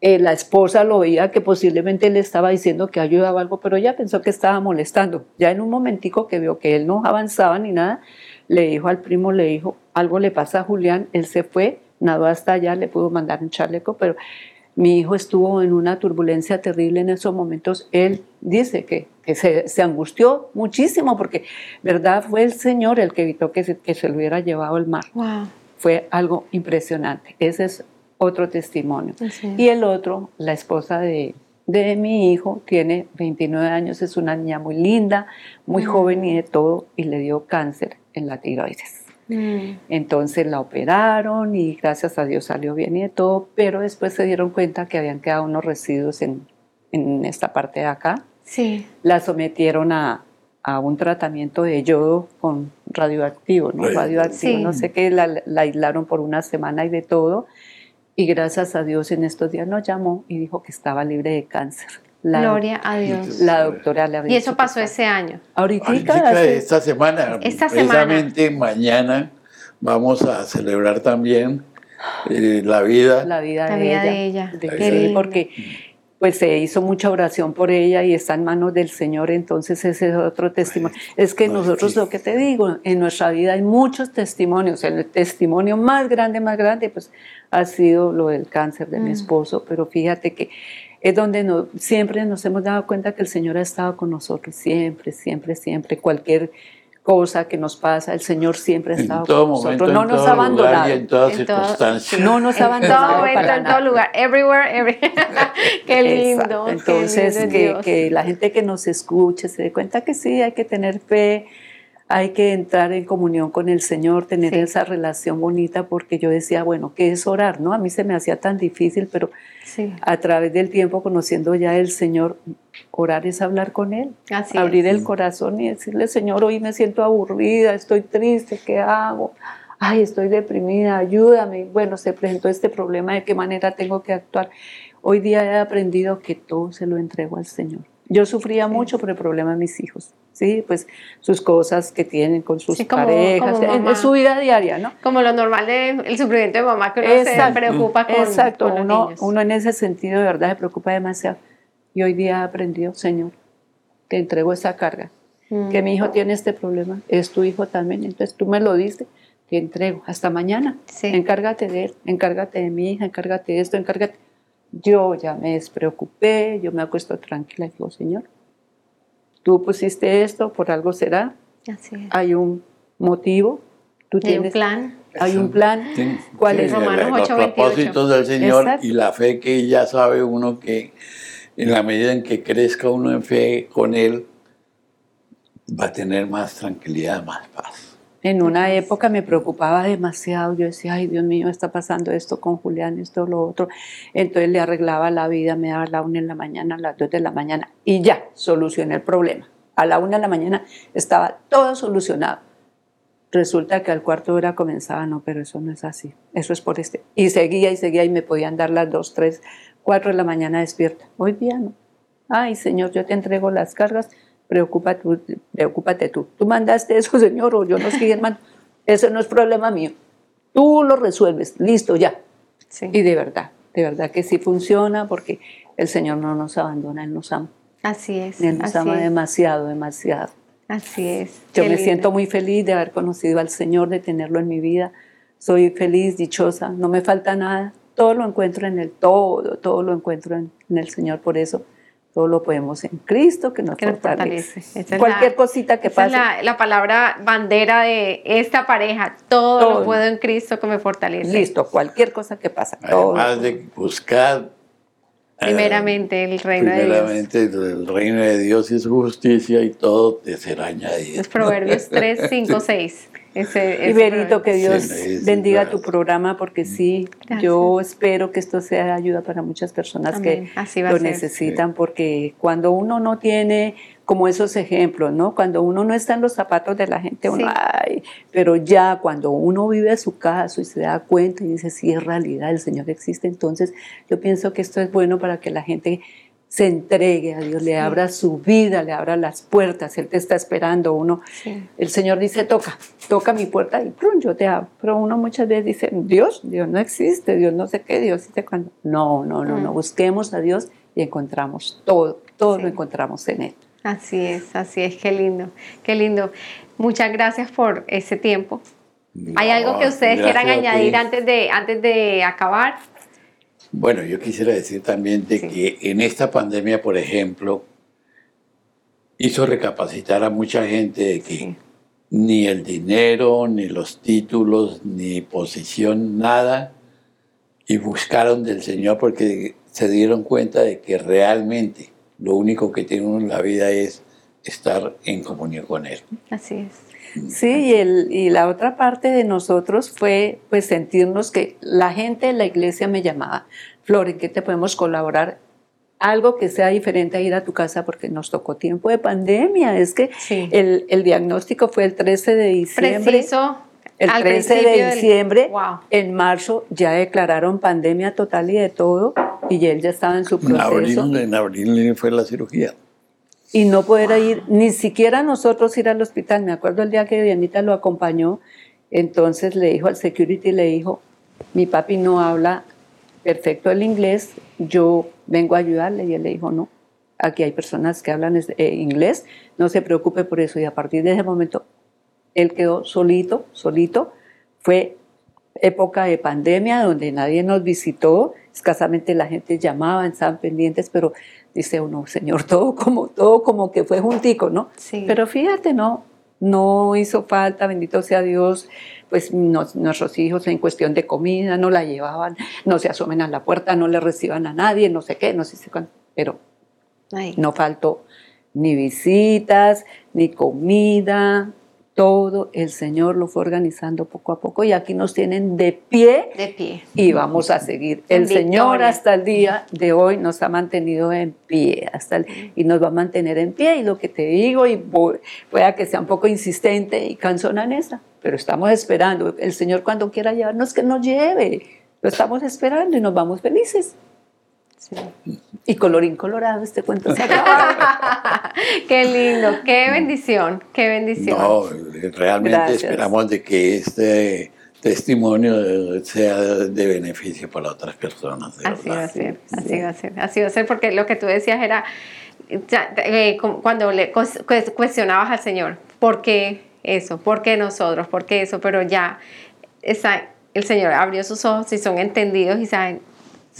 Eh, la esposa lo veía que posiblemente le estaba diciendo que ayudaba algo, pero ella pensó que estaba molestando. Ya en un momentico que vio que él no avanzaba ni nada, le dijo al primo, le dijo, algo le pasa a Julián, él se fue, nadó hasta allá, le pudo mandar un chaleco, pero mi hijo estuvo en una turbulencia terrible en esos momentos. Él dice que, que se, se, angustió muchísimo porque, ¿verdad? Fue el Señor el que evitó que se, que se lo hubiera llevado el mar. Wow. Fue algo impresionante. Ese es otro testimonio. Sí. Y el otro, la esposa de, de mi hijo, tiene 29 años, es una niña muy linda, muy Mm. joven y de todo, y le dio cáncer en la tiroides. Mm. Entonces la operaron y gracias a Dios salió bien y de todo, pero después se dieron cuenta que habían quedado unos residuos en, en esta parte de acá. Sí. La sometieron a, a un tratamiento de yodo con radioactivo, ¿no? Radioactivo, Sí. no sé qué, la, la aislaron por una semana y de todo. Y gracias a Dios en estos días nos llamó y dijo que estaba libre de cáncer. La, Gloria a Dios. la doctora le había Y eso pasó ese año. Ahorita, hace- esta semana, Esta semana. precisamente mañana, vamos a celebrar también eh, la vida. la vida, La de, vida ella, de ella. De- Qué porque pues se hizo mucha oración por ella y está en manos del Señor, entonces ese es otro testimonio. Es que no, nosotros, lo que te digo, en nuestra vida hay muchos testimonios, el testimonio más grande, más grande, pues ha sido lo del cáncer de mi Mm. esposo, pero fíjate que es donde no, siempre nos hemos dado cuenta que el Señor ha estado con nosotros, siempre, siempre, siempre, cualquier cosa que nos pasa, el Señor siempre ha En estado todo con momento, nosotros, no en nos todo ha abandonado. y en toda En todo- circunstancia. No nos ha en todo abandonado momento, para en todo lugar. Everywhere, every... qué lindo. Exacto. qué Entonces, lindo que, que la gente que nos escuche se dé cuenta que sí, hay que tener fe, hay que entrar en comunión con el Señor, tener Sí. esa relación bonita, porque yo decía, bueno, ¿qué es orar? ¿no? A mí se me hacía tan difícil, pero Sí, a través del tiempo, conociendo ya el Señor, orar es hablar con Él, así abrir es. el corazón y decirle, Señor, hoy me siento aburrida, estoy triste, ¿qué hago? Ay, estoy deprimida, ayúdame. Bueno, se presentó este problema, ¿de qué manera tengo que actuar? Hoy día he aprendido que todo se lo entrego al Señor. Yo sufría Sí. mucho por el problema de mis hijos, ¿sí? Pues sus cosas que tienen con sus Sí, como- parejas, como en- mamá. en su vida diaria, ¿no? Como lo normal del sufrimiento de mamá, que uno Exacto. se preocupa con, Exacto, con los uno, niños. uno en ese sentido de verdad se preocupa demasiado. Y hoy día he aprendido, Señor, te entrego esa carga. Mm. Que mi hijo tiene este problema, es tu hijo también, entonces tú me lo diste, te entrego. Hasta mañana. Sí. Encárgate de él, encárgate de mi hija, encárgate de esto, encárgate. Yo ya me despreocupé, yo me acuesto tranquila y digo, Señor, tú pusiste esto, por algo será, Así es. hay un motivo, tú Hay un tienes plan. hay un plan. Sí, ¿Cuál sí, es? Romanos los 8:28. propósitos del Señor Exacto. y la fe que ya sabe uno que en la medida en que crezca uno en fe con Él, va a tener más tranquilidad, más paz. En una época me preocupaba demasiado. Yo decía, ay Dios mío, está pasando esto con Julián, esto, lo otro. Entonces le arreglaba la vida, me daba la una en la mañana, a las dos de la mañana y ya, solucioné el problema. A la una de la mañana estaba todo solucionado. Resulta que al cuarto de hora comenzaba, no, pero eso no es así, eso es por este. Y seguía y seguía y me podían dar las dos, tres, cuatro de la mañana despierta. Hoy día no. Ay, Señor, yo te entrego las cargas, preocúpate, tú- preocúpate tú. Tú mandaste eso, Señor, o yo no estoy hermano. Eso no es problema mío. Tú lo resuelves, listo, ya. Sí. Y de verdad, de verdad que sí funciona porque el Señor no nos abandona, Él nos ama. Así es. Él nos así ama es. demasiado, demasiado. Así es. Yo me lindo. siento muy feliz de haber conocido al Señor, de tenerlo en mi vida. Soy feliz, dichosa, no me falta nada. Todo lo encuentro en Él, todo, todo lo encuentro en, en el Señor. Por eso todo lo podemos en Cristo que nos Que nos fortalece. fortalece. Cualquier la- cosita que Esa pase. es la, la palabra bandera de esta pareja. Todo, Todo. lo puedo en Cristo que me fortalece. Listo, cualquier cosa que pasa. todo. Además de buscar eh, Primeramente el reino de Dios. primeramente el reino de Dios y su justicia y todo te será añadido. Es Proverbios 3, 5, 6. Ese, ese Y Berito, que Dios Sí, bendiga verdad. tu programa porque sí, Gracias. yo espero que esto sea de ayuda para muchas personas Amén. que lo necesitan porque cuando uno no tiene como esos ejemplos, ¿no? Cuando uno no está en los zapatos de la gente, uno, Sí. ay, pero ya cuando uno vive su caso y se da cuenta y dice, sí, es realidad, el Señor existe, entonces yo pienso que esto es bueno para que la gente se entregue a Dios, le abra su vida, le abra las puertas, Él te está esperando, uno Sí. el Señor dice, toca, toca mi puerta y ¡prum! yo te abro. Pero uno muchas veces dice, Dios, Dios no existe, Dios no sé qué, Dios dice cuando. No, no, no, no. Mm. Busquemos a Dios y encontramos todo, todo Sí. lo encontramos en Él. Así es, así es, qué lindo, qué lindo. Muchas gracias por ese tiempo. ¿Hay algo que ustedes quieran añadir antes de, antes de acabar? Bueno, yo quisiera decir también de que en esta pandemia, por ejemplo, hizo recapacitar a mucha gente de que ni el dinero, ni los títulos, ni posición, nada, y buscaron del Señor porque se dieron cuenta de que realmente lo único que tiene uno en la vida es estar en comunión con Él. Así es. Sí, y, el, y la otra parte de nosotros fue pues sentirnos que la gente de la iglesia me llamaba, Flor, ¿en qué te podemos colaborar? Algo que sea diferente a ir a tu casa porque nos tocó tiempo de pandemia. Es que Sí. el, el diagnóstico fue el 13 de diciembre. Preciso. El al 13 principio de del- diciembre, Wow. en marzo ya declararon pandemia total y de todo, y él ya estaba en su En proceso. abril, en abril fue la cirugía. Y no poder ir, ni siquiera nosotros ir al hospital. Me acuerdo el día que Dianita lo acompañó, entonces le dijo al security, le dijo, mi papi no habla perfecto el inglés, yo vengo a ayudarle. Y él le dijo, no, aquí hay personas que hablan eh, inglés, no se preocupe por eso. Y a partir de ese momento, él quedó solito, solito. Fue época de pandemia donde nadie nos visitó, escasamente la gente llamaba, estaban pendientes, pero dice uno, Señor, todo como, todo como que fue juntico, ¿no? Sí. Pero fíjate, no, no hizo falta, bendito sea Dios, pues nos- nuestros hijos en cuestión de comida no la llevaban, no se asomen a la puerta, no le reciban a nadie, no sé qué, no sé si pero Ay. no faltó ni visitas, ni comida, todo el Señor lo fue organizando poco a poco y aquí nos tienen de pie De pie. y vamos a seguir. En El Señor hasta el día de hoy nos ha mantenido en pie hasta el- y nos va a mantener en pie y lo que te digo y pueda que sea un poco insistente y cansona en esa, pero estamos esperando. El Señor cuando quiera llevarnos que nos lleve. Lo estamos esperando y nos vamos felices. Sí. Y colorín colorado, este cuento se acaba. qué lindo, qué bendición, qué bendición. No, realmente Gracias. esperamos de que este testimonio sea de beneficio para otras personas. de Así va a ser, Sí. así va a ser, así va a ser, porque lo que tú decías era, ya, eh, cu- cuando le cuestionabas al Señor, ¿por qué eso? ¿Por qué nosotros? ¿Por qué eso? Pero ya el Señor abrió sus ojos y son entendidos y saben,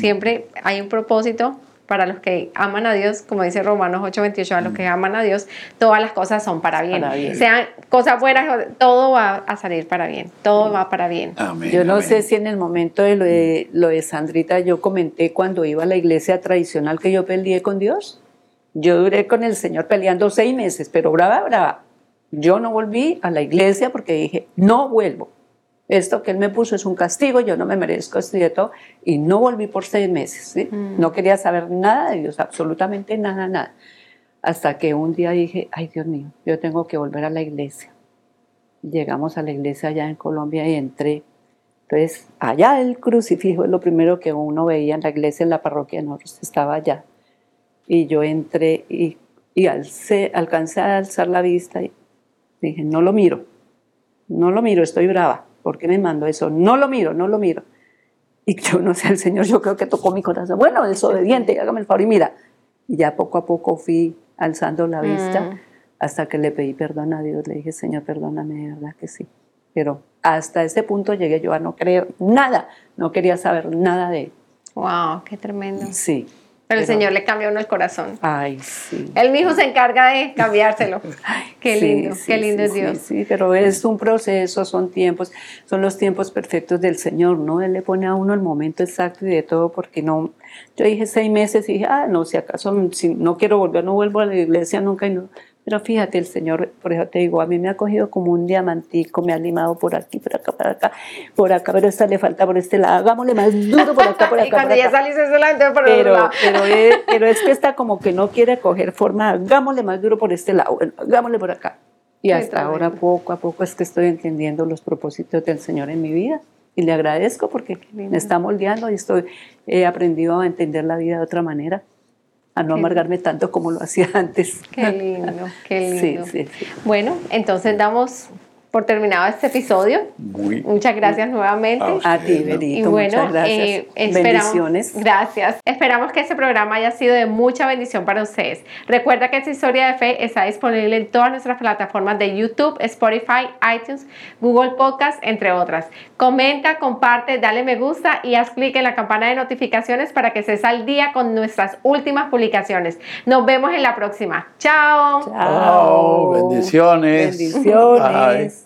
siempre hay un propósito para los que aman a Dios, como dice Romanos 8:28, a los que aman a Dios, todas las cosas son para bien. Para bien. Sean cosas buenas, todo va a salir para bien, todo va para bien. Amén. Yo no amén. sé si en el momento de lo, de lo de Sandrita yo comenté cuando iba a la iglesia tradicional que yo peleé con Dios. Yo duré con el Señor peleando seis meses, pero brava, brava. Yo no volví a la iglesia porque dije, no vuelvo. Esto que Él me puso es un castigo, yo no me merezco esto y todo. Y no volví por seis meses. ¿sí? Mm. No quería saber nada de Dios, absolutamente nada, nada. Hasta que un día dije, ay Dios mío, yo tengo que volver a la iglesia. Llegamos a la iglesia allá en Colombia y entré. Entonces, allá el crucifijo es lo primero que uno veía en la iglesia, en la parroquia nosotros, estaba allá. Y yo entré y, y alcé- alcancé a alzar la vista y dije, no lo miro, no lo miro, estoy brava. ¿Por qué me mandó eso? No lo miro, no lo miro. Y yo no sé, el Señor yo creo que tocó mi corazón. Bueno, desobediente, hágame el favor y mira. Y ya poco a poco fui alzando la vista Mm. hasta que le pedí perdón a Dios. Le dije, Señor, perdóname, de verdad que sí. Pero hasta ese punto llegué yo a no creer nada. No quería saber nada de él. Wow, qué tremendo. Sí. Pero el Pero- Señor le cambió a uno el corazón. Ay, sí. Él mismo se encarga de cambiárselo. Qué Sí, lindo, sí, qué lindo sí, es Dios. Sí, sí, pero es un proceso, son tiempos, son los tiempos perfectos del Señor, ¿no? Él le pone a uno el momento exacto y de todo, porque no. Yo dije seis meses y dije, ah, no, si acaso si no quiero volver, no vuelvo a la iglesia nunca y no. Pero fíjate, el Señor, por eso te digo, a mí me ha cogido como un diamantico, me ha limado por aquí, por acá, por acá, por acá, pero esta le falta por este lado, hagámosle más duro por acá, por acá. y cuando por ya acá. saliste solamente por Pero, lado. pero, es, pero es que está como que no quiere coger forma, hagámosle más duro por este lado, bueno, hagámosle por acá. Y hasta ahora, poco a poco, es que estoy entendiendo los propósitos del Señor en mi vida. Y le agradezco porque me está moldeando y estoy, he aprendido a entender la vida de otra manera, a no Qué- amargarme tanto como lo hacía antes. Qué lindo, qué Sí, lindo. sí, sí. Bueno, entonces damos por terminado este episodio. Muy, Muchas gracias nuevamente. A A ti. Benito. Y bueno, muchas gracias. eh, esperamos, Bendiciones. Gracias. Esperamos que este programa haya sido de mucha bendición para ustedes. Recuerda que esta historia de fe está disponible en todas nuestras plataformas de YouTube, Spotify, iTunes, Google Podcast, entre otras. Comenta, comparte, dale me gusta y haz clic en la campana de notificaciones para que estés al día con nuestras últimas publicaciones. Nos vemos en la próxima. Chao. Chao. Bendiciones. Bendiciones. Bye.